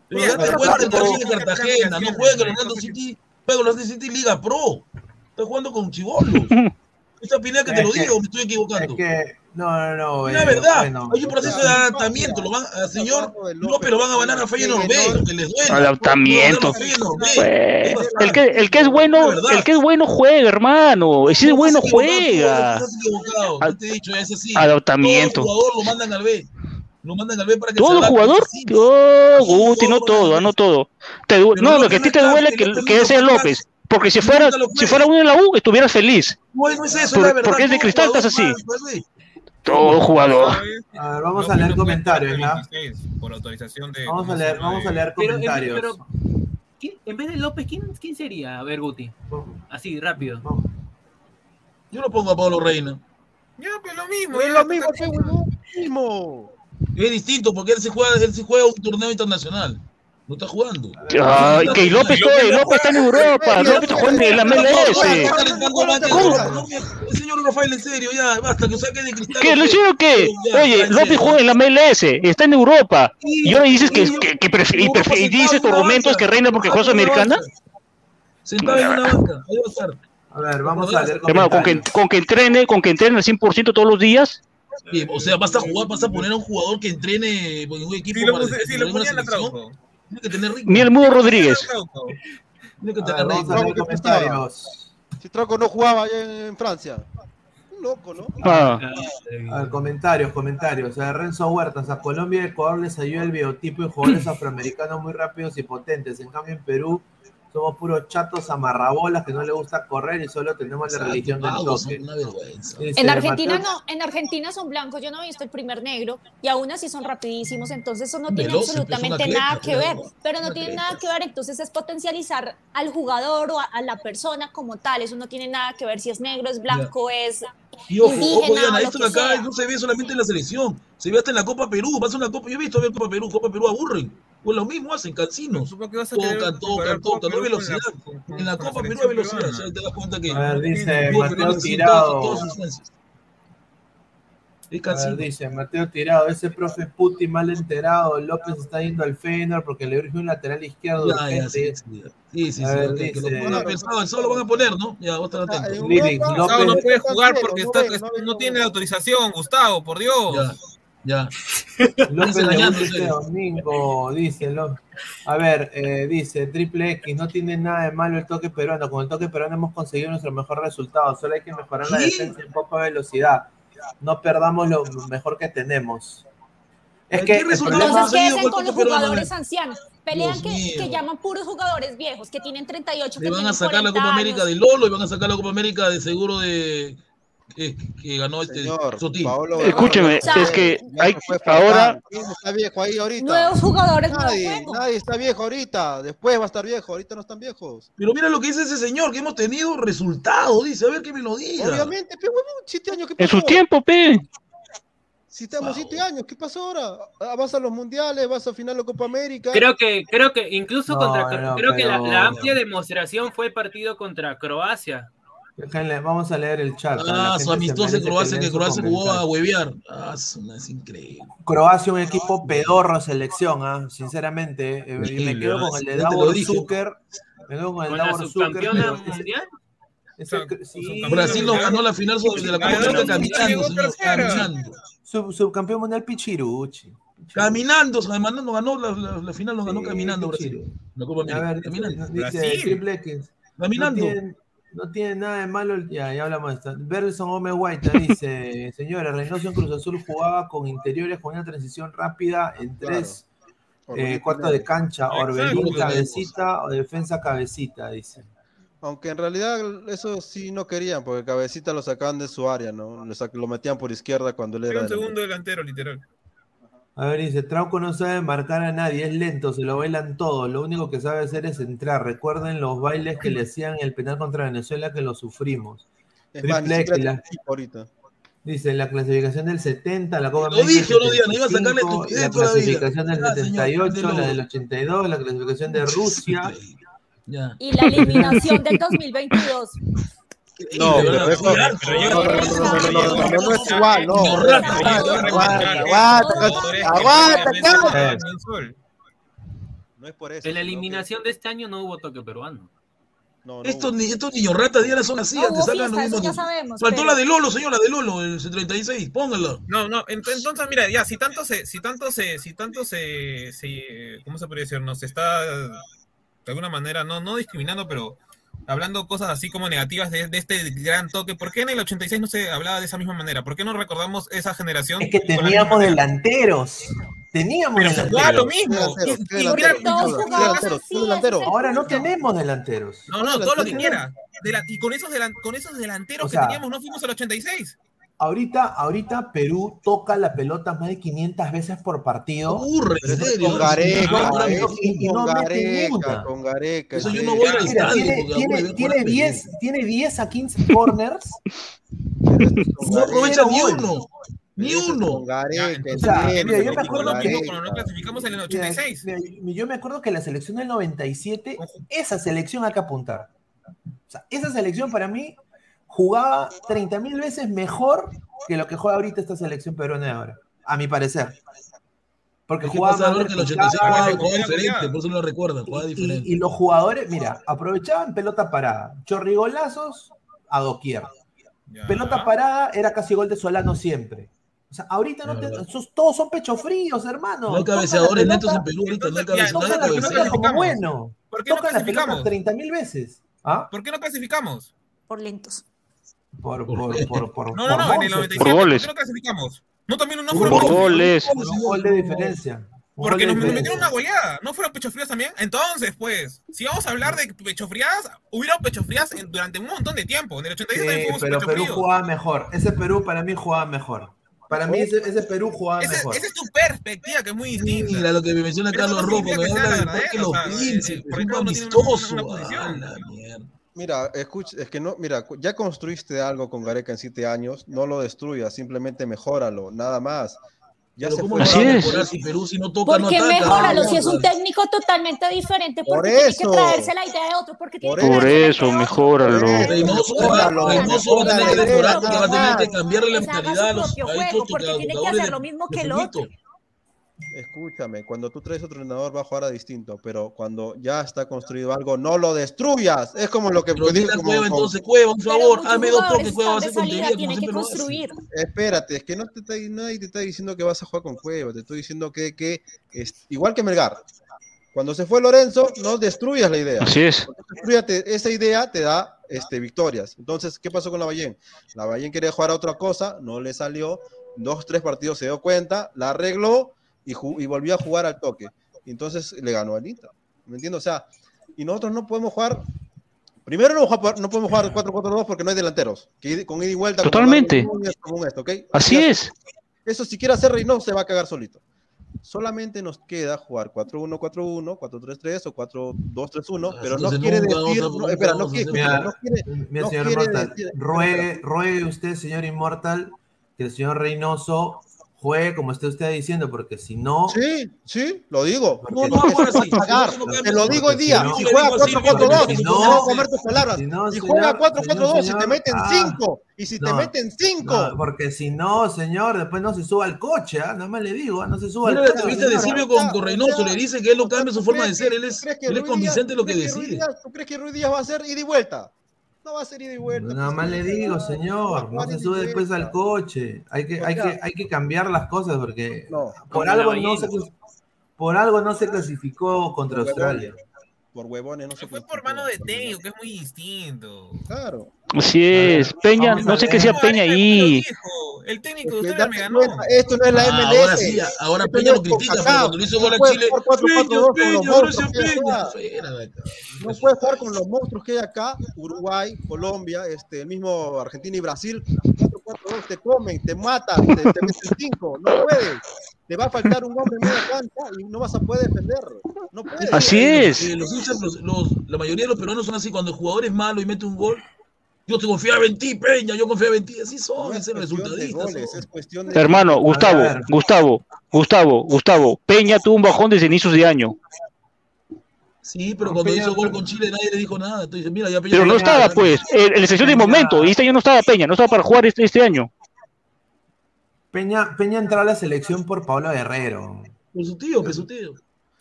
Pero date cuenta que está en Cartagena, no juega con Orlando City, juega con Orlando City Liga Pro. Está jugando con Chibolos. Esta Pineda que te lo Es que- digo, me estoy Es equivocando. que, no, no, no. Es la verdad, bueno, hay un proceso de adaptamiento. Lo van, al señor López lo van a ganar a Feyenoord B, aunque les duela. Adaptamiento. Pues, Es el que, el que es bueno, el que es bueno juega, hermano. El que es No, bueno juega. Estás equivocado, yo te he dicho, es así. Adaptamiento. Todo jugador lo mandan al B. Lo mandan al B para que se ¿Todo jugador? Oh, Guti, no todo, no todo. Te du- Pero no, no lo que a ti te duele que que, no ese es. López. Porque si No fuera, si fuera uno en la U, estuvieras feliz. No, no es eso, Por- es la verdad. porque es de cristal, estás así. B. Todo jugador. A ver, vamos a leer comentarios, ¿ya? Por autorización de. Vamos a ¿cómo se leer, vamos a leer Pero, en- comentarios. pero, ¿quién- en vez de López, ¿quién, quién sería? A ver, Guti. Así, rápido. Yo lo pongo a Pablo Reina. Ya, pues lo mismo. Es ya, lo mismo, es lo mismo. Es distinto porque él sí juega, él sí juega un torneo internacional. No está jugando. Ay, que López, todo- López está en Europa. López juega en la MLS. ¿Cómo? El señor Rafael, en serio, ya, basta, que saque de cristal. ¿Qué? ¿Le hicieron qué? Oye, López juega en la MLS, está en Europa. Y ahora dices que, que, que prefi- y, dices tus argumentos que reina porque juega Sudamericana. Sentado en una banca, ahí va a estar. A ver, vamos a leer Hermano, con que, con que entrene, con que entrene al 100% todos los días. Sí, O sea, vas a jugar, vas a poner a un jugador que entrene en un equipo Si lo, para si lo una ponían a selección. Trauco. Tiene que tener ritmo. Ni el Mudo Rodríguez. Tiene que ver, ritmo. Si Trauco no jugaba allá en, en Francia. Un loco, ¿no? Ah, A ver, comentarios, comentarios. A ver, Renzo Huertas, a Colombia y Ecuador les ayuda el biotipo de jugadores afroamericanos muy rápidos y potentes. En cambio, en Perú somos puros chatos amarrabolas que no le gusta correr y solo tenemos la religión del. Dice En Argentina Mateo- no, en Argentina son blancos, yo no he visto el primer negro y aún así son rapidísimos, entonces eso no tiene absolutamente nada que ver, pero no tiene nada que ver, entonces es potencializar al jugador o a, a la persona como tal, eso no tiene nada que ver si es negro, es blanco, es Y ojo, indígena ojo, Diana, esto que de acá sea. no se ve solamente en la selección, se ve hasta en la Copa Perú. Vas a una Copa, yo he visto ver Copa Perú, Copa Perú aburren. Pues lo mismo hacen, cansinos. Supongo que vas a Tocan, tocan, tocan, no hay la- velocidad. En la la Copa Perú hay velocidad, sea, te das cuenta que. A ver, dice Mateo Tirado. dice Mateo Tirado, ese profe Puti mal enterado, López está yendo al Feyenoord porque le urge un lateral izquierdo Ya, ya, sí, sí, sí, sí, A sí, ver, ok, que lo dice- pongan pensado, eso lo van a poner, ¿no? Ya, vos estás atento. Lili, Gustavo no López- puede jugar porque está, no tiene autorización, Gustavo, por Dios. Ya. López este domingo, dice Ló- A ver, eh, dice Triple X, no tiene nada de malo el toque peruano. Con el toque peruano hemos conseguido nuestro mejor resultado. Solo hay que mejorar la defensa y un poco de velocidad. No perdamos lo mejor que tenemos. Es ¿Qué que Entonces, ¿qué hacen con los jugadores ancianos? Pelean que, llaman puros jugadores viejos, que tienen 38, Le que van a sacar la 40 Copa América de Lolo y van a sacar la Copa América de seguro de que, que ganó este Señor, Sotil. Escúcheme, es que hay ahora Farfán. ¿Quién está viejo ahí ahorita? Nuevos jugadores, Nadie, nadie está viejo ahorita. Después va a estar viejo. Ahorita no están viejos. Pero mira lo que dice ese señor, que hemos tenido resultados, dice, a ver qué me lo diga. Obviamente, pero siete años, ¿qué en su tiempo, pe. Si estamos siete años, ¿qué pasó ahora? Ah, Vas a los mundiales, vas a final de Copa América. Creo que, creo que incluso No, contra no, creo que la, la amplia demostración fue el partido contra Croacia. Vamos a leer el chat. Ah, su amistoso Croacia, que Croacia jugó a huevear. Ah, no, es increíble. Croacia, un equipo pedorro selección, ¿ah? sinceramente. eh, me quedo ¿verdad? con el de lo Davor. Zucker. Me quedo con el Davor Zucker. mundial. ese- sí, Brasil nos ganó la final sobre de la Copa América caminando, señor, caminando. sub- subcampeón mundial Pichiruchi. Caminando, además nos ganó la, la- la final, nos ganó Sí, caminando Pichiru. Brasil. La Copa A América, ver, caminando. dice, Brasil. Triple X. Caminando. No no tiene nada de malo. el- Ya, ya hablamos de esto. Berson Gómez Guaita dice: Señora, Reynoso en Cruz Azul jugaba con interiores con una transición rápida en Claro. tres eh, cuartos de cancha. Orbelín, cabecita o defensa cabecita, dice. Aunque en realidad eso sí no querían, porque Cabecita lo sacaban de su área, ¿no? Lo, lo metían por izquierda cuando él Era era. un segundo delantero, literal. A ver, dice, Trauco no sabe marcar a nadie, es lento, se lo bailan todo, lo único que sabe hacer es entrar. Recuerden los bailes que le hacían en el penal contra Venezuela que lo sufrimos. Es más, la- ahorita. dice, la clasificación del 70, la Copa Lo América dije, del no digan, iba a sacarle 75, estupidez la clasificación del Ya, señor, 78, la mándelo. del 82, la clasificación de Rusia. Ya. Y la eliminación del 2022. No, de pero eso. No, es igual, no. Aguanta, aguanta. No es por eso. En la eliminación de este año no hubo toque peruano. No, no Estos, hubo. ni, estos niños ratas Diana son así, No te sacan fiesta, lo mismo. eso ya que- sabemos, Faltó pero- la de Lolo, señor, la de Lolo, el 36, póngala. No, no, ent- entonces mira, ya, si tanto se, si tanto se, si tanto se, se- ¿cómo se podría decir? Nos está de alguna manera, no, no discriminando, pero hablando cosas así como negativas de, de este gran toque. ¿Por qué en el 86 no se hablaba de esa misma manera? ¿Por qué no recordamos esa generación? Es que teníamos delanteros. Teníamos Pero se jugaba lo delanteros. mismo. Ahora no tenemos delanteros. No, no, todo lo que quiera. De la- y con esos, delan- con esos delanteros O sea, que teníamos no fuimos al 86. Ahorita, ahorita Perú toca la pelota más de 500 veces por partido. En serio. con Gareca, con Gareca, con Gareca. Eso yo no voy al estadio. tiene, tiene, aburre ver tiene coraje. 10, tiene 10 a 15 corners. No aprovecha ni uno. Ni uno. Yo me acuerdo cuando no clasificamos en el Mira, 86. mira, yo me acuerdo que la selección del 97, esa selección hay que apuntar. O sea, esa selección para mí jugaba 30 mil veces mejor que lo que juega ahorita esta selección peruana de ahora, a mi parecer. Porque jugaba más que el 86 vertical, jugaba, diferente, por eso no lo recuerda, jugaba y, diferente. y los jugadores, mira, aprovechaban pelota parada, chorrigolazos a doquier. Ya. Pelota parada era casi gol de Solano siempre. O sea, ahorita no te- sos- todos son pecho fríos, hermano. No hay cabeceadores pelota- netos en Perú ahorita, no hay cabeceadores. Tocan la ¿por qué no como bueno. ¿Por qué no Tocan la pelota clasificamos? 30 mil veces. ¿Ah? ¿Por qué no clasificamos? Por lentos. Por, ¿Por por, por, por, No, no, no, en el once. 97. Por ¿Por goles. qué no clasificamos? No, también no fueron Por goles. Un gol de diferencia. Porque de nos metieron una goleada. ¿No fueron pechos fríos también? Entonces, pues, si vamos a hablar de pecho frías, hubieron pecho frías en- durante un montón de tiempo. En el 86 Sí, también fuimos pero pecho Perú jugaba mejor. Ese Perú para mí jugaba mejor. Para mí ese, ese Perú jugaba Ese- mejor. Esa es tu perspectiva, que es muy distinta. Mira lo que me menciona Carlos Rojo, me que habla Parque verdadera, Los Príncipes, un amistoso. la mierda. Mira, escucha, es que no, mira, ya construiste algo con Gareca en siete años, no lo destruyas, simplemente mejóralo, nada más. Ya se ¿cómo fue. Así es. mejorar si Perú si no toca, no Porque mejóralo, si es un técnico totalmente diferente, Por porque tiene eso. que traerse la idea de otro, porque tiene Por que Por traerse la eso, idea de otro. mejóralo. Reynoso, Mejóralo, Reynoso va a tener que mejóralo, mejorar porque va a tener que mejóralo. la Que se haga mentalidad a su los propio a estos juego, porque tiene que jugadores hacer de- lo mismo de que el fueguito. otro. Escúchame, cuando tú traes otro entrenador va a jugar a distinto, pero cuando ya está construido algo, no lo destruyas. Es como lo que Pero a como- Cueva, como- entonces, Cueva, un favor, hazme dos toques, Cueva va a salida, tiene que construir. Espérate, es que no te está, nadie te está diciendo que vas a jugar con Cueva, te estoy diciendo que, que es, igual que Melgar, cuando se fue Lorenzo, no destruyas la idea. Así es. Destruyate- esa idea te da este, victorias. Entonces, ¿qué pasó con la Ballén? La Ballén quería jugar a otra cosa, no le salió, dos, tres partidos se dio cuenta, la arregló y, y volvió a jugar al toque. Y entonces le ganó al Inter. ¿Me entiendes? O sea, y nosotros no podemos jugar. Primero no, jugar- no podemos jugar 4-4-2 porque no hay delanteros. Que con ida y vuelta. Totalmente. Un esto, ¿ok? Así Ya- es. Eso si quiere hacer Reynoso se va a cagar solito. Solamente nos queda jugar 4-1-4-1, 4-3-3 o 4-2-3-1, Ah, pero no quiere decir, no, espera, no quiere, no Mira, no señor quiere decir- ruegue, ruegue usted, señor Inmortal, que el señor Reynoso juegue como esté usted diciendo, porque si no. Sí, sí, lo digo. No, no Eso así. no cambia. Te lo digo hoy día. si no- juega digo así, 4-4-2, porque si no, no- comer tus palabras. si no, juega 4-4-2, si te meten ah. 5, y si te No. meten 5, No, porque si no, señor, después no se suba al coche, ¿ah? nada más le digo, ¿ah? no se suba Mira al la coche. entrevista de. Silvio con, con Reynoso, le dice que él no cambia su forma de ser, él es, ¿Crees que él es convincente lo que decide. ¿Tú crees que Ruiz Díaz va a hacer ida y vuelta? No va a ser ida y vuelta. Nada pues, más le digo, señor, no se sube después al coche. Hay que, hay que, hay que cambiar las cosas porque No, por algo no se por algo no se clasificó contra Australia. Por huevones, no se Fue por mano de técnico, que es muy distinto. Claro. Así es. Peña, vamos no sé qué sea Peña ahí. lo. El técnico de ustedes me ganó. Esto no es la Ah, MLS. ahora sí, ahora Peña lo critica, pero cuando le hizo gol a Chile, jugar 4-4-2 con los Peña, monstruos Peña, que hay Peña. acá. Fuera de acá. No puedes jugar con los monstruos que hay acá, Uruguay, Colombia, este, el mismo Argentina y Brasil. 4-4-2 te comen, te matan, te, te meten 5. No puedes. Te va a faltar un hombre en media cancha y no vas a poder defender. No puedes. Así Eh, es. los hinchas, los- los- la mayoría de los peruanos son así. Cuando el jugador es malo y mete un gol, yo te confiaba en ti, Peña, yo confiaba en ti. Así son, No es de resultadistas. Hermano, Gustavo. Gustavo, Gustavo, Gustavo. Peña tuvo un bajón desde inicios de año. Sí, pero cuando Peña- hizo gol con Chile nadie le dijo nada. Entonces, mira, ya Peña Pero no estaba, pues. En la excepción de momento. Y este año no estaba Peña. No estaba para jugar este, este año. Peña, Peña entró a la selección por Pablo Guerrero. Por su tío, por su tío.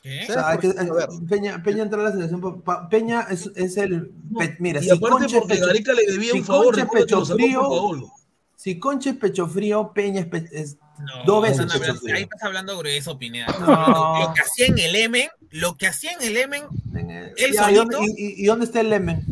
¿Qué? O sea, que-. Peña, Peña entró a la selección por pa- Peña es, es el pe- mira, y si aparte Concha es porque pecho- Gareca le debía si un favor, pecho frío, si Concha es pecho frío, Peña es, pe- es No, dos veces pecho hablando- frío. ahí estás hablando grueso, Pineda. No. Lo que hacía en el Emen, lo que hacía en el Emen, él Ya, ¿y, dónde, y- y- dónde está el Lemen?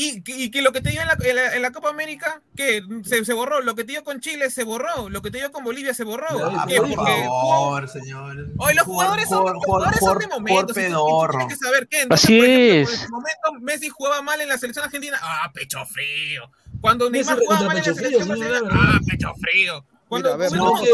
Y, y que lo que te dio en la, en la- en la Copa América, que se, se borró. Lo que te dio con Chile se borró. Lo que te dio con Bolivia se borró. Ah, ¿Qué? por Porque favor, señor. Hoy los jugadores son, los jugadores son de momento. Tienes que saber qué. Entonces, Así por ejemplo, es. En ese momento Messi jugaba mal en la selección argentina. Ah, pecho frío. Cuando Neymar jugaba mal en la selección verdad. Ah, pecho frío. Cuando, Mira, a ver, No no, que,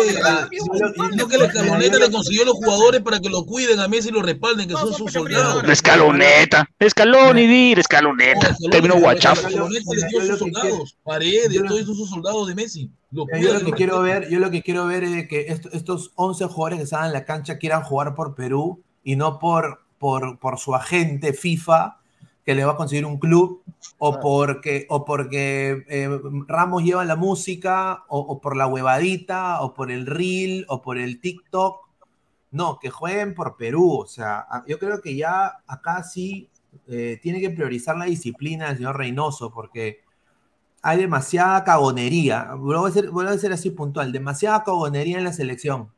cuando- no que la escaloneta le consiguió los jugadores para que lo cuiden a Messi y lo respalden, que No, son sus soldados. La escaloneta. Escalón y dir, escaloneta. Terminó guachafo. La escaloneta le dio Yo lo sus que soldados. Paredes, todos esos soldados de Messi. Lo Yo lo lo que quiero ver, yo lo que quiero ver es que est- estos 11 jugadores que están en la cancha quieran jugar por Perú y no por, por, por su agente FIFA que le va a conseguir un club o porque, o porque eh, Ramos lleva la música o, o por la huevadita o por el reel o por el TikTok. No, que jueguen por Perú. O sea, yo creo que ya acá sí eh, tiene que priorizar la disciplina del señor Reynoso porque hay demasiada cagonería. Voy a voy a hacer así puntual, demasiada cagonería en la selección.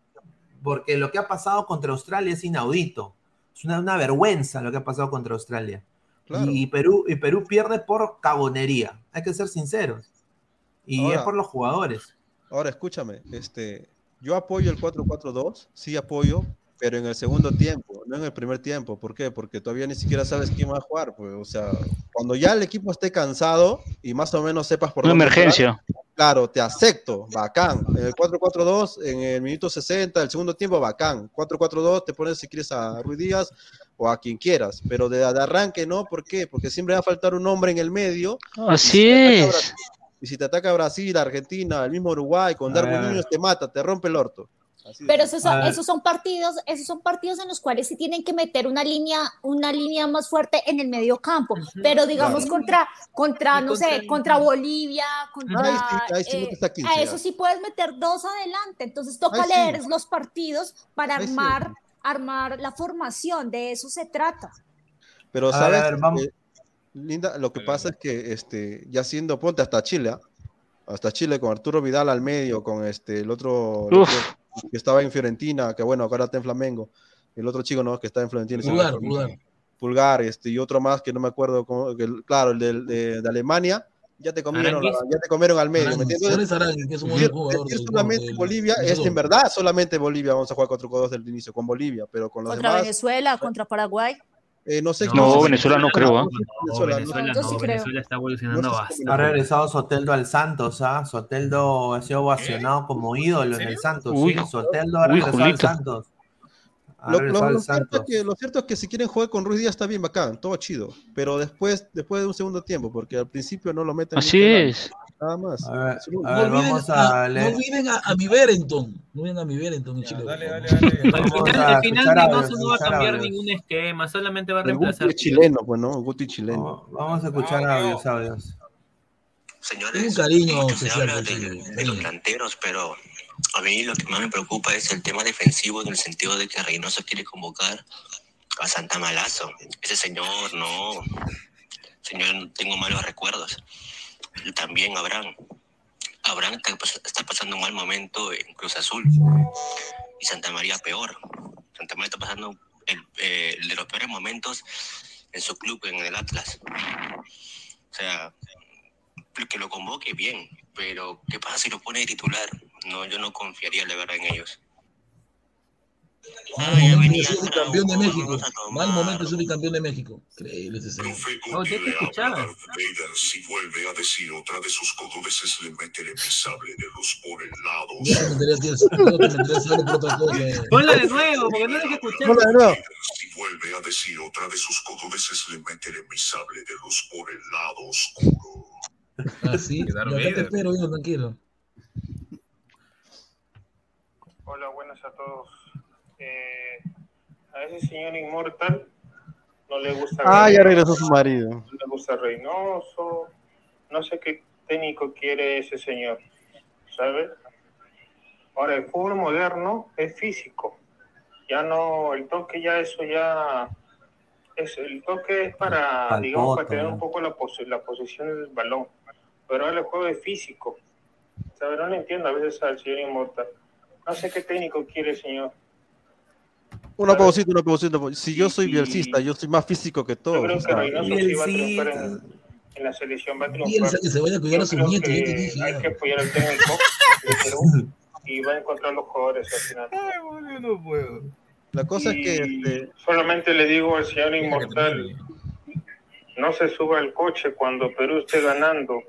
Porque lo que ha pasado contra Australia es inaudito. Es una, una vergüenza lo que ha pasado contra Australia. Claro. Y, Perú, y Perú pierde por cagonería. Hay que ser sinceros. Y Ahora- es por los jugadores. Ahora escúchame, este, yo apoyo el 4-4-2, sí apoyo, pero en el segundo tiempo, no en el primer tiempo. ¿Por qué? Porque todavía ni siquiera sabes quién va a jugar. Pues, o sea, cuando ya el equipo esté cansado y más o menos sepas por Una dónde emergencia. entrar, claro, te acepto, bacán. En el 4-4-2, en el minuto 60, el segundo tiempo, bacán. 4-4-2, te pones si quieres a Ruiz Díaz o a quien quieras, pero de, de arranque no, ¿por qué? Porque siempre va a faltar un hombre en el medio. Así Y si te ataca es. Brasil- Y si te ataca Brasil, Argentina, el mismo Uruguay, con Darwin. Núñez te mata, te rompe el orto. Así Pero esos son, esos son partidos, esos son partidos en los cuales sí tienen que meter una línea, una línea más fuerte en el medio campo. Pero digamos Claro. contra, contra, no contra- sé, contra Bolivia, contra Ahí sí, ahí sí eh, a 15 a ya. eso sí puedes meter dos adelante. Entonces toca Ahí sí. leer los partidos para Ahí sí. armar, armar la formación. De eso se trata. Pero A sabes, ver, vamos. Eh, Linda, lo que pasa es que este, ya siendo ponte hasta Chile, ¿ah? hasta Chile con Arturo Vidal al medio, con este el otro, el que estaba en Fiorentina, que bueno, ahora está en Flamengo, el otro chico no, que está en Fiorentina, Pulgar. Pulgar. Pulgar, este, y otro más que no me acuerdo, cómo- que el- claro, el de, de- de Alemania, ya te comieron, la- ya te comieron al medio, ¿me Aranguis, que es un buen Decir, jugador decir del- solamente del- Bolivia del es en verdad solamente Bolivia, vamos a jugar 4-2 desde el inicio con Bolivia, pero con los Contra demás, Venezuela, contra Paraguay. eh, no sé No, Venezuela no creo, ¿ah? No, Venezuela, no. Venezuela sí está evolucionando bastante. Ha regresado Soteldo al Santos, ¿ah? Soteldo ha sido ovacionado como ídolo en el Santos. Uy, sí. Soteldo ha regresado al. Santos. Lo, lo- lo cierto es que, lo cierto es que si quieren jugar con Ruiz Díaz está bien bacán, todo chido, pero después, después de un segundo tiempo, porque al principio no lo meten. Así es. Nada más. A ver, Solo- a No ver, olviden, vamos a, a no leer. olviden a, a mi Berenton. No olviden a mi Berenton en Chile. dale, dale, dale. Al final, al final Reynoso no va a cambiar ningún esquema, solamente va a Guti reemplazar. es chileno, pues, ¿no? Guti chileno. Vamos, vamos a escuchar audios, audios. Señores, Un cariño se especial habla de, de los delanteros, pero a mí lo que más me preocupa es el tema defensivo en el sentido de que Reynoso quiere convocar a Santa Malazo. Ese señor, no. Señor, tengo malos recuerdos. También Abraham. Abraham está, pas- está pasando un mal momento en Cruz Azul. Y Santa María peor. Santa María está pasando el, eh, de los peores momentos en su club, en el Atlas. O sea, que lo convoque bien, pero ¿qué pasa si lo pone de titular? No, yo no confiaría la verdad en ellos. Mal Ay, momento venía de ser Araujo, campeón de México. Mal momento de ser campeón de México. Increíble ese señor. Oh, ¿te te escuchabas? Vader si vuelve a decir otra de sus cododeces le meteré mi sable de luz por el lado. Ya te meterías tienes- no te meterías otra cosa. Ponla de nuevo, porque no deje escuchar. Hola de nuevo. Si vuelve a decir otra de sus cododeces le meteré mi sable de luz por el lado oscuro. Ah, sí. Y Darth Ya acá te espero, hijo, tranquilo. Hola, buenas a todos. Eh, a ese señor inmortal no le gusta. Ah, ya regresó su marido. No le gusta Reynoso. No sé qué técnico quiere ese señor, ¿sabes? Ahora, el fútbol moderno es físico. Ya no, el toque ya, eso ya. Es, el toque es para, digamos, para tener ¿no? un poco la, pos- la posesión del balón. Pero ahora el juego es físico. ¿Sabes? No le entiendo a veces al señor inmortal. No sé qué técnico quiere el señor. Una pausita, una pausita. Si yo soy Y- bielcista, yo soy más físico que Yo todos. creo que Reynoso sí va a triunfar en, en la selección, va a triunfar. Que se vaya a cuidar a su Yo nieto, yo que dije. Hay que apoyar al técnico de Perú y va a encontrar los jugadores al final. La cosa es que Y este, solamente le digo al señor Inmortal, no se suba al coche cuando Perú esté ganando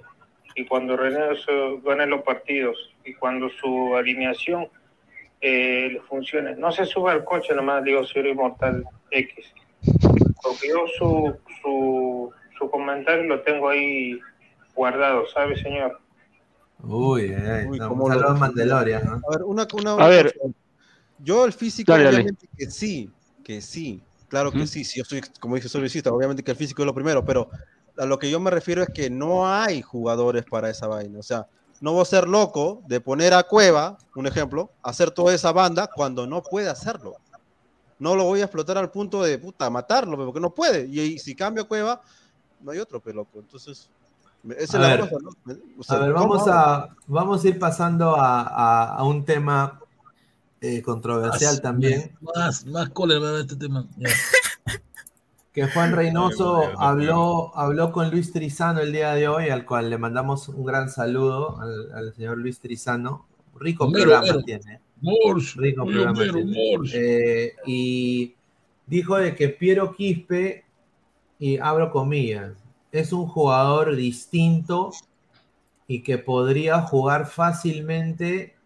y cuando Reynoso gane los partidos y cuando su alineación eh, le funcione. No se suba al coche nomás, digo, señor Inmortal X. Porque yo su, su, su comentario lo tengo ahí guardado, ¿sabe, señor? Uy, eh, Uy, no, cómo un lo- a Mandalorian, ¿no? a ver, una, una, A una ver. cosa. Yo el físico, Dale, dale. obviamente que sí, que sí, claro que Ujú. sí, si yo soy, como dije, soy obviamente que el físico es lo primero, pero a lo que yo me refiero es que no hay jugadores para esa vaina, o sea, no voy a ser loco de poner a Cueva, un ejemplo, hacer toda esa banda cuando no puede hacerlo. No lo voy a explotar al punto de puta matarlo, porque no puede. Y, y si cambio a Cueva, no hay otro, pero loco. Entonces, esa es A la ver. cosa, ¿no? O sea, A ver, ¿cómo vamos a, vamos a ir pasando a, a- a un tema eh, controversial Más- también, Más, más cólera este tema. que Juan Reynoso Ay, bueno, habló, habló con Luis Trizano el día de hoy, al cual le mandamos un gran saludo al, al señor Luis Trizano. Rico programa tiene. Morsh, Rico programa tiene. Eh, y dijo de que Piero Quispe, y abro comillas, es un jugador distinto y que podría jugar fácilmente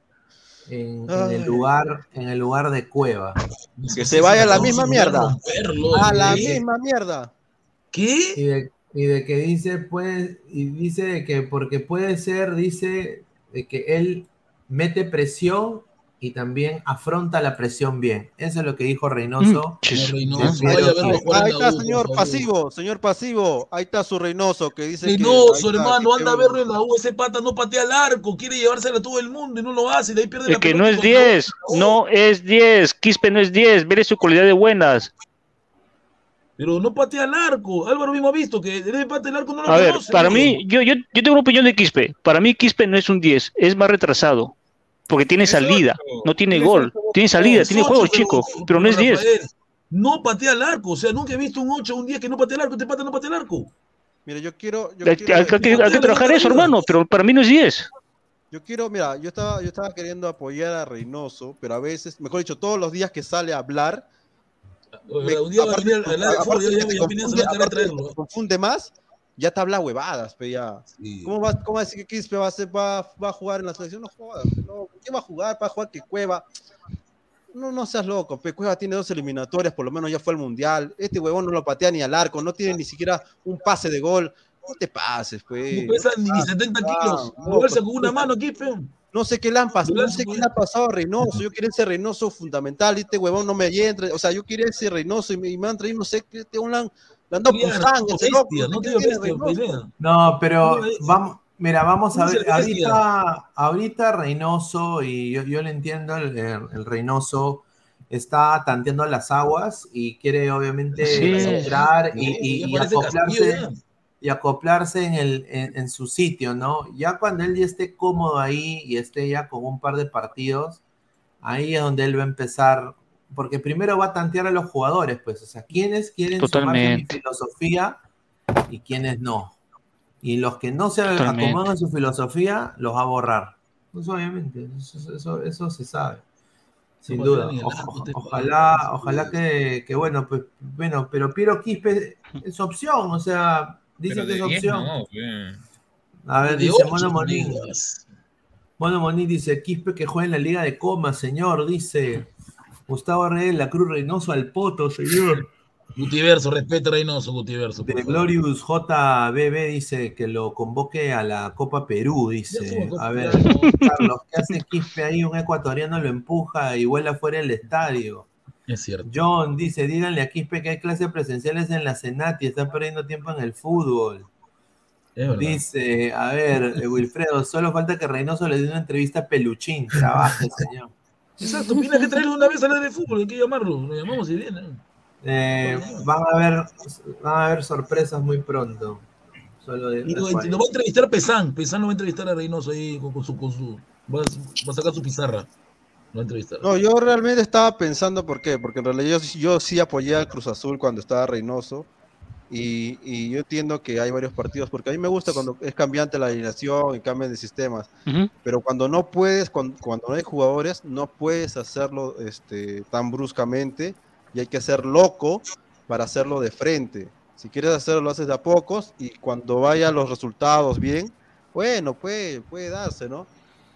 en, en el lugar en el lugar de Cueva. Que se vaya a la misma mierda. A la misma mierda. ¿Qué? Y de, y de que dice, pues, y dice de que porque puede ser, dice, de que él mete presión y también afronta la presión bien. Eso es lo que dijo Reynoso. Jugar Ahí está, señor pasivo, señor pasivo. Ahí está su Reynoso que dice. Reynoso, hermano, que- anda a verlo en la U. Ese pata no patea al arco, quiere llevársela a todo el mundo y no lo hace. y De ahí pierde Es la que no es contra 10, no es 10. Quispe no es 10. Veré su cualidad de buenas. Pero no patea al arco. Álvaro mismo ha visto que debe patear el arco, no lo A ver, para ¿no? mí, yo, yo, yo tengo una opinión de Quispe. Para mí, Quispe no es un 10, es más retrasado. Porque tiene salida, no tiene gol. Tiene salida, tiene juego, chico. Pero no es 10. Rafael, No patea al arco. O sea, nunca he visto un 8 o un 10 que no patea al arco. Este pata no patea al arco. Mira, yo quiero. Yo Hay, quiero, hay que, hay que trabajar eso, hermano. Pero para mí no es 10. yo quiero, mira, yo estaba, yo estaba queriendo apoyar a Reynoso, pero a veces, mejor dicho, todos los días que sale a hablar. me- un día va a aparte- confunde más, ya te habla huevadas, pe, ya. ¿Cómo, va, ¿Cómo va a decir que Quispe va a, ser- va, va a jugar en la selección? No jodas, no. ¿Qué va a jugar? Va a jugar que Cueva. No, no seas loco, pe. Cueva tiene dos eliminatorias, por lo menos ya fue al Mundial. Este huevón no lo patea ni al arco, no tiene ni siquiera un pase de gol. No te pases, pues. No pesa No ni pases, 70 ah, kilos. no, Moverse con una mano aquí, no sé qué le han pasado, no sé qué le ha pasado a Reynoso. Yo quería ese Reynoso fundamental y este huevón no me entra. O sea, yo quería ese Reynoso y me, y me han traído, no sé qué, te un ese loco, no te digo bestia, pelea. Pero vamos, mira, vamos a ¿Cómo ver, ahorita, ahorita Reynoso, y yo, yo le entiendo, el, Reynoso está tanteando las aguas y quiere obviamente Sí. entrar y, Sí, acoplarse, y acoplarse en, el, en, en su sitio, ¿no? Ya cuando él ya esté cómodo ahí y esté ya con un par de partidos, ahí es donde él va a empezar, porque primero va a tantear a los jugadores, pues, o sea, quiénes quieren sumarse a mi Totalmente. filosofía y quiénes no. Y los que no se Totalmente. acomodan a su filosofía, los va a borrar. Pues obviamente, eso, eso, eso se sabe. Sin No duda. O- ojalá, ojalá que, que, bueno, pues, bueno, pero Piero Quispe es opción, o sea, dice Pero que es 10 opción. no. A ver, De dice Mono Monín. Mono Monín dice, Quispe que juega en la Liga de Coma, señor, dice. Gustavo Reyes, la Cruz Reynoso al poto, señor. Gutiverso, respeta a Reynoso, Gutiverso. De. Glorious JBB dice que lo convoque a la Copa Perú, dice. A ver. Carlos, ¿qué hace Quispe ahí? Un ecuatoriano lo empuja y vuela fuera del estadio. Es cierto. John dice, díganle a Quispe que hay clases presenciales en la Senat y está perdiendo tiempo en el fútbol. Dice, a ver, eh, Wilfredo, solo falta que Reynoso le dé una entrevista a Peluchín. Trabaje, señor. Exacto, tienes que traerlo una vez a la de fútbol, hay que llamarlo. Lo llamamos y viene. Eh, van a haber van a haber sorpresas muy pronto. Solo de, Y lo, lo va a entrevistar Pesán. Pesán lo va a entrevistar a Reynoso ahí con, con su. Con su va, a, va a sacar su pizarra. Entrevistar. No, yo realmente estaba pensando por qué, porque en realidad yo, yo sí apoyé al Cruz Azul cuando estaba Reynoso y, y yo entiendo que hay varios partidos, porque a mí me gusta cuando es cambiante la alineación y cambian de sistemas, pero cuando no puedes, cuando, cuando no hay jugadores, no puedes hacerlo este, tan bruscamente y hay que ser loco para hacerlo de frente. Si quieres hacerlo, lo haces de a pocos y cuando vayan los resultados bien, bueno, puede, puede darse, ¿no?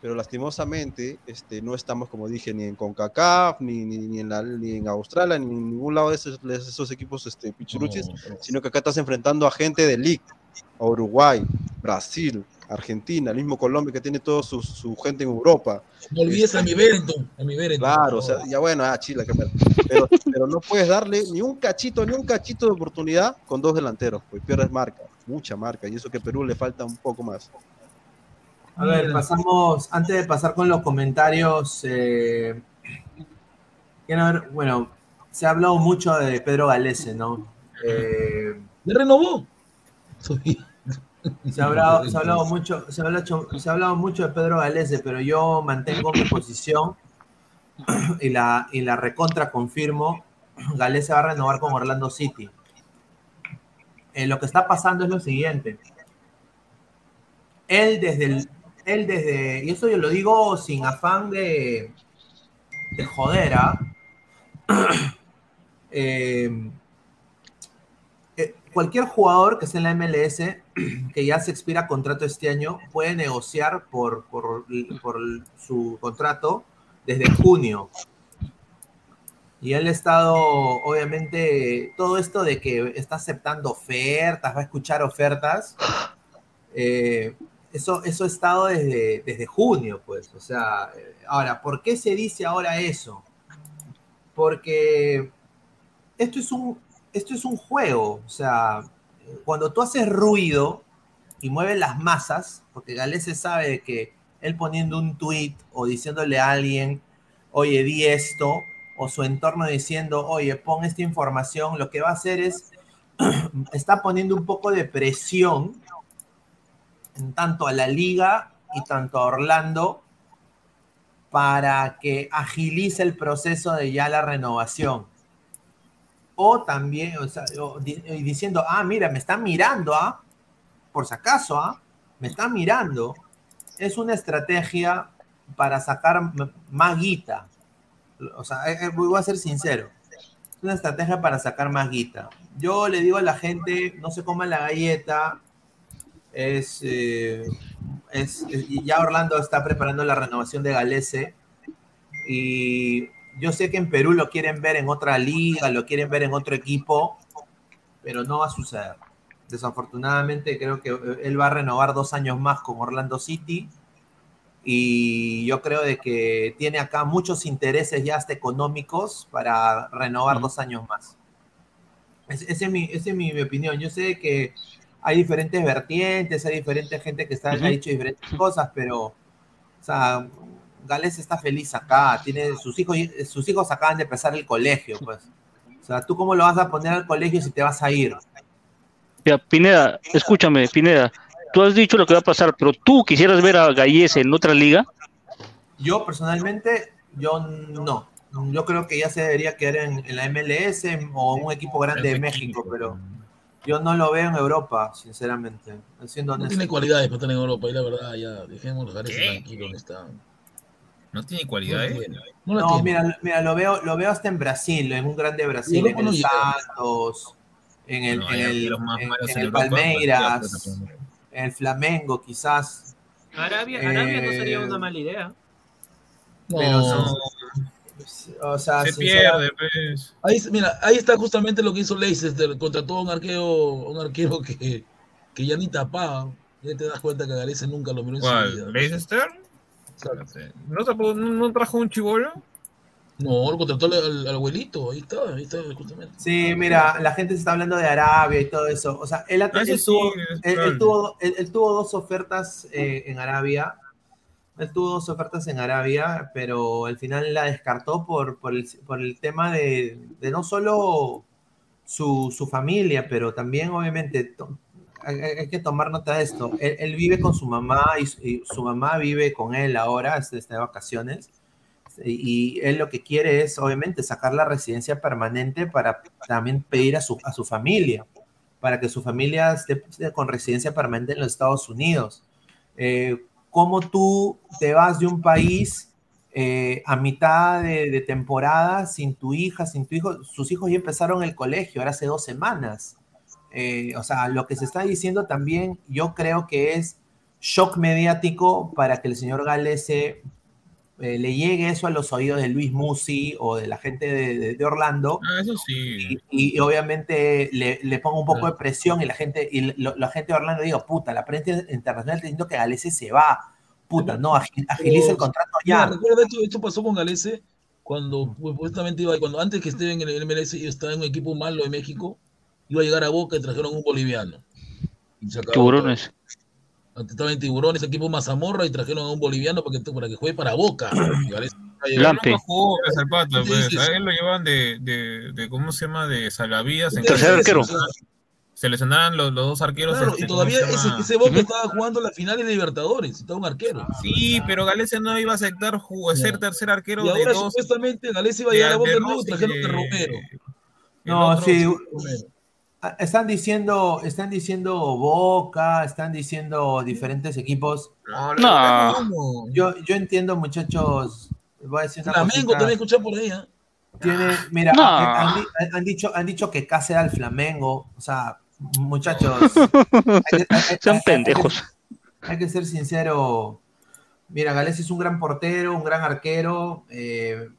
Pero lastimosamente este, no estamos, como dije, ni en CONCACAF, ni, ni, ni en, la, ni en Australia, ni en ningún lado de esos, de esos equipos este, pichuruchis, sino que acá estás enfrentando a gente de League, a Uruguay, Brasil, Argentina, el mismo Colombia que tiene toda su, su gente en Europa. No olvides a mi Berenton. A mi Berenton. Claro, o sea, ya bueno, ah, mal. Pero, pero no puedes darle ni un cachito, ni un cachito de oportunidad con dos delanteros, pues pierdes marca, mucha marca, y eso que a Perú le falta un poco más. A ver, pasamos, antes de pasar con los comentarios, eh, ver, bueno, se ha hablado mucho de Pedro Galese, ¿no? Eh, ¿Le renovó? se, ha hablado, se ha hablado mucho, se ha hablado, se ha hablado mucho de Pedro Galese, pero yo mantengo mi posición y la, y la recontra confirmo. Galese va a renovar con Orlando City. Eh, lo que está pasando es lo siguiente. Él desde el, él desde, y eso yo lo digo sin afán de, de joder, ¿ah? Eh, eh, cualquier jugador que esté en la MLS, que ya se expira contrato este año, puede negociar por, por, por su contrato desde junio. Y él ha estado, obviamente, todo esto de que está aceptando ofertas, va a escuchar ofertas, eh, eso, eso ha estado desde, desde junio, pues. O sea, eh, ahora, ¿por qué se dice ahora eso? Porque esto es un, esto es un juego. O sea, cuando tú haces ruido y mueves las masas, porque Galese sabe de que él poniendo un tweet o diciéndole a alguien, oye, di esto, o su entorno diciendo, oye, pon esta información, lo que va a hacer es, está poniendo un poco de presión en tanto a la liga y tanto a Orlando para que agilice el proceso de ya la renovación. O también, diciendo, ah, mira, me están mirando, ¿ah? Por si acaso, ¿ah? Me están mirando. Es una estrategia para sacar más guita. O sea, eh, eh, voy a ser sincero. Es una estrategia para sacar más guita. Yo le digo a la gente, no se coman la galleta. Es, eh, es, es- ya Orlando está preparando la renovación de Galese. Y yo sé que en Perú lo quieren ver en otra liga, lo quieren ver en otro equipo, pero no va a suceder. Desafortunadamente creo que eh, él va a renovar dos años más con Orlando City y yo creo de que tiene acá muchos intereses ya hasta económicos para renovar dos años más. Es- Esa es, mi, esa es mi, mi opinión. Yo sé que hay diferentes vertientes, hay diferente gente que está, ha dicho diferentes cosas, pero o sea, Gales está feliz acá, tiene sus hijos, sus hijos acaban de empezar el colegio, pues. O sea, ¿tú cómo lo vas a poner al colegio si te vas a ir? Ya, Pineda, escúchame, Pineda. Tú has dicho lo que va a pasar, pero tú quisieras ver a Gallese en otra liga. Yo personalmente, yo no. Yo creo que ya se debería quedar en, en la MLS o un equipo grande de México, pero yo no lo veo en Europa, sinceramente. Siendo No honesto. tiene cualidades para estar en Europa, y la verdad, ya, dejémoslo dejar ese tranquilo donde está. No tiene cualidades. No la No, tiene. mira, mira, lo veo, lo veo hasta en Brasil, en un grande Brasil, en el. Santos, en el, No, en el, arqueros más en- malos en en el Europa, Palmeiras, en el Flamengo, quizás. Arabia, Arabia no sería Eh, una mala idea. Pero No. O sea, Se pierde, pues. Ahí, mira, ahí está justamente lo que hizo Leicester, contrató a un arquero, un arquero que, que ya ni tapaba. Ya te das cuenta que a Galese nunca lo miró en su vida. ¿Leicester? ¿No, trajo- no- no trajo un chivolo? No, lo contrató al, al- al abuelito, ahí está, ahí está justamente. Sí, mira, la gente se está hablando de Arabia y todo eso. O sea, él, Ah, él sí, tuvo, él- tuvo- él- él tuvo dos ofertas eh, en Arabia. Él tuvo dos ofertas en Arabia, pero al final la descartó por, por, el, por el tema de, de no solo su, su familia, pero también obviamente hay, que tomar nota de esto. Él, vive con su mamá y, su- mamá vive con él ahora, está de vacaciones. Y, él lo que quiere es, obviamente, sacar la residencia permanente para también pedir a su, a su familia, para que su familia esté con residencia permanente en los Estados Unidos. Eh, ¿Cómo tú te vas de un país eh, a mitad de, temporada sin tu hija, sin tu hijo? Sus hijos ya empezaron el colegio, ahora hace dos semanas. Eh, o sea, lo que se está diciendo también, yo creo que es shock mediático para que el señor Galese eh, le llegue eso a los oídos de Luis Musi o de la gente de, de- de Orlando Ah, eso sí. y, y obviamente le, le ponga un poco de presión y la gente y lo- la gente de Orlando diga, puta, la prensa internacional está diciendo que Galese se va, puta, no, agi- agiliza el contrato ya. recuerda, esto, esto pasó con Galese cuando pues, supuestamente iba, cuando antes que esté en el MLS y estaba en un equipo malo de México, iba a llegar a Boca y trajeron un boliviano. Y se acabó Tiburones. Todo. Antes Estaba en Tiburones, equipo Mazamorra, y trajeron a un boliviano para que, para que juegue para Boca. Nunca jugó pues, pues. A él lo llevan de, de, de ¿cómo se llama? De salvavidas. en Tercer arquero. que Se los, los dos arqueros. Claro, este, y ¿cómo todavía se ese, ese Boca estaba jugando la final de Libertadores, estaba un arquero. Sí, pero Galese no iba a aceptar ju- ser tercer arquero Y de ahora dos. supuestamente Galese iba a llegar a Boca de de nuevo y trajeron a Romero. No, sí. Romero. Ah, Están diciendo, están diciendo Boca, están diciendo diferentes equipos. No, No. no. Yo, yo entiendo, muchachos. Voy a decir una Flamengo cosita. también escuché por ahí, ¿eh? Tiene, mira, No. han, han di- han dicho, han dicho que Case era el Flamengo. O sea, muchachos. hay que- hay- hay- Sean hay- pendejos. Hay que ser sincero. Mira, Gales es un gran portero, un gran arquero. eh,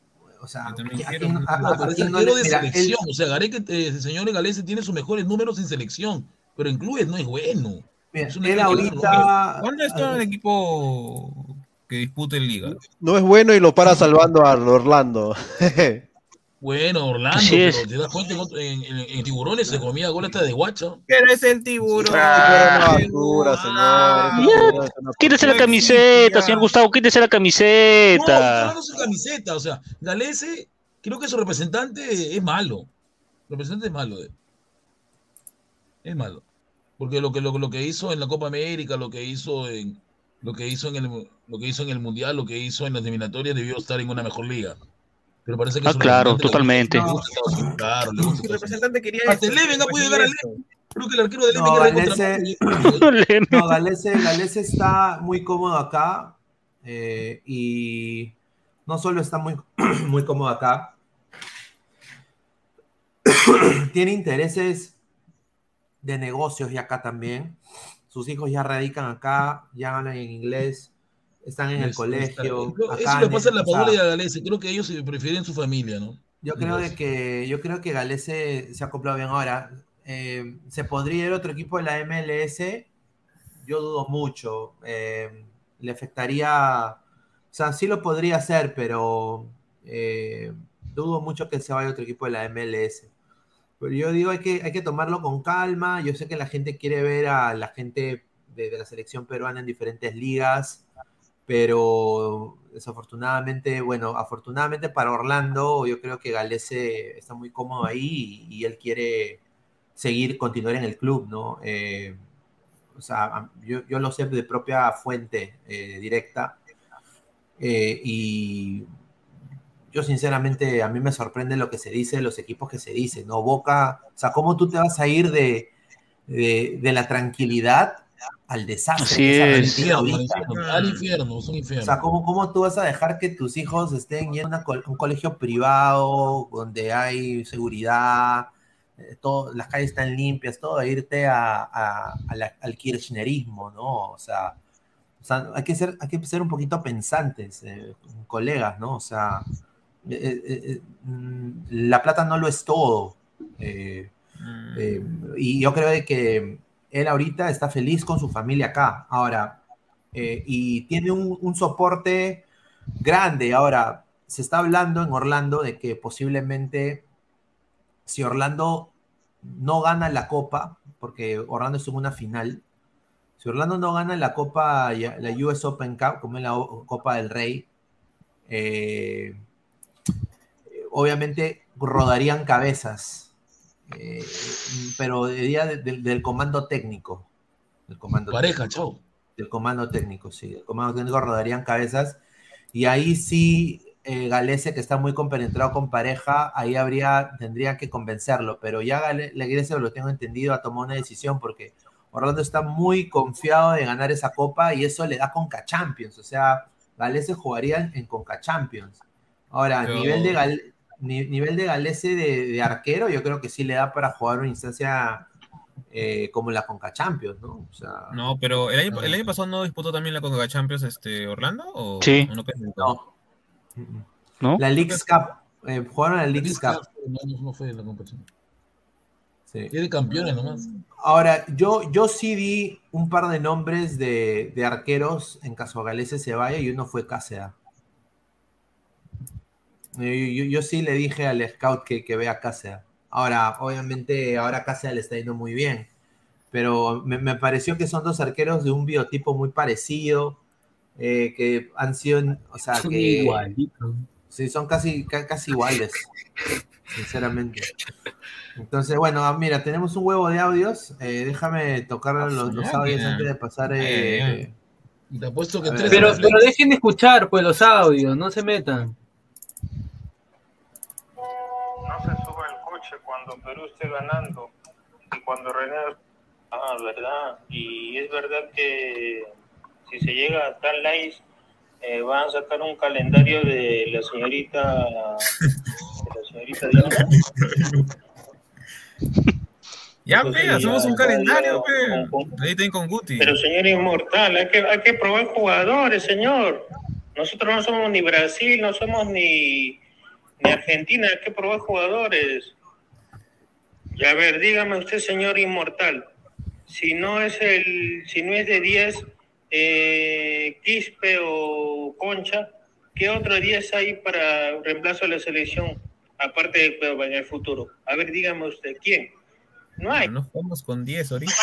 o sea, también ¿a quiero- quién- a- No, a- pero a es quién no arquero le- de mira, selección. O sea, Gareca, eh, el señor Galese tiene sus mejores números en selección, pero en clubes no es bueno. Bien, Es un él equipo que ahorita. ¿Dónde está el equipo que dispute en liga? No es bueno y lo para salvando a Orlando. Bueno, Orlando, pero te das cuenta en, en- en- en tiburones se comía gol hasta de guacho. Pero es el tiburón. Ah, basura, señor. Quítese la camiseta, señor Gustavo, quítese la No, camiseta. hablando su camiseta, o sea, Galese, creo que su representante es malo. El representante es malo. eh. Es malo. Porque lo que, lo, lo que hizo en la Copa América, lo que hizo en lo que hizo en el lo que hizo en el Mundial, lo que hizo en las eliminatorias debió estar en una mejor liga. Pero parece que Ah, claro, totalmente. Claro, le gusta Unidos. representante quería el Leven ha podido llegar a Leven. Creo que el arquero de Leven No, contra no, Galese, Galese está muy cómodo acá eh, y no solo está muy, muy cómodo acá, tiene intereses de negocios y acá también. Sus hijos ya radican acá, ya hablan en inglés, están en el Eso, colegio. Eso acá le en- pasa a la Padula y a Galese. Creo que ellos prefieren su familia, ¿no? Yo creo de que yo creo que Galese se ha acoplado bien ahora. eh, se podría ir otro equipo de la MLS. Yo dudo mucho. eh, le afectaría. O sea, sí lo podría hacer, pero eh, dudo mucho que se vaya a otro equipo de la MLS. Pero yo digo, hay que, hay que tomarlo con calma. Yo sé que la gente quiere ver a la gente de, de la selección peruana en diferentes ligas pero desafortunadamente, bueno, afortunadamente para Orlando, yo creo que Galese está muy cómodo ahí y, él quiere seguir, continuar en el club, ¿no? Eh, o sea, yo, yo lo sé de propia fuente eh, directa eh, y yo sinceramente a mí me sorprende lo que se dice los equipos que se dicen, ¿no? Boca, o sea, ¿cómo tú te vas a ir de, de la tranquilidad al desastre? Así que es. Infierno, al infierno, es un O infierno. sea, ¿cómo, ¿cómo tú vas a dejar que tus hijos estén en una un colegio privado donde hay seguridad, eh, todo, las calles están limpias, todo, a irte a, a- a la- al kirchnerismo, ¿no? O sea, o sea, hay, que ser, hay que ser un poquito pensantes, eh, colegas, ¿no? O sea, eh, eh, eh, mm, la plata no lo es todo. eh, eh, y yo creo de que él ahorita está feliz con su familia acá. Ahora, eh, y tiene un, soporte grande. Ahora, se está hablando en Orlando de que posiblemente si Orlando no gana la copa, porque Orlando estuvo en una final, si Orlando no gana la copa, la US Open Cup, como es la Copa del Rey, eh, obviamente rodarían cabezas, eh, pero diría de- de- del comando técnico. Del comando Pareja, técnico. chao. Del comando técnico, sí. Del comando técnico rodarían cabezas. Y ahí sí, eh, Galese, que está muy compenetrado con pareja, ahí habría, tendría que convencerlo. Pero ya Gale- la iglesia, lo tengo entendido, ha tomado una decisión porque Orlando está muy confiado de ganar esa copa y eso le da Conca Champions. O sea, Galese jugaría en Conca Champions. Ahora, Pero- nivel de Gal- ni- nivel de Galese de, de arquero, yo creo que sí le da para jugar una instancia eh, como la Conca Champions, ¿no? O sea, No, pero el año, el año pasado no disputó también la Coca Champions este, Orlando o Sí. no. La Leagues Cup. eh, jugaron la Leagues Cup. No, fue la competición. Sí. Es de campeones nomás. Ahora, yo, yo sí di un par de nombres de, de arqueros en caso Galese se vaya y uno fue Cáceres. Yo, yo sí le dije al scout que, que vea Cáceres. Ahora, obviamente, ahora Cáceres le está yendo muy bien. Pero me, me pareció que son dos arqueros de un biotipo muy parecido. eh, que han sido, o sea, Son que... igualitos. Sí, son casi, ca- casi iguales, sinceramente. Entonces, bueno, ah, mira, tenemos un huevo de audios. eh, déjame tocar los, los audios antes de pasar. Eh, ay, te apuesto que tres Pero, pero dejen de escuchar pues los audios, no se metan. Cuando Perú esté ganando y cuando René... Ah, verdad. Y es verdad que si se llega a tal likes, eh, van a sacar un calendario de la señorita... De la señorita Diana. Ya, pe, hacemos un calendario, pe. Ahí tienen con Guti. Pero señor inmortal, hay que, hay que probar jugadores, señor. Nosotros no somos ni Brasil, no somos ni, ni Argentina, hay que probar jugadores. Y a ver, dígame usted, señor inmortal, Si no es el, si no es de 10, eh, Quispe o Concha, ¿qué otro 10 hay para reemplazo de la selección? Aparte de Cueva en el futuro. A ver, dígame usted, ¿quién? No hay. No jugamos con 10 ahorita.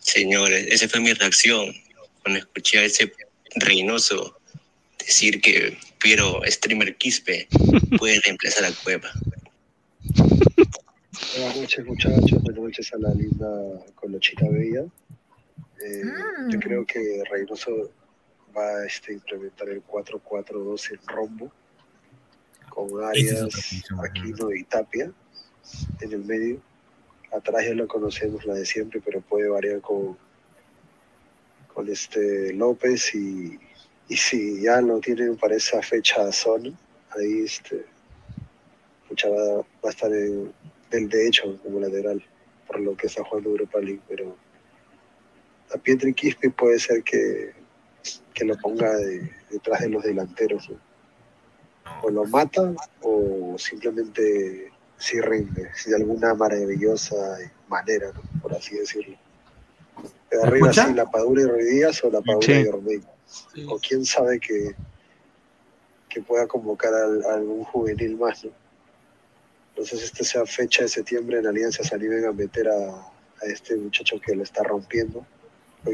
Señores, esa fue mi reacción cuando escuché a ese Reynoso decir que Piero Streamer Quispe puede reemplazar a Cueva. Buenas noches, muchachos. Buenas noches a la linda Colochita Bella. Eh, Yo creo que Reynoso va a este, implementar el 4-4-2 en rombo, con Arias. Aquino y Tapia en el medio. Atrás ya lo conocemos, la de siempre, pero puede variar con, con este López y, y si ya lo tienen para esa fecha zona, ahí este, pucha, va, va a estar en- del de hecho como lateral, por lo que está jugando Europa League, pero a Pietri Quispe puede ser que, que lo ponga de- detrás de los delanteros, ¿no? o lo mata o simplemente si rinde, si de alguna maravillosa manera, ¿no? por así decirlo. ¿Me arriba escucha? sí, la Padura y Ruidías o la Padura Sí. y Ormeño. O quién sabe que, que pueda convocar al- a algún juvenil más, ¿no? Entonces, esta sea fecha de septiembre en Alianza se animen a meter a, a este muchacho que lo está rompiendo,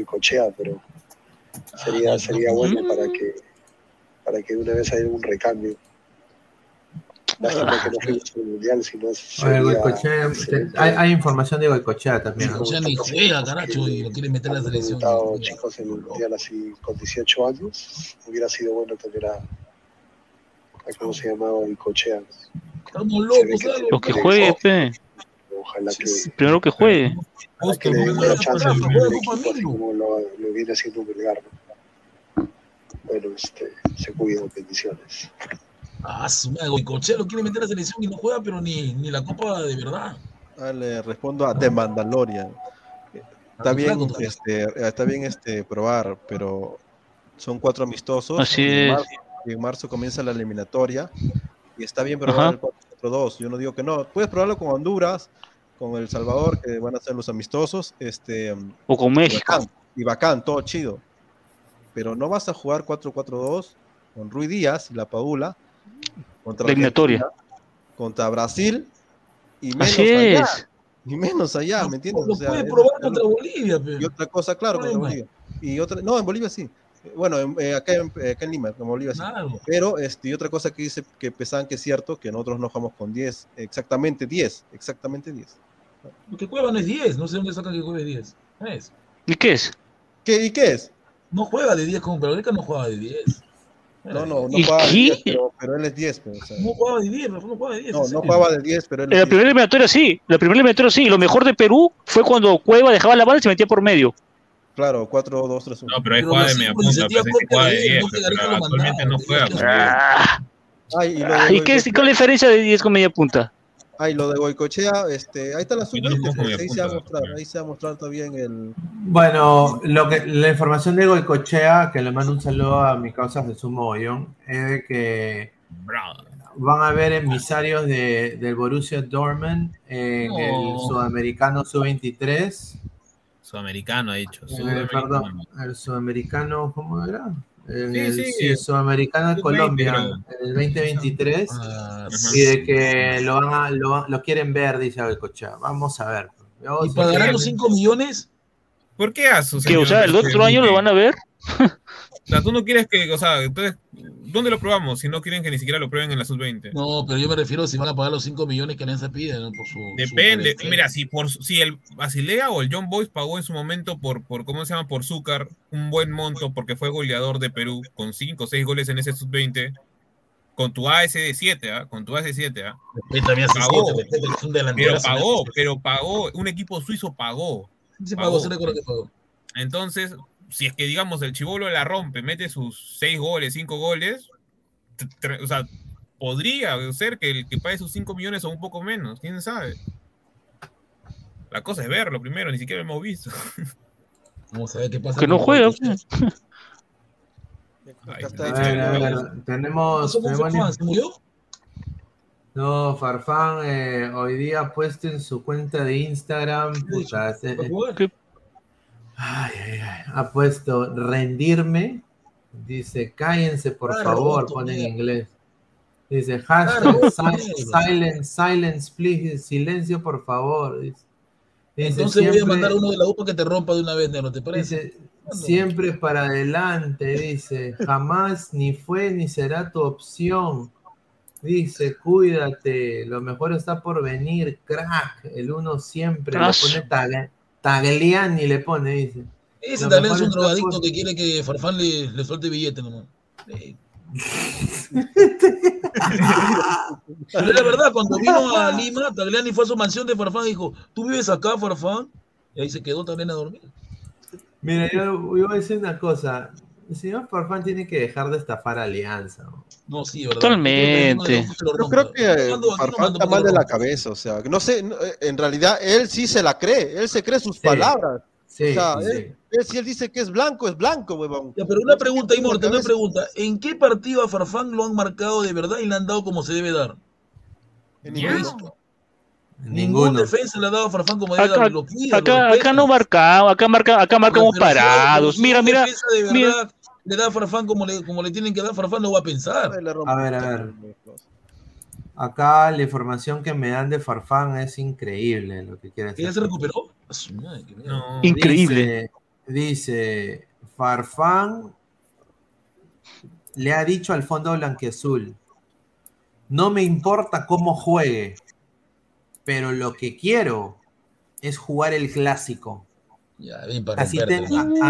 cochea, pero sería, sería bueno para que para que de una vez haya un recambio. Lástima que no mundial, si no hay, hay información de Goicochea también. O sea, ni juega, caracho, y lo quiere meter a la selección. chicos en el mundial así con 18 años, hubiera sido bueno tener a, a ¿cómo se llamaba? Goicoechea. Estamos locos, Lo que juegue, pe. Ojalá que, Primero que juegue. ojalá que le den una chance al primer equipo, así como lo, lo viene haciendo. Bueno, este, se cuidan, bendiciones. Ah, su madre, Goicoechea lo quiere meter a la selección y no juega, pero ni, ni la copa de verdad. Ah, le respondo a The Mandalorian. Está bien, este, está bien este, probar, pero son cuatro amistosos. Así en es. marzo- en marzo comienza la eliminatoria y está bien probar Ajá. el 4-4-2. Yo no digo que no. Puedes probarlo con Honduras, con El Salvador, que van a ser los amistosos. Este, O con y México. bacán, y bacán, todo chido. Pero no vas a jugar 4-4-2 con Rui Díaz y la Paula contra Eliminatoria. Argentina, contra Brasil y menos Así allá. es. Y menos allá, ¿me entiendes? Lo O sea, puede probar es- contra Bolivia, pe. y otra cosa, claro, contra Problema. Bolivia. Y otra, no, en Bolivia sí. Bueno, en- eh, acá, en, eh, acá en Lima, en Bolivia sí. Claro. Pero, este, y otra cosa que dice que pensaban que es cierto, que nosotros no jugamos con 10, exactamente 10, exactamente 10. Porque Cueva no es 10, no sé dónde saca que Cueva es 10. No es. ¿Y qué es? ¿Qué, ¿Y qué es? No juega de 10 como Peroleca, no juega de 10. No, no, no ¿Y jugaba qué? 10, pero, pero él es 10. pues, o sea. No jugaba de 10, no jugaba de 10. No, en no jugaba de 10, pero él En es la 10. primera eliminatoria sí. La primera eliminatoria sí. Y lo mejor de Perú fue cuando Cueva dejaba la bala y se metía por medio. Claro, 4, 2, 3, 1. No, pero ahí juega de media sigo, punta, jugaba de de él, 10, no que Gareca pero lo actualmente no juega. Pues. Ah, y ah, ¿Y qué cuál es la diferencia de 10 con media punta? Ay, lo de Goicochea, este, ahí está la Y no lo sub-20, pongo media ahí se va a mostrar, ahí se va a mostrar todavía en el... Bueno, lo que, la información de Goicochea, que le mando un saludo a mis causas de Sumo Mogollón, es de que van a haber emisarios de, del Borussia Dortmund en el Sudamericano Sub-23. Sudamericano ha dicho. Eh, Sudamericano. perdón, el Sudamericano, ¿cómo era? En Sí, el, sí, sí, Sudamericano de Sub-20, Colombia, en el 2023. Ah, y de que lo, van a- lo, lo quieren ver, dice Goicochea. Vamos a ver. Vamos ¿Y pagarán los 5 millones? ¿Por qué a su ¿Que, o sea, el otro año lo van a ver? O sea, tú no quieres que, o sea, entonces, ¿dónde lo probamos si no quieren que ni siquiera lo prueben en la sub-20? No, pero yo me refiero si van a pagar los 5 millones que Alianza pide ¿no? por su. Depende. su- Mira, si por si el Basilea o el John Boyce pagó en su momento por, por ¿cómo se llama? Por Zúcar un buen monto porque fue goleador de Perú con 5 o 6 goles en ese sub-20 con tu AS7, ¿ah? Con tu AS7, ¿ah? Respeta, mi AS7, Pagó. respeta que es un delantero, Pero pagó, pero pagó, un equipo suizo pagó. Pagó, que pagó. Entonces, si es que digamos el chivolo la rompe, mete sus 6 goles, 5 goles, o sea, podría ser que el que pague sus 5 millones o un poco menos, quién sabe. La cosa es verlo primero, ni siquiera lo hemos visto. Vamos a ver qué pasa. Que no juega. Goicoechea. Ay, está A hecho. ver, a ver, tenemos. No, Farfán eh, hoy día ha puesto en su cuenta de Instagram, puta, eh, eh, ay, ay, ay, ha puesto rendirme, dice cállense por Claro, favor, pone en inglés. Dice hashtag silence, silence, please, silencio por favor. Dice, Dice, Entonces voy a siempre- mandar a uno de la UPA que te rompa de una vez, ¿no te parece? Dice, siempre para adelante, dice, jamás ni fue ni será tu opción. Dice, cuídate, lo mejor está por venir, crack. El uno siempre le Ah, pone tag- Tagliani, le pone, dice. Ese Lo mejor es un drogadicto por- que quiere que Farfán le, le suelte billete nomás. Eh. Pero la verdad, cuando vino a Lima, Tagliani fue a su mansión de Farfán y dijo, ¿tú vives acá, Farfán? Y ahí se quedó Tagliani a dormir. Mira, yo, yo voy a decir una cosa. El señor Farfán tiene que dejar de estafar a Alianza. ¿no? No, sí, ¿verdad? Totalmente. Yo creo que Farfán está mal de la cabeza, o sea, no sé, eh, en realidad él sí se la cree, él se cree sus palabras. Sí, o sea, sí, él, él, si él dice que es blanco, es blanco, huevón. Ya, pero una pregunta, Immortal, una pregunta. ¿En qué partido a Farfán lo han marcado de verdad y le han dado como se debe dar? En ninguno. Ningún Ninguno. defensa le ha dado a Farfán como Acá. Lo pide, lo acá, acá no marcamos, acá marca, acá marcamos parados. Mira, mira, de mira. verdad le da a Farfán como le, como le tienen que dar, Farfán no va a pensar. A ver, a ver. Acá la información que me dan de Farfán es increíble lo que quiere ¿Que ya se hacer. recuperó? Increíble. Dice, dice, Farfán le ha dicho al fondo blanquiazul, no me importa cómo juegue, pero lo que quiero es jugar el clásico. Ya, para Así, te- a-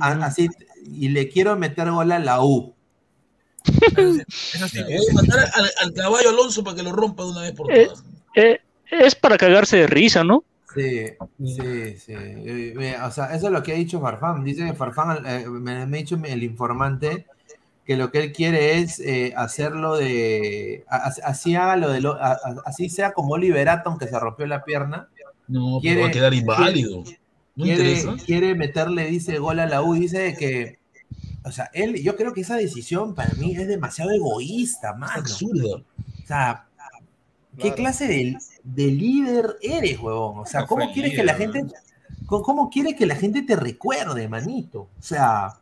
a- a- así- y le quiero meter gol a la U. Mandar al, al caballo Alonso para que lo rompa de una vez por Eh, todas. eh, es para cagarse de risa, ¿no? Sí, sí, sí. Eh, eh, O sea, eso es lo que ha dicho Farfán. Dice que Farfán, eh, me, me ha dicho el informante, que lo que él quiere es eh, hacerlo de. Así haga lo de. lo- a- a- así sea como Liberato, aunque se rompió la pierna. No, pero va a quedar inválido. ¿No quiere, quiere meterle, dice, gol a la U. Dice que. O sea, él, yo creo que esa decisión para mí es demasiado egoísta, mano. absurda. O sea, ¿qué clase de, de líder eres, huevón? O sea, No ¿cómo quieres que la gente, cómo, cómo quiere que la gente te recuerde, manito? O sea,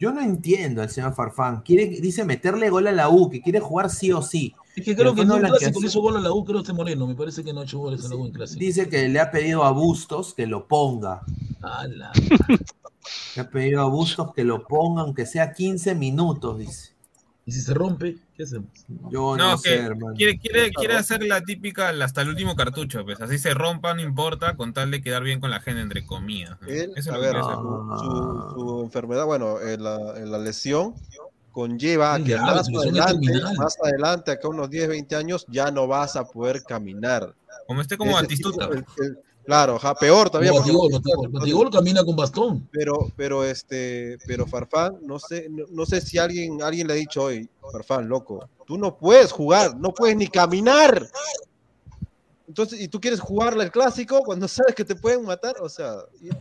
yo no entiendo al señor Farfán. Quiere, dice meterle gol a la U, que quiere jugar sí o sí. Es que creo que en fondo un clásico hizo gol a la U, creo este Moreno. Me parece que no ha hecho goles en la U en clásico. Dice que le ha pedido a Bustos que lo ponga. Ala. Le ha pedido a Bustos que lo ponga, aunque sea 15 minutos, dice. ¿Y si se rompe? ¿Qué hacemos? Yo no, No, sé, que hermano. quiere, quiere, quiere hacer la típica hasta el último cartucho, pues así se rompa, no importa, con tal de quedar bien con la gente, entre comillas. ¿no? Él, Eso a ver, su, su enfermedad, bueno, en la, en la lesión conlleva que más adelante, más adelante, acá unos 10, 20 años, ya no vas a poder caminar. Como esté como Ese Batistuta. tipo, el- el- claro, ajá, peor todavía. Batigol, Batigol. Batigol camina con bastón. Pero, pero este, pero Farfán, no sé, no, no sé si alguien, alguien le ha dicho hoy, Farfán, loco, tú no puedes jugar, no puedes ni caminar. Entonces, ¿y tú quieres jugarle el clásico cuando sabes que te pueden matar? O sea,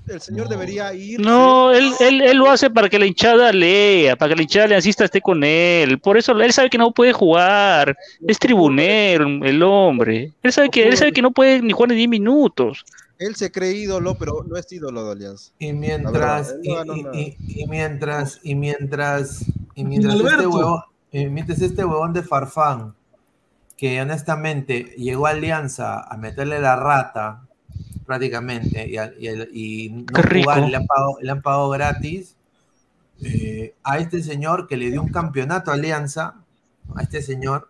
el señor debería ir. No, él, él, él lo hace para que la hinchada lea, para que la hinchada leancista esté con él. Por eso él sabe que no puede jugar. Es tribunero el hombre. Él sabe que, él sabe que no puede ni jugar ni 10 minutos. Él se cree ídolo, pero no es ídolo de Alianza. Y mientras, verdad, y, mientras, y mientras, y mientras este huevón, y mientras este huevón de Farfán, que honestamente llegó a Alianza a meterle la rata prácticamente y, a- y el- y no jugar, le han pagado, le han pagado gratis, eh, a este señor que le dio un campeonato a Alianza, a este señor,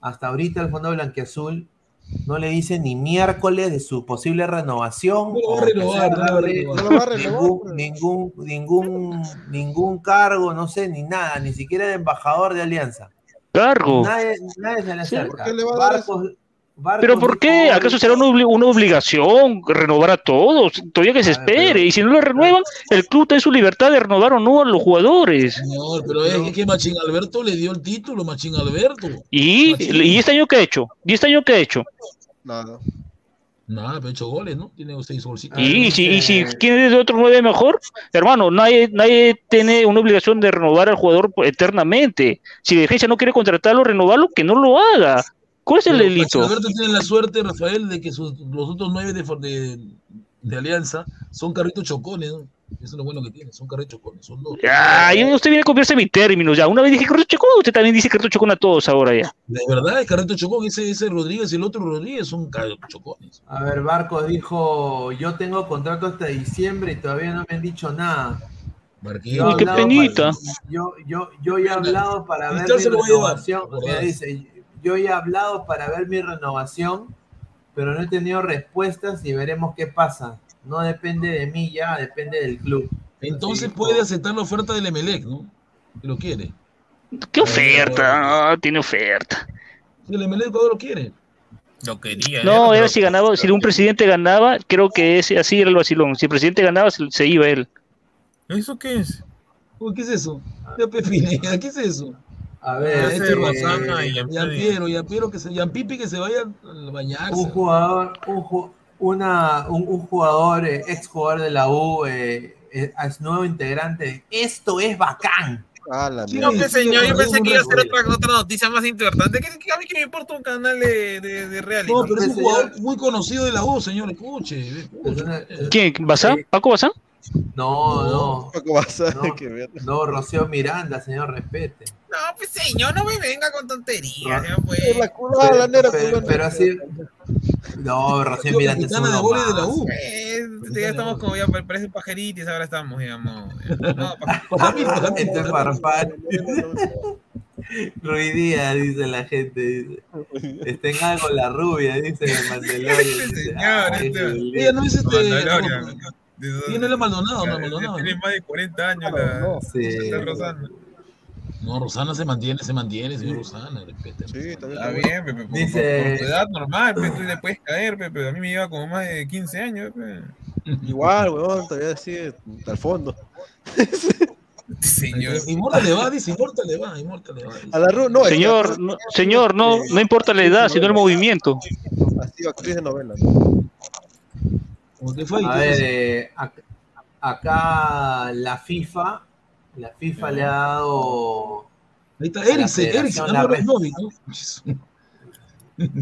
hasta ahorita el Fondo Blanquiazul no le dice ni miércoles de su posible renovación. No lo va a renovar, no lo va a renovar. No lo va a renovar, ningún, ningún, ningún, ningún cargo, no sé, ni nada, ni siquiera de embajador de Alianza. Cargo. Nadie, nadie se le acerca. ¿Por qué le va a dar Barcos- Barcos ¿Pero por qué? ¿Acaso será una, una obligación renovar a todos? Todavía que se espere. Y si no lo renuevan, el club tiene su libertad de renovar o no a los jugadores. Señor, pero es que Machín Alberto le dio el título, Machín Alberto. ¿Y, Machín. ¿y este año qué ha hecho? ¿Y este año qué ha hecho? Nada. Nada, pero hecho goles, ¿no? Tiene seis golcitos. Y, si, y si tiene de otro nueve mejor, hermano, nadie, nadie tiene una obligación de renovar al jugador eternamente. Si la defensa no quiere contratarlo, renovarlo, que no lo haga. ¿Cuál es el Pero delito? Alberto tiene la suerte, Rafael, de que sus- los otros nueve de, de, de Alianza son carritos chocones. ¿no? Eso es lo bueno que tiene, son carritos chocones. Son dos. Ya, ya usted viene a copiarse mi término, ya. Una vez dije carrito chocón, usted también dice carrito chocón a todos ahora ya. De verdad, el carrito chocón, ese, ese Rodríguez y el otro Rodríguez son carritos chocones. A ver, Barcos dijo, yo tengo contrato hasta diciembre y todavía no me han dicho nada. Marquinhos. Yo he Uy, qué hablado penita. para- yo, yo, yo ya he hablado para ver mi renovación. favor. dice, yo ya he hablado para ver mi renovación, pero no he tenido respuestas y veremos qué pasa. No depende de mí ya, depende del club. Entonces Así puede aceptar la oferta del Emelec, ¿no? Que lo quiere. ¿Qué oferta? No, tiene oferta. Si el Emelec lo quiere. Lo quería. No, ¿eh? era si ganaba, si un presidente ganaba, creo que ese, así era el vacilón. Si el presidente ganaba, se, se iba él. ¿Eso qué es? ¿Qué es eso? ¿qué es eso? A ver, este eh, Rosana y Yampiero, Yampiero que se, Yampipi que se vaya a bañarse. un jugador, un, una, un, un jugador, eh, ex jugador de la U, eh, eh, es nuevo integrante. Esto es bacán. No, pues, señor, yo pensé que iba a ser otra, otra noticia más importante. ¿Qué, qué- a mí que me importa un canal de, de, de reality? No, pero es un jugador muy conocido de la U, señor, escuche. ¿Quién? ¿Bazán? ¿Paco Bazán? No, no. No, que ver. no, Rocío Miranda, señor, respete. No, pues señor, no me venga con tonterías. ya, pues. pero, pero- pero así. No, Rocío Miranda es uno de de la. U. Eh, ya estamos como ya parece pajeritos, ahora estamos, digamos. No, Este es Farfán. Ruiz Díaz, dice la gente. Dice. Está en algo la rubia, dice el Mandalorian. dice, Señor, "Ay, este- Julián". Ella no es este. Tiene la Maldonado, no, Maldonado. Tiene más de 40 años la, Sí. la Rosana. No, Rosana se mantiene, se mantiene, señor Rosana, respete. Sí, Está bien, Pepe, Dice- por tu edad normal, Pepe, tú le puedes caer, Pepe, pero a mí me lleva como más de 15 años, Pepe. Igual, weón, todavía así hasta el fondo. Señor. Inmortal le va, dice, Inmortal le va, Inmortal le va. dice. A la Ru, no, Señor, no, señor, no, no importa la edad, sino el movimiento. Ha sido actriz de novela. Eh, ac- acá la FIFA, la FIFA le ha dado. Ahí está la.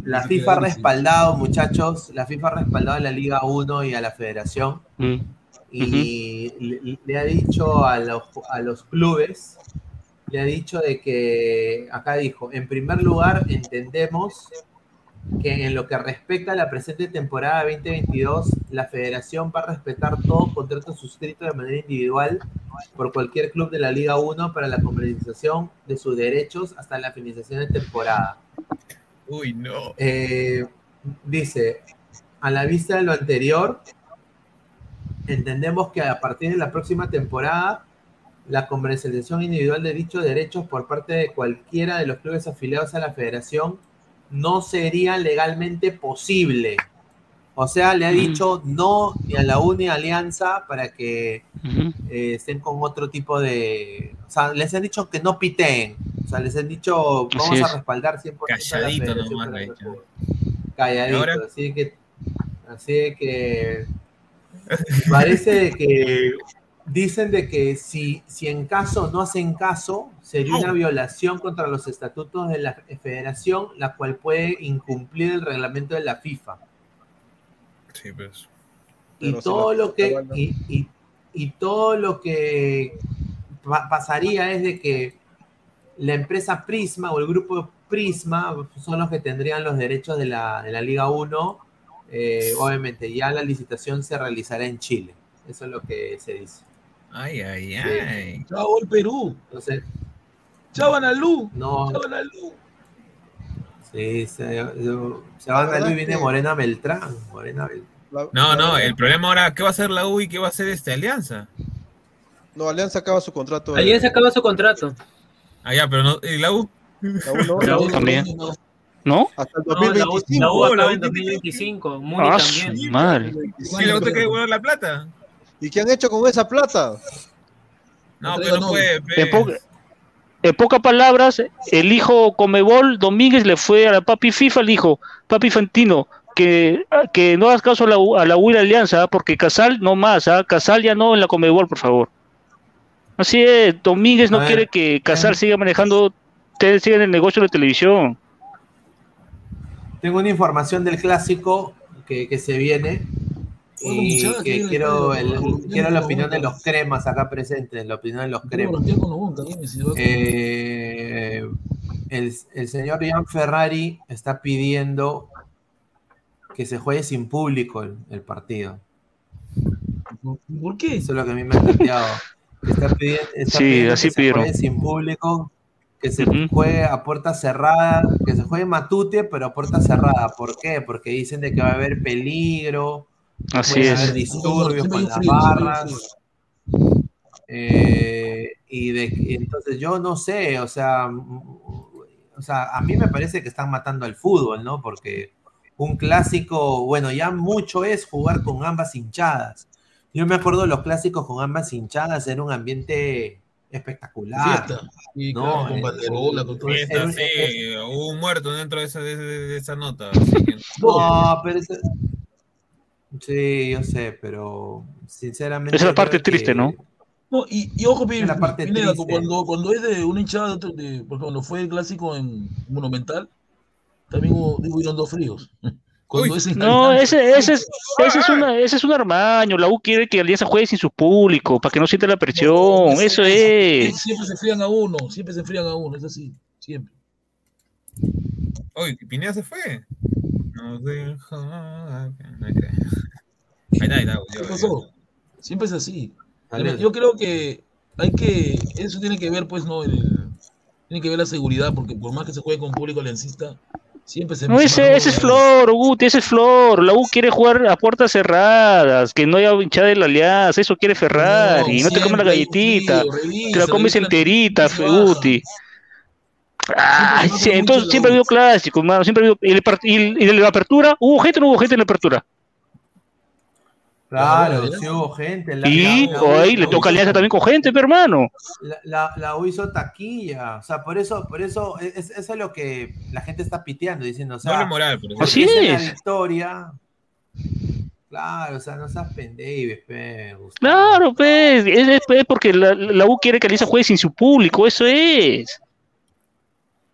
La FIFA ha respaldado, muchachos, la FIFA ha respaldado a la Liga 1 y a la Federación Mm. y le, le ha dicho a los, a los clubes, le ha dicho de que, acá dijo, en primer lugar entendemos que en lo que respecta a la presente temporada 2022, la federación va a respetar todo contrato suscrito de manera individual por cualquier club de la Liga 1 para la comercialización de sus derechos hasta la finalización de temporada. Uy, no. Eh, dice, a la vista de lo anterior, entendemos que a partir de la próxima temporada, la comercialización individual de dichos derechos por parte de cualquiera de los clubes afiliados a la federación no sería legalmente posible. O sea, le ha dicho no ni a la U ni a Alianza para que eh, estén con otro tipo de... O sea, les han dicho que no piteen. O sea, les han dicho vamos Así a es. respaldar 100% a la Calladito nomás, juegue. Calladito. Así que... Así de que... Parece que dicen de que si, si en caso no hacen caso, sería una violación contra los estatutos de la federación, la cual puede incumplir el reglamento de la FIFA. Sí, pues. Y todo lo que y, y- y todo lo que pa- pasaría es de que la empresa Prisma o el grupo Prisma son los que tendrían los derechos de la, de la Liga 1. Eh, obviamente, ya la licitación se realizará en Chile. Eso es lo que se dice. Ay, ay, ay. Chao el Perú. Entonces, Chao Analú. no, Chao Analú. sí, se, se van a Luis viene Morena Beltrán. Morena Beltrán. No, no, el problema ahora, ¿qué va a hacer la U y qué va a hacer esta alianza? No, Alianza acaba su contrato. Alianza acaba su contrato. Ah, ya, pero no, ¿y la U? La U no, La U también. ¿No? Hasta el No, la U, 2025. la U la U en 2025. Ah, también. madre. ¿Y luego te quiere devolver la plata? ¿Y qué han hecho con esa plata? No, pero no puede. pe. En, po- en pocas palabras, el hijo Comebol Domínguez le fue a la papi FIFA, le dijo, papi Fantino, que, que no hagas caso a la, a la Alianza, ¿ah? porque Casal no más, ¿ah? Casal ya no en la Comebol, por favor. Así es, Domínguez no quiere que Casal siga manejando, ustedes sigan el negocio de la televisión. tengo una información del clásico que, que se viene. Y que quiero, el- la opinión de los cremas acá presentes, la opinión de los cremas. Eh, el, el señor Ian Ferrari está pidiendo que se juegue sin público el, el partido. ¿Por qué? Eso es lo que a mí me ha planteado. Que Está pidiendo, está Sí, pidiendo así que se juegue sin público, que se juegue a puerta cerrada, que se juegue Matute, pero a puerta cerrada. ¿Por qué? Porque dicen de que va a haber peligro, Así puede es. haber disturbios con las barras. Eh, y de entonces yo no sé, o sea, o sea, a mí me parece que están matando al fútbol, ¿no? Porque un clásico, bueno, ya mucho es jugar con ambas hinchadas. Yo me acuerdo de los clásicos con ambas hinchadas, era un ambiente espectacular. Fiesta. Sí, ¿no? claro, Eh, era sí, hubo un muerto dentro de esa, de, de- esa nota. así que- No, pero ese- Sí, yo sé, pero sinceramente. Esa es la parte que- triste, ¿no? No, y, y ojo, Pineda, cuando, cuando es de una hinchada, de, otro- de- porque cuando fue el clásico en Monumental, también hubo, digo, hubieron dos fríos. Cuando es en No, ese, ese, es, ese, es una, ese es un armaño. La U quiere que Alianza juegue sin su público, para que no sienta la presión. Eso es. Siempre se enfrían a uno, siempre se enfrían a uno, es así, siempre. Oye, Pineda se fue. Nos dejó acá. No creo. Ahí está, ahí está. ¿Qué yo- pasó? Siempre es así. Yo creo que hay que, eso tiene que ver, pues, no, el- tiene que ver la seguridad, porque por más que se juegue con público aliancista, siempre se No, ese, ese es Flor, Guti, ese es Flor. La U quiere jugar a puertas cerradas, que no haya hinchada de la Alianza. Eso quiere Ferrari. No, te comes la galletita. frío, revisa, te la comes revisa, enterita. Guti. Ay, Siempre sí, mucho entonces la siempre ha habido clásicos, mano. Siempre ha habido. ¿Y, el y, el- y de la apertura? ¿Hubo gente o no hubo gente en la apertura? Claro, sí hubo gente. la- Y la- la- la- le toca Alianza también con gente, pero hermano. La, la, la U hizo taquilla, o sea, por eso, por eso, es, eso es lo que la gente está piteando, diciendo, o sea, moral, por. Así la es. victoria. Claro, o sea, no seas pendejo, pe. Claro, pues. Es, es- es porque la, la U quiere que Alianza juegue sin su público. Eso es.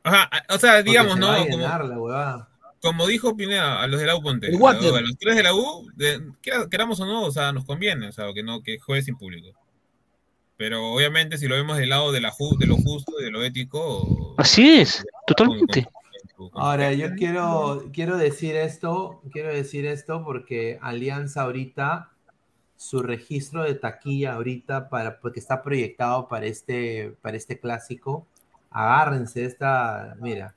Ajá, o sea, digamos, se ¿no? a Como, como dijo Pineda, a los de la U Ponte, El a, a los tres de la U, de- quera- queramos o no, o sea, nos conviene, o sea, que no, que juegue sin público. Pero obviamente si lo vemos del lado de, la ju- de lo justo y de lo ético, Así es. Totalmente. Ahora, yo quiero, quiero decir esto, quiero decir esto porque Alianza ahorita, su registro de taquilla ahorita, para, porque está proyectado para este, para este clásico, agárrense esta, mira,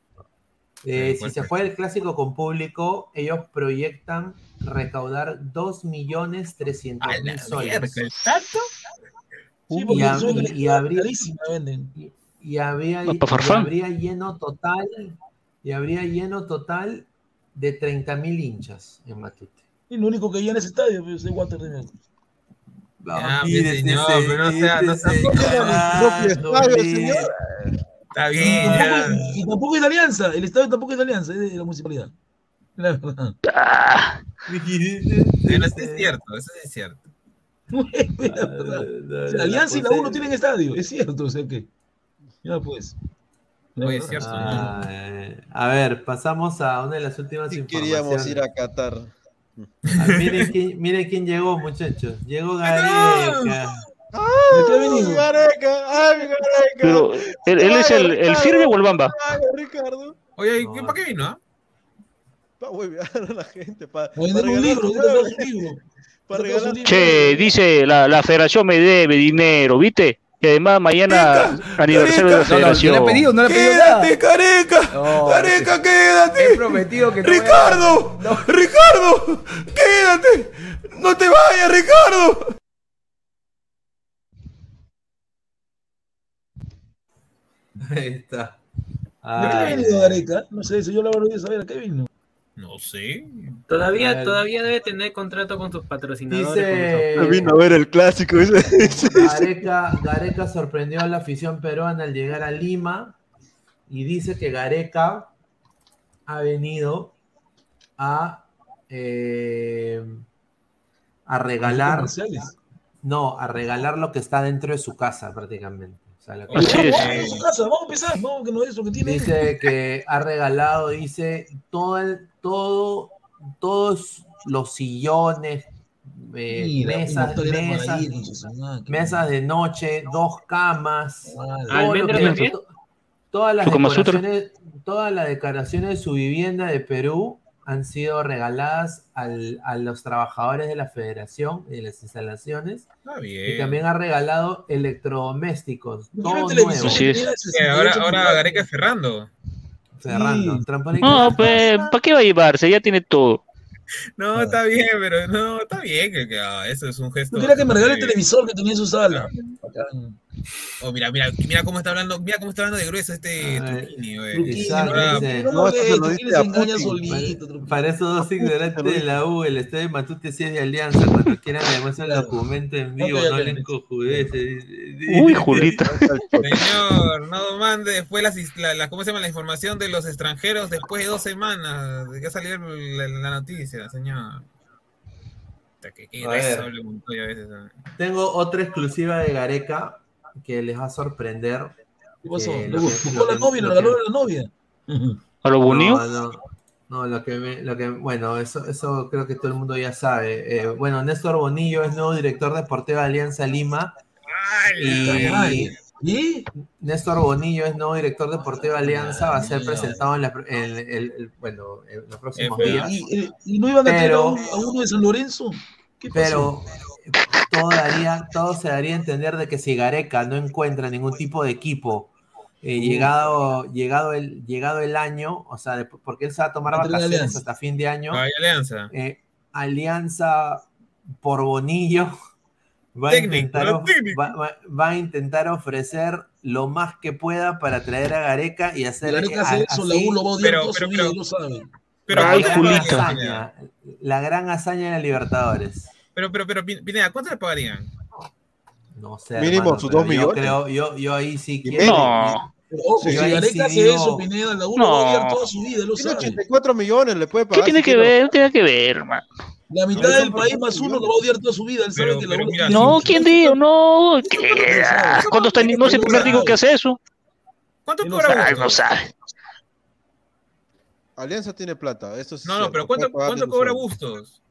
eh, si pues, se juega el clásico con público, ellos proyectan recaudar 2.300.000 soles. ¿Tanto? Sí, Y, son y- y habría, y habría, No, Farfán. habría lleno total y habría lleno total de 30.000 hinchas en Matute. Y lo único que hay en ese estadio pues, es el water de. Ya, mi Olvídese, señor, pero no sea, no sea- carajo, olvídese. Está Y bien, tampoco, y tampoco es de alianza, el estadio tampoco es de alianza, es de la municipalidad. La verdad. Ah, Bueno, eso es cierto, eso es cierto. La verdad. O sea, alianza y la U no tienen estadio, es cierto, o sea que. Ya pues. Oye, es cierto, Ah, eh, a ver, pasamos a una de las últimas Sí informaciones. queríamos ir a Qatar. Ah, miren, quién, miren quién llegó, muchachos. Llegó Gareca. ¿De qué ha venido? Gareca, ay, Gareca. pero él, él es el, el firme o el bamba. Ay, Ricardo. Oye, No. ¿para qué vino? ah? Para huevear a la gente, para, Va a vender un libro, ¿dónde está su libro? para. Che, dice la, la federación me debe dinero, ¿viste? Y además mañana aniversario de la No, no, yo federación. le he pedido, no le he pedido nada. ¡Quédate, careca! No, ¡Careca, quédate! He prometido que no voy a- ¡Ricardo! ¡Ricardo! ¡Quédate! ¡No te vayas, Ricardo! Ahí está. ¿De qué venido Gareca? No sé, si yo la verdad saber a qué vino. No sé. A Todavía, todavía debe tener contrato con sus patrocinadores. Dice Vino a ver el clásico. Gareca, Gareca sorprendió a la afición peruana al llegar a Lima y dice que Gareca ha venido a, eh, a regalar, no, a regalar lo que está dentro de su casa prácticamente. O sea, lo que- Vamos, vamos a su casa, vamos a empezar, vamos que no es lo que tiene. Dice que ha regalado, dice, todo el, todo, todos los sillones, eh, Mira, mesas, mesas, mesas de noche, dos camas, todas las decoraciones, todas las decoraciones de su vivienda de Perú han sido regaladas al- a los trabajadores de la federación y de las instalaciones. Está Y bien. también ha regalado electrodomésticos, todo nuevo. 68 ahora, ahora. Gareca es Ferrando. Cerrando. Trampolín. No, pues, ¿para qué va a llevarse? Ya tiene todo. No, está bien, pero no, está bien. Que, que, ah, eso es un gesto. Yo quería que me regale el televisor que tenía en su sala. Bacán. Oh, mira, mira, mira cómo está hablando, mira cómo está hablando de grueso este Truquini. Para esos dos ignorantes de la U, el estadio de Matute sí es de alianza. Cuando quieran le muestran el documento en vivo, no le encojudeces. Uy, Julita. Señor, no mande después las, la, la- ¿cómo se llama? la información de los extranjeros después de dos semanas de que ha salido la, la noticia, señor. Puta, Que, que A ver. grueso habla Montoya a veces. ¿sabes? Tengo otra exclusiva de Gareca que les va a sorprender. ¿Qué pasó? que ¿Le lo que- gustó lo la que- novia? ¿Le lo regaló a la novia? ¿A lo bonito? No, no, no, lo que, me- lo que bueno, eso, eso creo que todo el mundo ya sabe. Eh, bueno, Néstor Bonillo es nuevo director deportivo de Alianza Lima. Y ¿Y? Néstor Bonillo es nuevo director deportivo de Alianza, va a ser presentado en, la, en el- el- bueno, en los próximos Eh, días. ¿Y, y- y no iban a a, Pero- un- a uno de San Lorenzo? ¿Qué pasó? Pero todo, daría, todo se daría a entender de que si Gareca no encuentra ningún tipo de equipo eh, llegado, llegado, el, llegado el año, o sea, de- porque él se va a tomar Va a tener vacaciones hasta fin de año, Vaya alianza. eh, Alianza por Bonillo va a, intentar, lo of- técnico. va- va- va a intentar ofrecer lo más que pueda para traer a Gareca y hacer Gareca a- hace eso, la así U lo va a odiar Pero- lo sabe. Pero, Ay, ¿cuánto le Julita. pagarían, hazaña, la gran hazaña la Libertadores. Pero, pero, pero, Pin- Pineda, ¿cuánto le pagarían? No sé. Mínimo hermano, sus dos yo millones. creo, yo, yo ahí sí quiero. No. Ojo, Yo si Gareca sí hace eso, Pineda, la U lo va a odiar No. toda su vida, lo Tiene sabe. 84 millones, le puede ¿Qué pagar. tiene si que ver? No tiene que ver, man. La mitad del país más uno lo va a odiar toda su vida, él sabe que la mira, tiene. No, ¿quién dijo? No. ¿qué? ¿Cuándo está? No es el primer digo que hace eso. ¿Cuánto cobra no sabe. Alianza tiene plata, sí No, no, pero ¿cuánto, cuánto cobra. Bustos?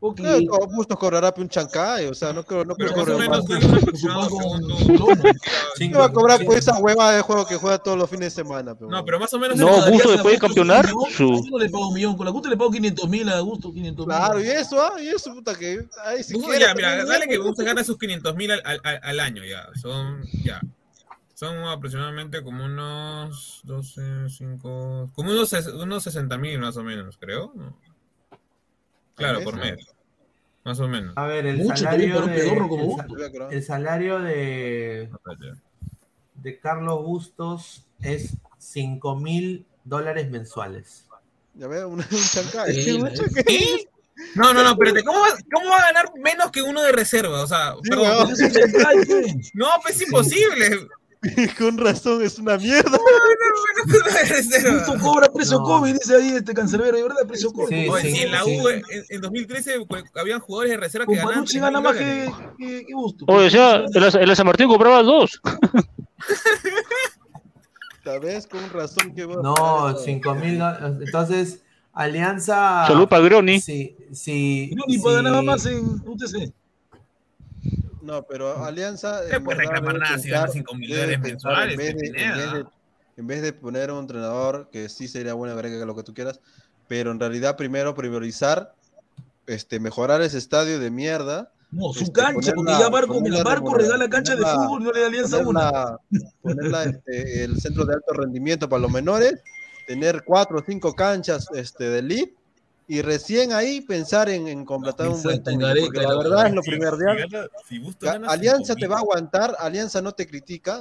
Ok. Claro, o Bustos cobrará un chancay, o sea, no creo, no creo que más ¿Qué va a cobrar por esa hueva de juego que juega todos los fines de semana? Pero, No, pero más o menos. No, Busto Alianza, después de Bustos, campeonar, su- ¿a quién no le paga un millón? Con la Gusto le pago 500 mil a Gusto, 500 mil. Claro, y eso, ah, y eso, puta, que ahí si Bustos, quiere, ya, mira, dale que Bustos gana sus 500 mil al, al, al- año ya. Son, ya. Son aproximadamente como unos 12, 5, como unos, unos 60 mil más o menos, creo. ¿no? Claro, por mes. Más o menos. A ver, el Mucho salario de, pedorro como el, Bustos. sa- el salario de, de Carlos Bustos es 5 mil dólares mensuales. Ya veo, un, un chancay. Sí, un ¿eh? ¿Qué? No, no, no, espérate, ¿cómo va, ¿cómo va a ganar menos que uno de reserva? O sea, Sí, perdón. ¿qué? No, pues es imposible. Con razón, es una mierda. Gusto cobra precio No. COVID, dice ahí este cancerbero, de verdad, precio COVID. Sí, sí, si en la sí. U en, en 2013 pues, habían jugadores de reserva que ganaban. Panucci 3.000 gana más que, que, que Gusto. Oye, o sea, el, el San Martín compraba dos. Tal vez con razón que va No, pagar eso. 5 mil Entonces, Alianza. Salud para Groni. Sí, sí. Sí. nada más en UTC. No, pero Alianza. No verdad, reclamar nada si gana 5 mil dólares mensuales. En vez, de, en, vez de, en vez de poner a un entrenador, que sí sería buena que lo que tú quieras, pero en realidad primero priorizar, este, mejorar ese estadio de mierda. No, su este, cancha, porque ya ponerla Barco remodela- regala cancha de fútbol no le da alianza una. ponerla, ponerla, este, el centro de alto rendimiento para los menores, tener cuatro o cinco canchas este, de elite y recién ahí pensar en, en completar un buen técnico, Gareca, porque la verdad es lo Si- primordial. si Alianza 5.000. te va a aguantar, Alianza no te critica,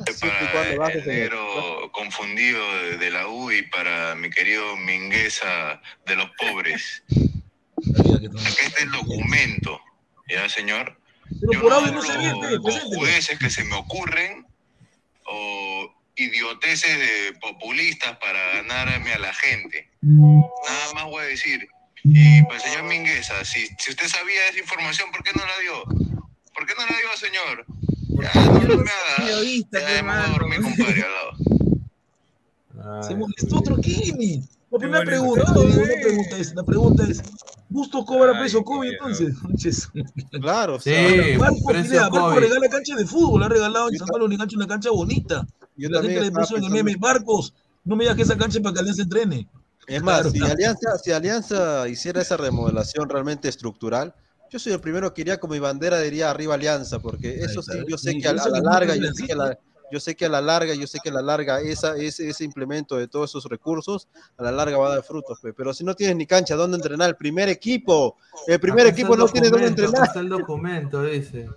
Para el negro confundido de, de la U y para mi querido Mingueza de los pobres. Acá está el documento, ¿ya, señor? Pero Yo por no no con jueces que se me ocurren o idioteces de populistas para ganarme a la gente. Nada más voy a decir. Y para el señor Mingueza, si, si usted sabía esa información, ¿por qué no la dio? ¿Por qué no la dio, señor? Periodista, qué malo. Se molestó otro Kimi. La primera pregunta, la pregunta es, la pregunta es, ¿Gusto cobra precio COVID entonces? Claro, Sí, Marco Pineda, Marco COVID. regala cancha de fútbol, ha regalado en San Pablo una cancha, una cancha bonita. Yo Y la gente le puso en el meme, Marcos, no me digas que esa cancha es para que Alianza entrene. Es más, Claro. si, Alianza, si Alianza hiciera esa remodelación realmente estructural, yo soy el primero que iría con mi bandera, diría arriba Alianza, porque eso sí, yo sé que a, la larga, yo sé que a la, yo sé que a la larga, yo sé que a la larga esa, ese, ese implemento de todos esos recursos, a la larga va a dar frutos, pe. pero si no tienes ni cancha dónde entrenar, el primer equipo, el primer equipo el no tiene dónde entrenar. está el documento, dice.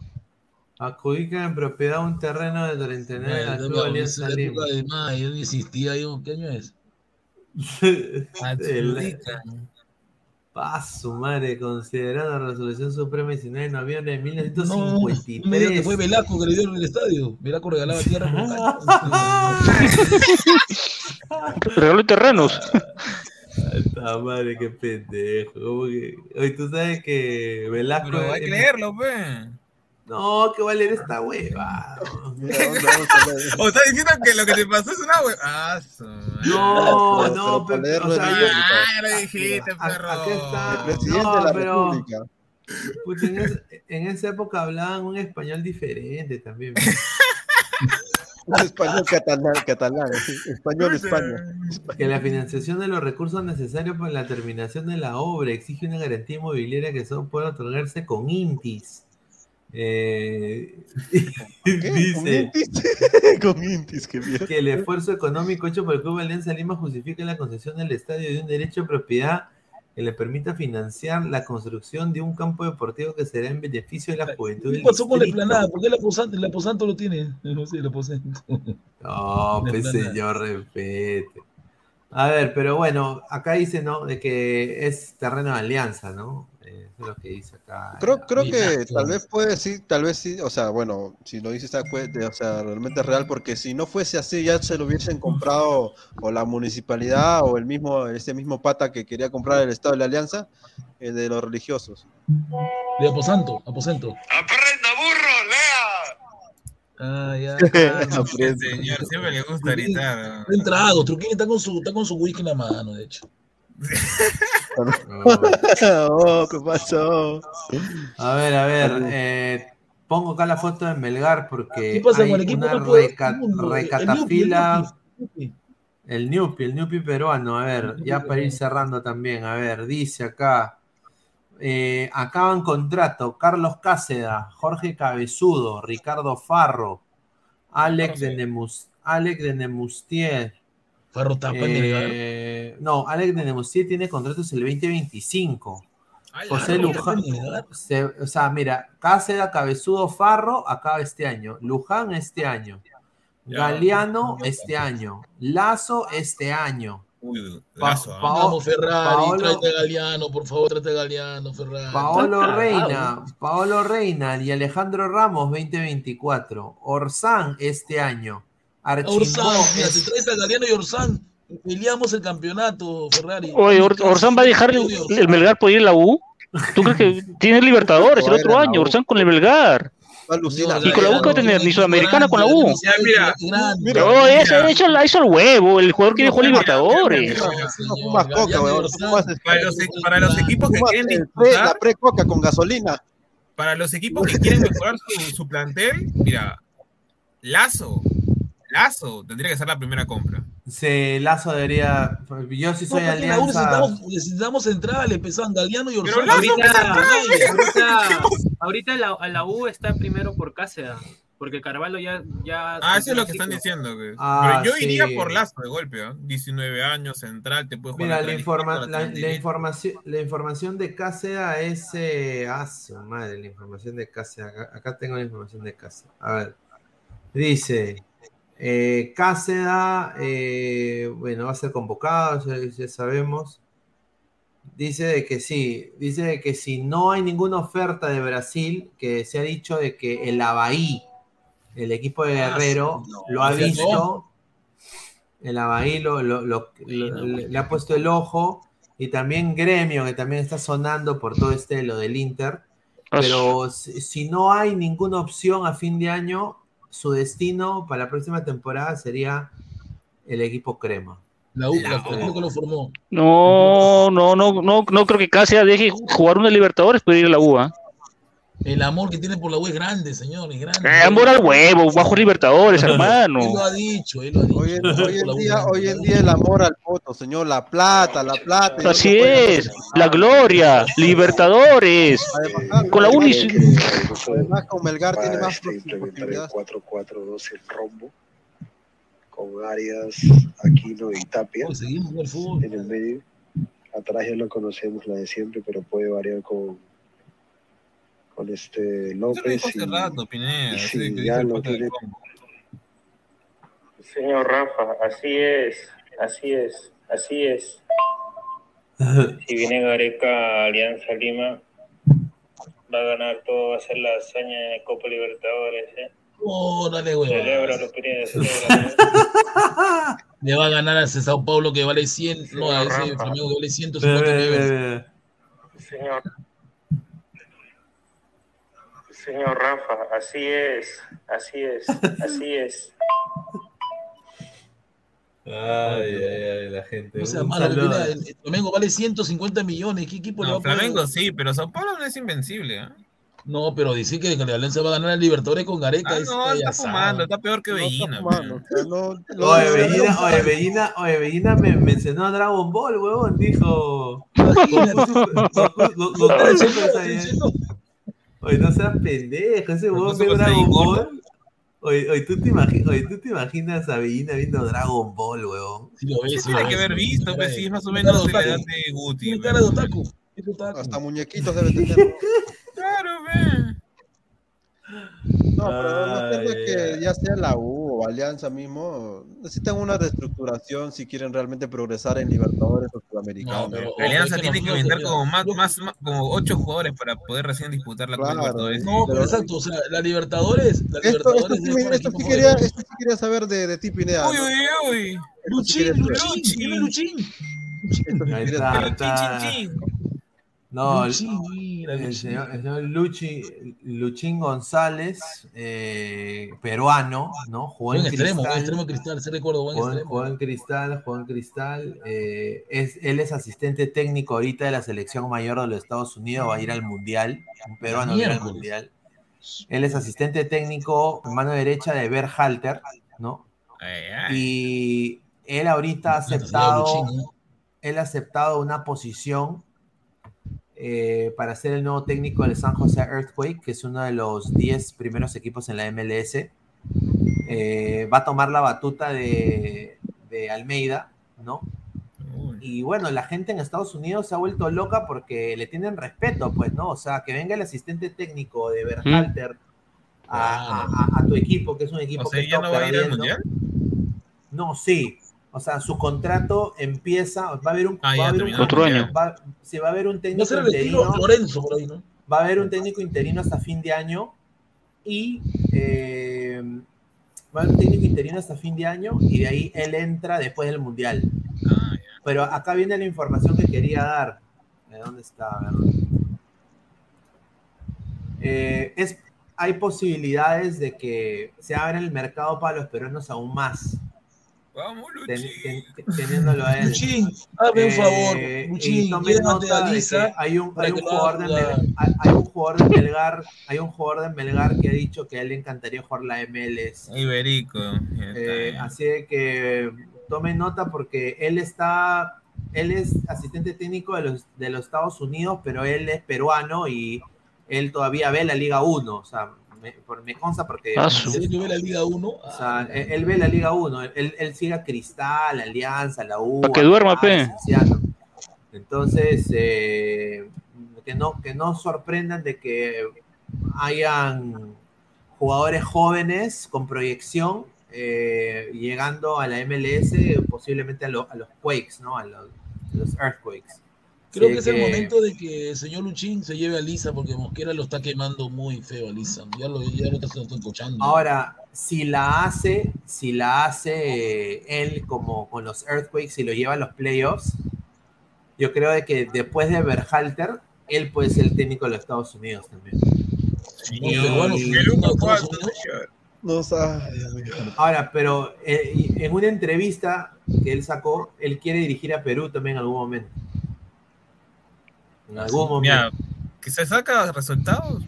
Adjudican en propiedad un terreno de 39 de la Alianza Lima. yo existía yo, ¿qué año es? El- Paso, madre, considerando la resolución suprema 19 de noviembre de No, no digas que 1953. fue Velasco que le dieron el estadio. Velasco regalaba tierra Regaló terrenos. Esta madre, qué pendejo. ¿cómo que- Oye, tú sabes que Velasco. Pero hay que leerlo, pe. No, que va a leer esta hueva. O estás diciendo que lo que te pasó es una web. Ah. No, Pero no, pero, o leerlo sea, es yo, Ah, ya lo dijiste, perro. aquí está. El presidente No, de la pero- República. puta, en, es- en esa época hablaban un español diferente también. Un español catalán, catalán, español España. Que la financiación de los recursos necesarios para la terminación de la obra exige una garantía inmobiliaria que solo puede otorgarse con INTIS. Eh, dice Con Intis, qué mierda. que el esfuerzo económico hecho por el Club Alianza Lima justifica la concesión del estadio de un derecho de propiedad que le permita financiar la construcción de un campo deportivo que será en beneficio de la juventud ¿Qué pasó con la explanada? ¿Por qué la Posanto, la Posanto lo tiene? No sé, la Posanto. No, pues señor, respete. A ver, pero bueno, acá dice, ¿no? De que es terreno de alianza, ¿no? Eh, lo que dice acá. Creo, creo que tal vez puede sí, tal vez sí, o sea, bueno, si lo dice está puede- o sea, realmente es real, porque si no fuese así, ya se lo hubiesen comprado o la municipalidad o el mismo, ese mismo pata que quería comprar el Estado de la Alianza, el de los religiosos. De Aposanto, Aposento. ¡Aprenda, burro! ¡Lea! Ah, ya. No, señor siempre le gusta gritar. Está entrado, Truquín está con su, está con su whisky en la mano, de hecho. Oh, ¿qué pasó? A ver, a ver, eh, pongo acá la foto de Melgar porque ¿Qué pasa hay con el equipo una reca-? El recatafila. Newpi, El Newpi, el Newpi peruano, a ver, ya para ir cerrando también, a ver, dice acá, eh, acaban contrato Carlos Cáceda, Jorge Cabezudo, Ricardo Farro, Alex de, Nemus, Alex de Nemustier. Farro tapa en eh, no, Alex de Nemustier tiene contratos el 2025. José Farro Luján, tapa en Melgar. se- o sea, mira, Cáceda, Cabezudo, Farro acaba este año, Luján este año, Ya. Galeano este año, Lazo este año. Uy, lazo, ¿ah? Pao- Vamos, Ferrari, Paolo- tráete a Galeano, por favor, tráete a Galeano, Ferrari. Paolo Reina. Paolo Reina y Alejandro Ramos 2024. Orsán este año. Archimbó Orsán, mira, es- te traes a Galeano y Orsán. Peleamos el campeonato, Ferrari. Oye, Or- Orsán va a dejar el, el Melgar por ir a la U. ¿Tú crees que tiene Libertadores el otro año? Orsán con el Melgar. Y con la U que va a tener ni Sudamericana con la U. Ya, mira, No, eso, eso, eso el huevo. El jugador quiere jugar Libertadores. No este, Para los, equipos que quieren pre- la pre-coca con gasolina. para los equipos que quieren mejorar su, su plantel, mira, Lazo, Lazo tendría que ser la primera compra. Sí, Lazo debería. Yo sí soy No, alianza. necesitamos, necesitamos centrales, pesaban Galeano y Pero Orsán. Lazo Ahorita, ahorita, ahorita la, a la U está primero por Cáceres, porque Carvalho ya... ya Ah, eso es lo que ciclo. están diciendo. que- Ah, Pero yo iría por Lazo de golpe, ¿ah? 19 años, central, te puede jugar. Mira, la, informa- la, información, la información de Cáceres es. Eh, ah, su madre, la información de Cáceres. Acá, acá tengo la información de Cáceres. A ver. Dice. Eh, Cáceres, eh, bueno, va a ser convocado, ya, ya sabemos. Dice de que sí, dice de que si no hay ninguna oferta de Brasil, que se ha dicho de que el Abaí, el equipo de Ah, Guerrero, no, lo ha visto, el Abaí lo, lo- lo- lo- le, le ha puesto el ojo, y también Gremio, que también está sonando por todo este lo del Inter, Pero si, si no hay ninguna opción a fin de año, su destino para la próxima temporada sería el equipo crema. La U, la, la U que lo formó. No, no, no, no, no creo que Casia deje jugar una Libertadores para ir a la U. ¿ah? El amor que tiene por la U es grande, señor, es grande. Eh, amor al huevo, bajo Libertadores, hermano. Él lo ha dicho, él lo ha dicho. Hoy, en- hoy en día, hoy en día el amor al poto, señor, la plata, la plata. no Así es, la gloria, Libertadores. Con la Uni. Además, con Melgar tiene más el posibilidades. 4-4-2 en rombo con Arias, Aquino y Tapia en el medio. Atrás ya lo conocemos la de siempre, pero puede variar con con este lo López hace rato, Pineda. si que ya del tiene. Señor Rafa, así es, así es, así es. Si viene Gareca Alianza Lima, va a ganar todo, va a ser la hazaña de Copa Libertadores. ¿eh? Oh, dale, Pineda, celébralo. Le va a ganar a ese Sao Paulo que vale 100, no, a ese. Flamengo que vale 150 millones. Señor. Señor Rafa, así es, así es, así es. Ay, ay, ay, la gente. No sea saludo. mira, el el Flamengo vale 150 millones. ¿Qué equipo le va No, a poner? Flamengo sí, pero Sao Paulo no es invencible. ¿ah? No, pero decir que la Alianza va a ganar el Libertadores con Gareca Ah, no, está fumando, está peor que Bellina. Oye, Bellina, oye, Bellina, oye, Bellina me mencionó a Dragon Ball, huevón, dijo. Super Saiyan. Oye, no seas pendejo, ese huevón ve Dragon. Ball. Oye, oye, ¿tú te imagi- oye, ¿tú te imaginas a Bellina viendo Dragon Ball, huevón? Sí lo ves, Sí sí lo tiene que haber visto, pues sí. es más o menos de la de edad de Guti. Tiene cara de otaku. Es otaku. Hasta muñequitos debe tener. Claro, ve. No, pero no Ay, que ya sea la U o Alianza mismo, necesitan una reestructuración si quieren realmente progresar en Libertadores o Sudamericanos. No, pero- La Alianza que tiene que no, vender como más, más, más- como ocho jugadores para poder recién disputar la Copa Claro, Libertadores. No, pero exacto, o sea, la Libertadores, la Esto, esto, Libertadores sí, esto sí quería, jóvenes. esto sí quería saber de, de ti, Pineda. Uy, uy, uy. Luchín, quería saber. Luchín, dime Luchín. No, Luchín, el señor, el señor Luchi, Luchín González, eh, peruano, ¿no? Jugó en extremo, Cristal. extremo cristal, se recuerdo, buen Jugó, en- extremo. jugó en Cristal, jugó en Cristal. eh, es, él es asistente técnico ahorita de la selección mayor de los Estados Unidos, va a ir al Mundial. Un peruano va a ir al. Mundial. Él es asistente técnico, mano derecha de Berhalter, ¿no? Ay, ay. Y él ahorita ha aceptado, él ha aceptado una posición eh, para ser el nuevo técnico del San José Earthquake, que es uno de los 10 primeros equipos en la MLS. Eh, va a tomar la batuta de, de Almeida, ¿no? Y bueno, la gente en Estados Unidos se ha vuelto loca porque le tienen respeto, pues, ¿no? O sea, que venga el asistente técnico de Berhalter a, a- a- a tu equipo, que es un equipo O sea, que ¿ya está no va a ir al. Mundial? No, sí. O sea, su contrato empieza, va a haber un, Ah, va ya a haber un- Otro año. va- sí, va a haber un técnico interino. Lorenzo por ahí, ¿no? Va a haber un técnico interino hasta fin de año y eh, va a haber un técnico interino hasta fin de año y de ahí él entra después del mundial. Ah, Pero acá viene la información que quería dar. ¿De dónde está? A ver. Eh, es, hay posibilidades de que se abra el mercado para los peruanos aún más. Vamos, ten- ten- teniéndolo a él. Luchín, hazme un favor, Eh, Luchín, llévate nota a de Lisa que hay un, hay un jugador de hay, un jugador de Melgar, hay un jugador de Melgar que ha dicho que a él le encantaría jugar la MLS. Iberico. Eh, así de que tomen nota porque él está, él es asistente técnico de los, de los Estados Unidos, pero él es peruano y él todavía ve la Liga 1, o sea, me, por- me consta porque... Ah, su- ¿Sería que ve la Liga 1? O sea, él, él ve la Liga 1, él, él sigue a Cristal, Alianza, la U. Pa' que duerma, a- pe. Entonces, eh, que, no, que no sorprendan de que hayan jugadores jóvenes con proyección eh, llegando a la MLS, posiblemente a, lo- a los Quakes, ¿no? A los, a los Earthquakes. Creo que es el momento de que el señor Luchín se lleve a Lisa porque Mosquera lo está quemando muy feo a Lisa. Ya lo, ya lo está, escuchando. Ahora, si la hace, si la hace eh, él como con los Earthquakes y lo lleva a los playoffs, yo creo de que después de Berhalter, él puede ser el técnico de los Estados Unidos también. No. Ahora, pero eh, en una entrevista que él sacó, él quiere dirigir a Perú también en algún momento. En algún momento. Mira, que se saca resultados.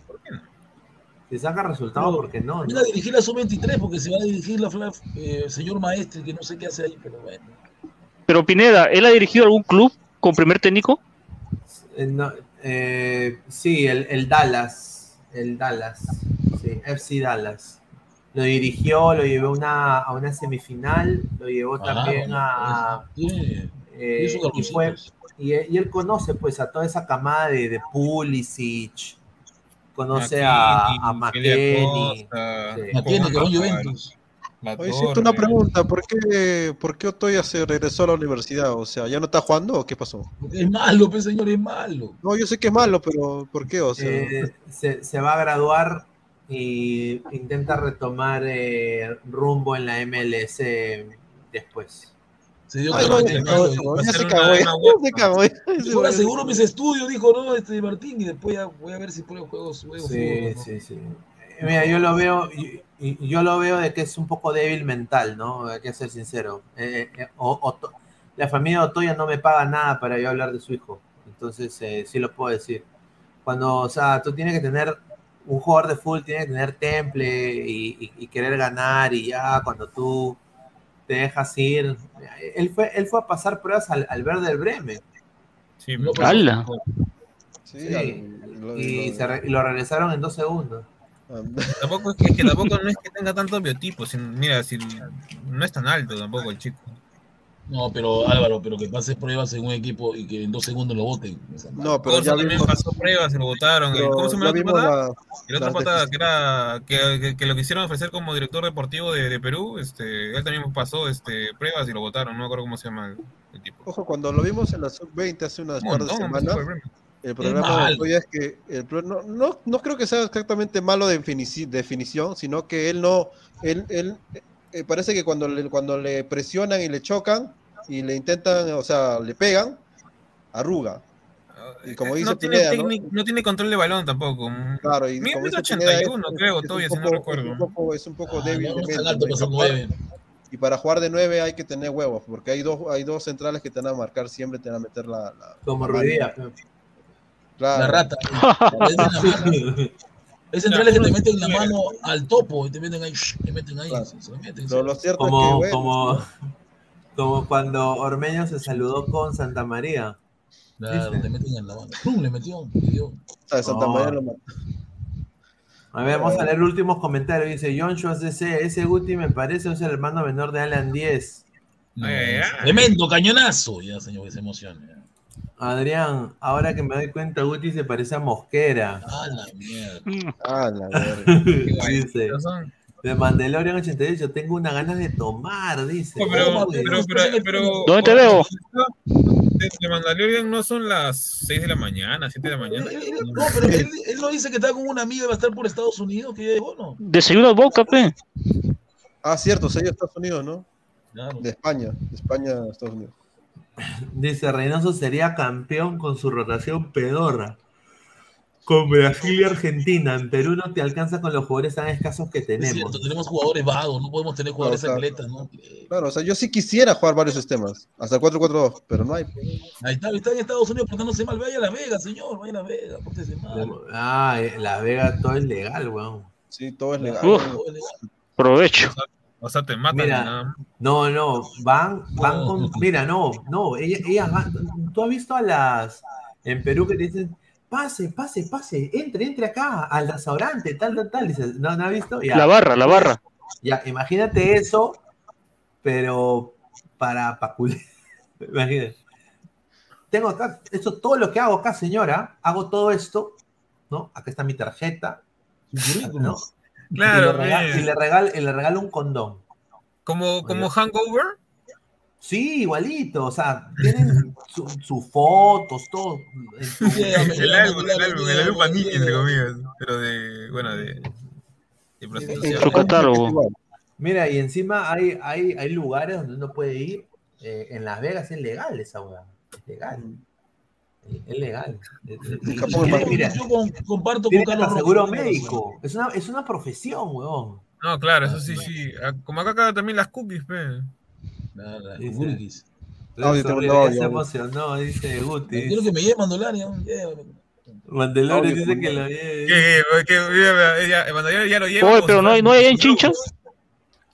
Se saca resultados porque no. Viene a dirigir la sub-23 porque se va a dirigir la Fla- eh, señor maestre que no sé qué hace ahí, pero bueno. Pero Pineda, ¿él ha dirigido algún club con primer técnico? Eh, no, eh, sí, el, el Dallas. El Dallas. Sí, FC Dallas. Lo dirigió, lo llevó una, a una semifinal, lo llevó Ah, también bueno, a. Tiene, eh, y, fue-. Y, y él conoce pues a toda esa camada de, de Pulisic, conoce a, a McKenny. McKenny, que va Juventus. Oye, siento una pregunta, ¿por qué, ¿por qué Otoya se regresó a la universidad? O sea, ¿ya no está jugando o qué pasó? Es malo, pues señor, es malo. No, yo sé que es malo, pero ¿por qué? O sea, Eh, se, se va a graduar y intenta retomar eh, rumbo en la MLS después. Se dio Ay, cuenta no, ya es se cagó, ya se cagó, se. Yo aseguro mis estudios, dijo, ¿no? Este Martín, y después ya voy a ver si pruebo juegos, juegos Sí, sí, sí. Eh, Mira, yo lo veo, y- y- yo lo veo de que es un poco débil mental, ¿no? Hay que ser sincero. Eh, eh, o- Oto- la familia de Otoya no me paga nada para yo hablar de su hijo. Entonces, eh, sí lo puedo decir. Cuando, o sea, tú tienes que tener, un jugador de fútbol tiene que tener temple y, y- y querer ganar y ya cuando tú te dejas ir. Él fue, él fue a pasar pruebas al, al Verde Bremen. Sí, No, sí, Sí. al- lo- Y, lo- se re- y lo regresaron en dos segundos. Tampoco es que, es que tampoco no es que tenga tantos biotipos. sino- Mira, si no es tan alto tampoco el chico. No, pero Álvaro, pero que pase pruebas en un equipo y que en dos segundos lo voten. No, pero Corso ya también vimos, pasó pruebas, se lo votaron. ¿Cómo se llama ya la otra patada? la, El otro las patada que era que, que- que lo quisieron ofrecer como director deportivo de, de Perú, este, él también pasó este, pruebas y lo votaron, no me acuerdo cómo se llama el, el tipo. Ojo, cuando lo vimos en la sub-20 hace unas Un par de semanas, el problema de malo. Otoya es que el no, no, no creo que sea exactamente malo de definici- definición, sino que él no, él, él eh, parece que cuando le, cuando le presionan y le chocan y le intentan, o sea, le pegan, arruga. Y como dice no, tiene Pineda, ¿no? técnic- ¿no? tiene control de balón tampoco. Claro, y Mide como dice 81, Pineda, creo, es todavía, un si no poco- recuerdo. Es un poco, es un poco Ah, débil no, de no es ¿no? Y para jugar- Y para jugar de 9 hay que tener huevos, porque hay dos, hay dos centrales que te van a marcar siempre, te van a meter la... la Como. Claro. La rata. Es. Es centrales que te meten la mano al topo y te meten ahí, te meten ahí, Claro. se, se meten. Lo, lo cierto Como, es que, bueno, como, como cuando Ormeño se saludó con Santa María. Claro, meten en la mano. ¡Pum! Le metió, le dio. o sea, Santa No. María lo mató. A ver, vamos a leer los últimos comentarios. Dice John Schwartz DC, ese Guti me parece es el hermano menor de Alan 10. No, Ay, ay, ay. Tremendo cañonazo. Ya, señor, que se emociona. Adrián, ahora que me doy cuenta, Guti se parece a Mosquera. Ah, la mierda. Ah, la verga. dice, de Mandalorian 88, tengo una ganas de tomar, dice. No, pero, pero, pero, pero- ¿Dónde te veo? De, Mandalorian no son las 6 de la mañana, 7 de la mañana. Él- él- No, pero él, él no dice que está con una amiga y va a estar por Estados Unidos, que ya llegó, ¿no? Desayuno boca, pe. Ah, cierto, de Estados Unidos, ¿no? Claro. De España, de España a Estados Unidos. Dice, Reynoso sería campeón con su rotación pedorra. Con Brasil y Argentina. En Perú no te alcanza con los jugadores tan escasos que Es tenemos. cierto, tenemos jugadores vagos, no podemos tener jugadores Claro, atletas, ¿no? Claro, o sea, yo sí quisiera jugar varios sistemas, hasta el 4-4-2, pero no hay. Ahí está, está en Estados Unidos portándose mal. Vaya a Las Vegas, señor, vaya a Las Vegas, pórtese mal. Ah, eh, La Vega todo es legal, weón. Sí, todo es legal. Uf. Provecho. O sea, te matan. Mira. No, no, van, van con. Mira, no, no, ellas, ellas van. ¿Tú has visto a las. En Perú que te dicen, pase, pase, pase, entre, entre acá, al restaurante, tal, tal, tal. Dices, ¿no, no has visto? Ya. La barra, la barra. Ya, imagínate eso, pero para pacular. Imagínate. Tengo acá, esto, todo lo que hago acá, señora, hago todo esto, ¿no? Acá está mi tarjeta, ¿no? Claro, y le regalo, bien. y le regalo, y le regalo un condón. Como, como Hangover. Sí, igualito, o sea, tienen su- sus fotos, todo. su- El álbum, el álbum, el álbum Panini, entre comillas. Pero de, bueno, de, de prostitución. Su catálogo. Mira, y encima hay, hay, hay lugares donde uno puede ir. eh, en Las Vegas es legal esa hueá. Es legal. Es legal. Yo, Mira, yo comparto con Carlos seguro médico. Es una, es una profesión, weón. No, claro, eso sí, sí. Ah, Como acá cagan también las cookies, pe. Nada, Dice- Gurgis. Sorry, Audio, te mandó se audio. emocionó, dice Guti. Quiero que me lleve llévame. Mandelores Audio, dice que mandó. lo lleve. Que, que, ya, ya, lo llevo. Oye, pero no hay, no hay en Chincha.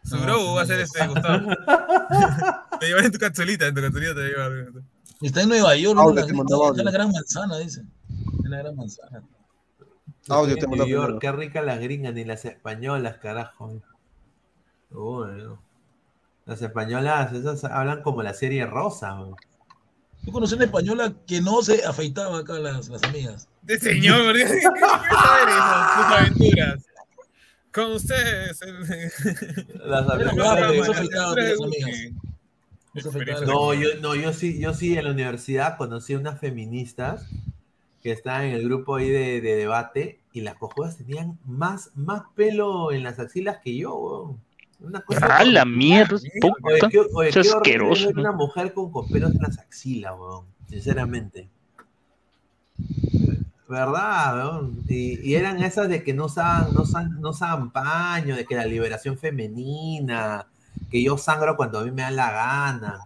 Su bro va a ser este, Gustavo. te llevan en tu capsulita, en tu capsulita te llevan. Está en Nueva York, Audio, ¿no? te La- mandaba está en la gran manzana, dice. En la gran manzana. Audio te mandó New York, primero. qué ricas las gringas, ni las españolas, carajo. Uy, no. Las españolas, esas hablan como la serie rosa. weón. Yo conocí una española que no se afeitaba acá las, las amigas. De señor, ¿por qué qué saber? Sus aventuras. Con ustedes. el- Las amigas no yo, no, yo sí, yo sí en la universidad conocí unas feministas que estaban en el grupo ahí de, de debate y las cojudas tenían más, más pelo en las axilas que yo, weón. Una cosa Ah, la mierda, Oye, puta. qué, oye, Es qué asqueroso. una mujer con copelos en las axilas, weón. Sinceramente. ¿Verdad, weón? Y, y eran esas de que no usaban, no usaban, no usaban paño, de que la liberación femenina, que yo sangro cuando a mí me da la gana.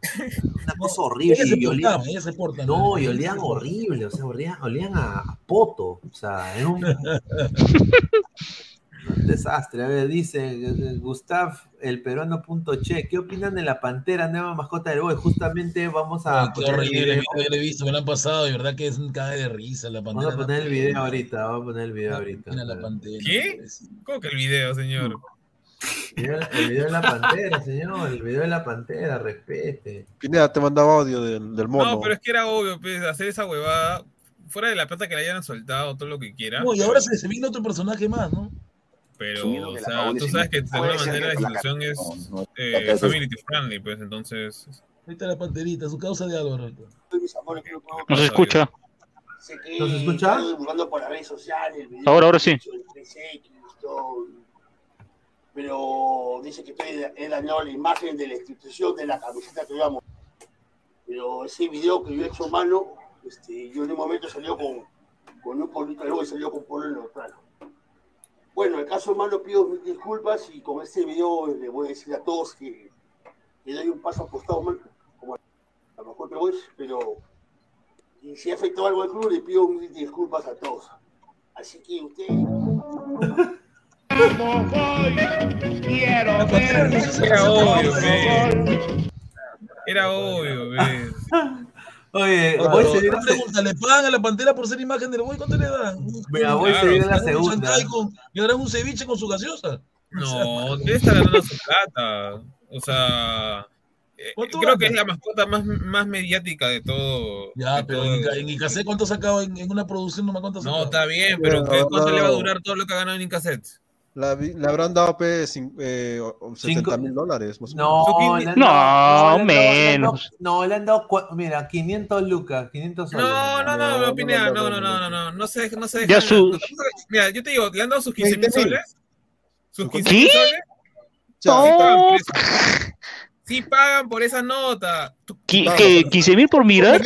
Una cosa horrible. Se y olían- se no, y olían horrible, o sea, olían, olían a, a poto, o sea, era un, un desastre. A ver, dice Gustav, el peruano.che, ¿qué opinan de la pantera, nueva mascota del Boy? Justamente vamos a Ay, qué poner el horrible, video, yo lo he visto, me lo han pasado, de verdad que es un cae de risa la pantera. vamos a poner el video ahorita, vamos a poner el video ahorita. Mira la pantera. ¿Qué? ¿Cómo que el video, señor? El video, el video de la pantera, señor, el video de la pantera, respete. Pineda te mandaba audio del, del mono. No, pero es que era obvio, pues, hacer esa huevada. Fuera de la plata que le hayan soltado, todo lo que quiera. No, y ahora se, se vino otro personaje más, ¿no? Pero, o sea, tú sabes que de alguna manera la institución es eh, family friendly, pues entonces. Ahí está la panterita, su causa de Álvaro. No se escucha. ¿No se escucha? Buscando por las redes sociales. Ahora, ahora sí. del 3X, todo. Pero dice que estoy he dañado la imagen de la institución de la camiseta que llevamos. Pero ese video que yo he hecho mano, este, yo en un momento salió con, con un polito y salió con polo neutral. Bueno, el caso malo pido disculpas y con este video le voy a decir a todos que le doy un paso apostado mal, como a lo mejor te voy, pero si ha afectado algo al club, le pido disculpas a todos. Así que usted. Era obvio, ve. Era obvio, ve. Oye, voy a seguir pregunta, ¿le pagan a la pantera por ser imagen del boy? ¿Cuánto le dan? Mira, voy a seguir en la segunda. con- Le darán un ceviche con su gaseosa. No, debe estar ganando su plata. O sea, eh, ¿Cuánto creo que es la mascota más, más mediática de todo. Ya, de pero todo- en, Icacé, ¿cuánto ha sacado en, en una producción? No me cuánto. No, está bien, pero ¿qué- ¿cuánto le va a durar todo lo que ha ganado en Incaset? La le habrán dado P, cin- eh, o- o 70 mil dólares. más o No, menos. dado- le han dado- No, le han dado, mira, 500 lucas, 500 soles. No, no, no, no, Pineda, no, no, no, no, no, no se, no se Ya dejan- su- Mira, yo te digo, le han dado sus 15 mil 20.000. soles. Sus 15 ¿Qué? mil soles. Sí No. pagan por esa- Sí pagan por esa nota. Qui- que ¿15 mil por mirar?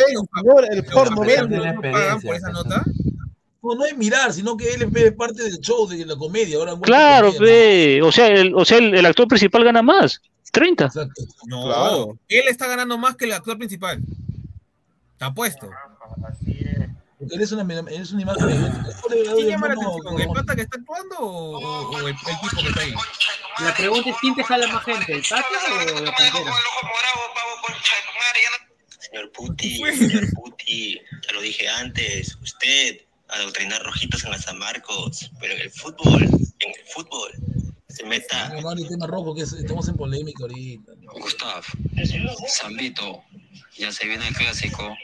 el porno vende. ¿No pagan por esa nota? No, no es mirar, sino que él es- es parte del show, de la comedia. Ahora, Claro, ve. O sea, el, o sea el, el actor principal gana más. 30. No, él está ganando más que el actor principal. Te apuesto. Porque él es una, es una imagen ¿Quién el llama la atención? ¿El pata que está actuando o, o- o el, el tipo que está ahí? La pregunta es: ¿quién te jala más gente, el Tata o la Pantera? Señor Puti, señor Puti, ya lo dije antes, usted adoctrinar rojitos en las San Marcos, pero en el fútbol, en el fútbol, se meta. No, no, el tema rojo, que es- estamos en polémica ahorita. Gustav, Sambito, ya se viene el clásico,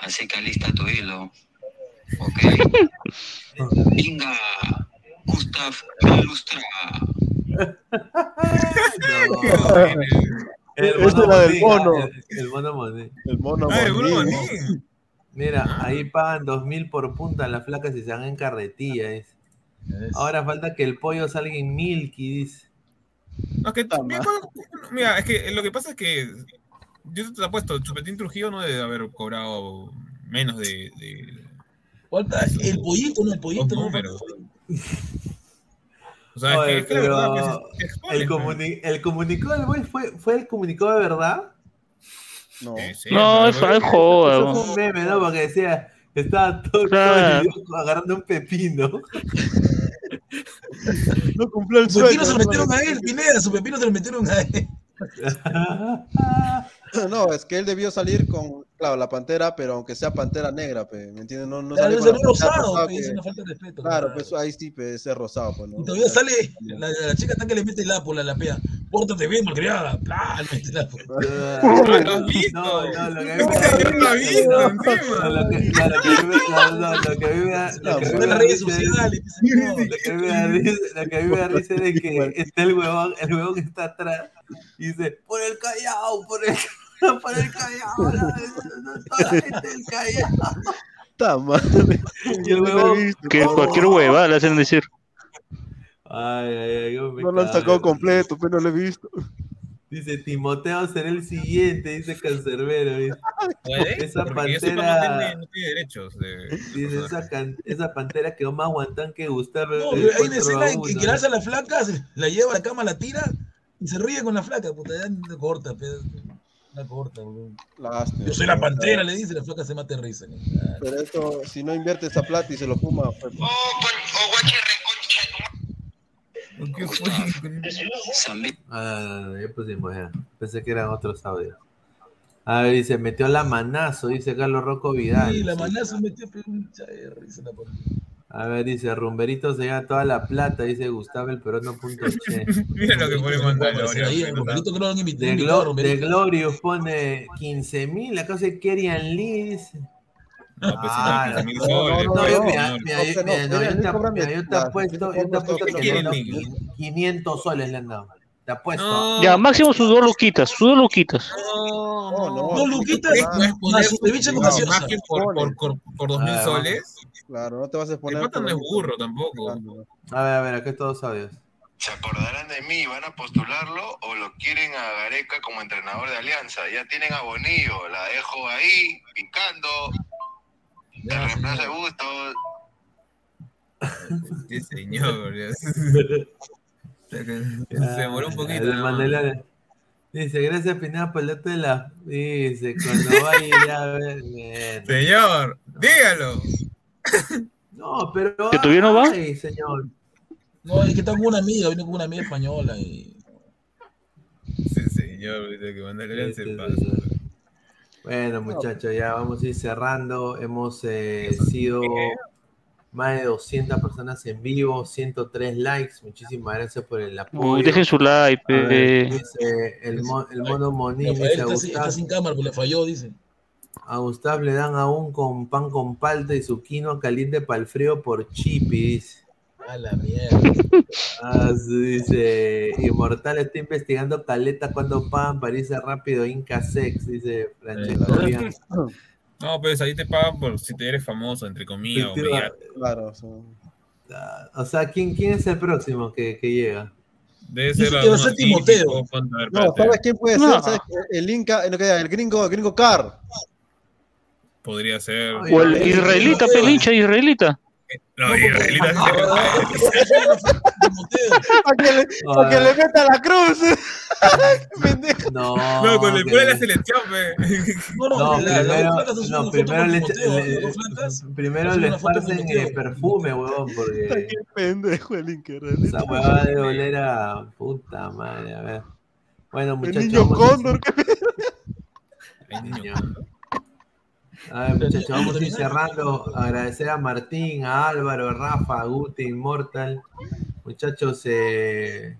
así que alista tu hilo. Ok. Venga, Gustav, ilustra. El mono. El, el mono Mondín. El mono Ah, el mono. Mira, ahí pagan 2000 por punta las flacas y se van en carretilla. dice. Ahora falta que el pollo salga en Milky, dice. No, que tú- mira, es que lo que pasa es que yo te apuesto, Chupetín Trujillo no debe haber cobrado menos de. de- Falta el pollito, no, el pollito. No, falta- O sea, Oye, es que, es que la pero verdad, se expone, el, comuni- el comunicado del Boy fue, fue el comunicado de verdad. No, No, es joda. Eso fue un meme, ¿no? Porque decía, estaba todo, todo Claro. el video agarrando un pepino. no cumplió el Su pepino sueño. se lo metieron a él, Pineda, su pepino se lo metieron a él. No, es que él debió salir con, claro, la pantera, pero aunque sea pantera negra, pe, ¿me entiendes? No, no Claro, sale con rosado, rosada pe, es que- una falta de respeto. Claro, pues ahí sí, pe, ese rosado, pues, ¿no? Y todavía sale, la, la chica está que le mete el apo, la lapea. Pórtate bien, malcriada. ¡Plá! Le mete el apo. No, no, lo que a mí me da- no, no, lo que- a mí me- no, no, lo que a mí me da- lo que a mí me da redes risa es- sociales. Lo que a risa- a es de que está el huevón, el huevón que está atrás y dice, por el Callao, por el, por el Callao, la- gente del Callao. Está madre. Que cualquier hueva le hacen decir. Ay, ay, ay, yo me No lo han sacado completo, pero no lo he visto. Dice Timoteo será el siguiente, dice Cancerbero. dice. ¿Puede? Esa Porque sepa, no pantera. tiene, no tiene derechos. De... Dice esa, can- esa pantera quedó más guantán que Gustavo. No, pero hay una escena en que, que ¿no? alza a la flaca, la lleva a la cama, la tira y se ríe con la flaca. Puta, ya no corta, pe, corta. Lástima, Yo soy la pero- pantera, le dice, la flaca se mate de risa. ¿no? Pero esto, si no invierte esa plata y se lo fuma, pues, Ah, ya pusimos ya. Pensé que eran otros audios. A ver, dice, metió la manazo, dice Carlos Rocco Vidal. Y la maná se metió pe, un cha de risa la. A ver, dice, Rumberito se lleva toda la plata, dice Gustavo el perono.che. Mira lo que pone Mandalorian. Ahí, pero- Romerito que no lo han invitado. De, Glo- de. Glorious pone 15 mil, la cosa es Kerian Lee, dice. No, pues Ah, no, 15 mil no, soles. no, pues, no, mira, mira, yo te- cobra mira, yo te mientras, apuesto, yo te apuesto ¿Qué que quieren, le han Lee? dado 500 soles le han dado. Te apuesto. No. Ya, máximo sus dos luquitas, sus dos luquitas. No, no, No, Luquitas, más dos mil Ah, soles. Claro, no te vas a El exponer. pata no es burro tampoco. A ver, a ver, acá todos audios. ¿Se acordarán de mí? ¿Van a postularlo o lo quieren a Gareca como entrenador de Alianza? Ya tienen a Bonillo, la dejo ahí, picando. Ya, El reemplazo de señor. Bustos. Sí, señor. Se demoró un poquito. El. Dice, gracias Pineda por el dato de la... Dice, cuando vaya a ver... Señor, dígalo. No, pero... ¿Que todavía no va? Ay, señor. No, es que está con una amiga, vino con una amiga española y. Sí, señor, que Mandalorian se Este, pasa. Bueno, muchachos, ya vamos a ir cerrando. Hemos eh, sido más de 200 personas en vivo, 103 likes. Muchísimas gracias por el apoyo. Uy, dejen su like, ver, dice el, mo- el mono Monín, está, sin- está sin cámara, pues le falló, dice. A Gustav le dan aún con pan con palta y su quinoa caliente para el frío por chipi, dice. A la mierda. Ah, dice, Inmortal está investigando caleta cuando pagan para irse rápido Inca Sex, dice Francesco. No, pues ahí te pagan por si te eres famoso, entre comillas. o. Claro, o sea, Ah, O sea, ¿quién, quién es el próximo que, que llega? Debe ser que va a Timoteo. No. ¿sabes quién puede No. ser? ¿Sabes? El Inca, que- el gringo, el gringo Car. Podría ser. O el israelita, pelincha israelita. No, israelita Para que, le, pa' que le meta la cruz. Pendejo. No, No, con el puro de la selección, pe. No, no, No, primero, no, le, primero le esparcen Timoteo. eh, perfume, huevón, porque Qué pendejo el esa huevada de oler a puta madre, a ver. Bueno, El muchachos, niño vamos a- cóndor. ¿qué Ay, niño. A ver, muchachos, vamos a ir cerrando. Agradecer a Martín, a Álvaro, a Rafa, a Guti, Immortal. Muchachos, eh,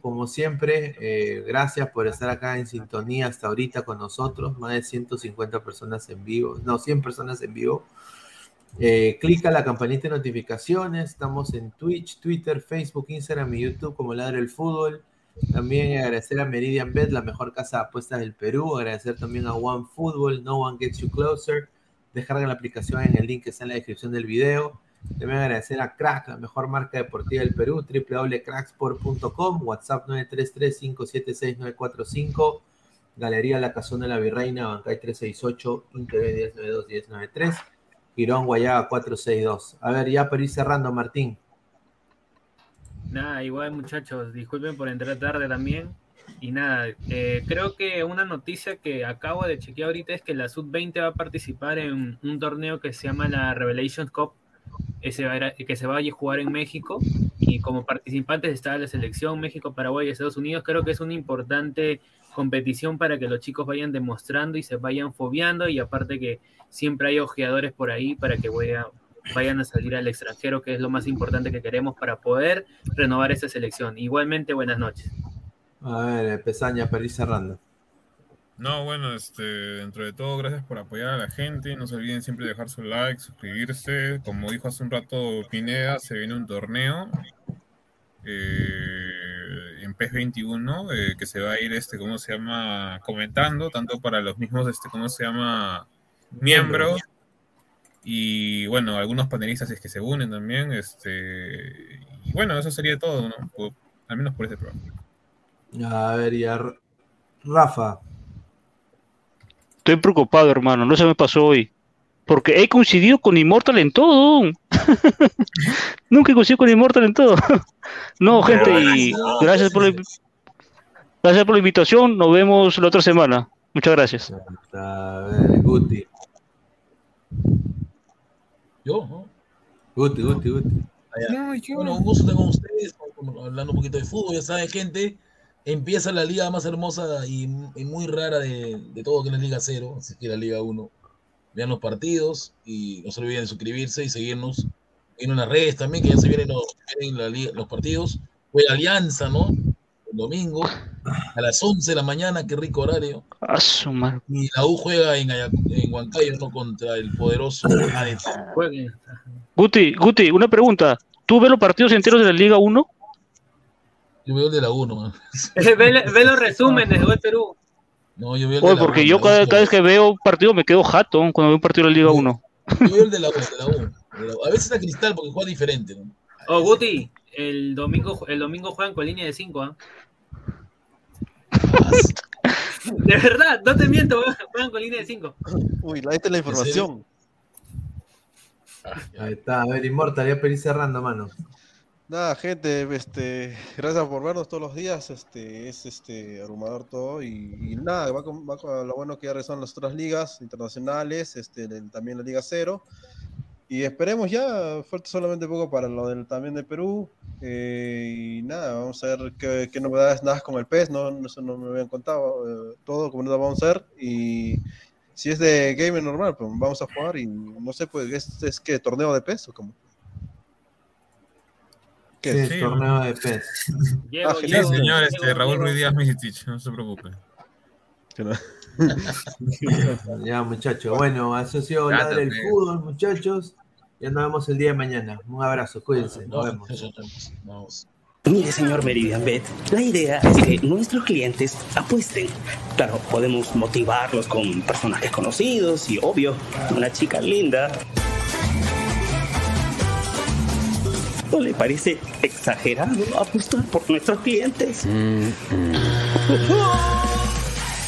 como siempre, eh, gracias por estar acá en sintonía hasta ahorita con nosotros. Más de 150 personas en vivo, no, 100 personas en vivo. Eh, clica la campanita de notificaciones. Estamos en Twitch, Twitter, Facebook, Instagram y YouTube como Ladre el Fútbol. También agradecer a Meridian Bet, la mejor casa de apuestas del Perú. Agradecer también a One Football, No One Gets You Closer. Descarga la aplicación en el link que está en la descripción del video. También agradecer a Crack, la mejor marca deportiva del Perú, www.cracksport.com, WhatsApp 933-576-945. Galería La Casona de la Virreina, Bancay 368, Inter 1092 1093, Girón Guayaga 462. A ver, ya para ir cerrando, Martín. Nada, igual muchachos, disculpen por entrar tarde también. Y nada, eh, creo que una noticia que acabo de chequear ahorita es que la Sub-20 va a participar en un torneo que se llama la Revelations Cup, que se va a jugar en México. Y como participantes está la selección México, Paraguay y Estados Unidos. Creo que es una importante competición para que los chicos vayan demostrando y se vayan fobiando. Y aparte que siempre hay ojeadores por ahí para que vaya- vayan a salir al extranjero, que es lo más importante que queremos para poder renovar esta selección. Igualmente, buenas noches. A ver, Pesaña, para ir cerrando. No, bueno, este, dentro de todo, gracias por apoyar a la gente. No se olviden siempre de dejar su like, suscribirse. Como dijo hace un rato Pineda, se viene un torneo eh, en PES 21 eh, que se va a ir, este, ¿cómo se llama? Comentando, tanto para los mismos, este, ¿cómo se llama? Miembros. Y bueno, algunos panelistas es que se unen también. Este, y bueno, eso sería todo, ¿no? Por- al menos por este programa. A ver, ya. R- Rafa. Estoy preocupado, hermano. No se me pasó hoy. Porque he coincidido con Immortal en todo. Nunca he coincidido con Immortal en todo. no, gente, y gracias por, la, gracias por la invitación. Nos vemos la otra semana. Muchas gracias. A ver, Guti. Yo, ¿no? Guti, Guti. Bueno, un gusto estar con ustedes, hablando un poquito de fútbol. Ya saben, gente, empieza la liga más hermosa y, y muy rara de, de todo, que es la Liga Cero, así que la Liga 1. Vean los partidos y no se olviden de suscribirse y seguirnos. en las redes también, que ya se vienen los, vienen la liga- los partidos. Fue Alianza, ¿no? El domingo a las 11 de la mañana, qué rico horario. Y la U juega en, Ayac- en Huancayo, ¿no? Contra el poderoso. Guti, Guti, una pregunta. ¿Tú ves los partidos enteros de la Liga 1? Yo veo el de la 1, man. ve, ve los resúmenes de Perú. No, yo veo el de Oye, la porque yo cada, vez que veo un partido me quedo jato cuando veo un partido de la Liga 1. Yo veo el de la U, el de la U. el de la U. A veces a Cristal porque juega diferente, ¿no? Oh, Guti, el domingo, el domingo juegan con línea de 5, ¿ah? De verdad, no te miento, juegan con línea de 5. Uy, ahí está la información. Ahí está, a ver, Immortal, ya ir cerrando, mano. Nada, gente, este, gracias por vernos todos los días. Este, es este abrumador todo y, y nada, va con, va con lo bueno que ya regresaron las otras ligas internacionales, este, el- también la Liga Cero. Y esperemos ya, falta solamente poco para lo del también de Perú. eh, y nada, vamos a ver qué, qué novedades nada con el PES, no, no- eso no me habían contado. eh, todo como nos vamos a hacer. Y si es de gamer normal, pues vamos a jugar. Y no sé, pues, ¿es, es que torneo de PES o cómo? ¿Qué Sí, es? el torneo de PES. Ah, Sí, señor, este, Raúl Ruiz Díaz Misitich, no se preocupe. ya, muchachos. Bueno, eso ha sido Ya, Ladra el también. fútbol, muchachos. Ya nos vemos el día de mañana. Un abrazo, cuídense. Nos vemos. Vamos. Mire, señor Meridian Bet, la idea es que nuestros clientes apuesten. Claro, podemos motivarlos con personajes conocidos y, obvio, una chica linda. ¿No le parece exagerado apostar por nuestros clientes?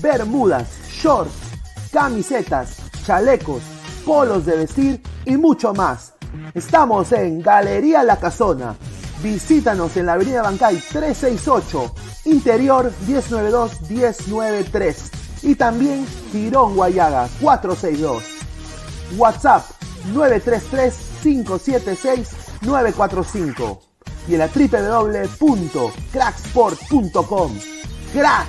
bermudas, shorts, camisetas, chalecos, polos de vestir y mucho más. Estamos en Galería La Visítanos en la Avenida Bancay 368, Interior 1092-1093 y también Girón Guayaga 462. WhatsApp 933-576-945 y en la www.cracksport.com. Crack,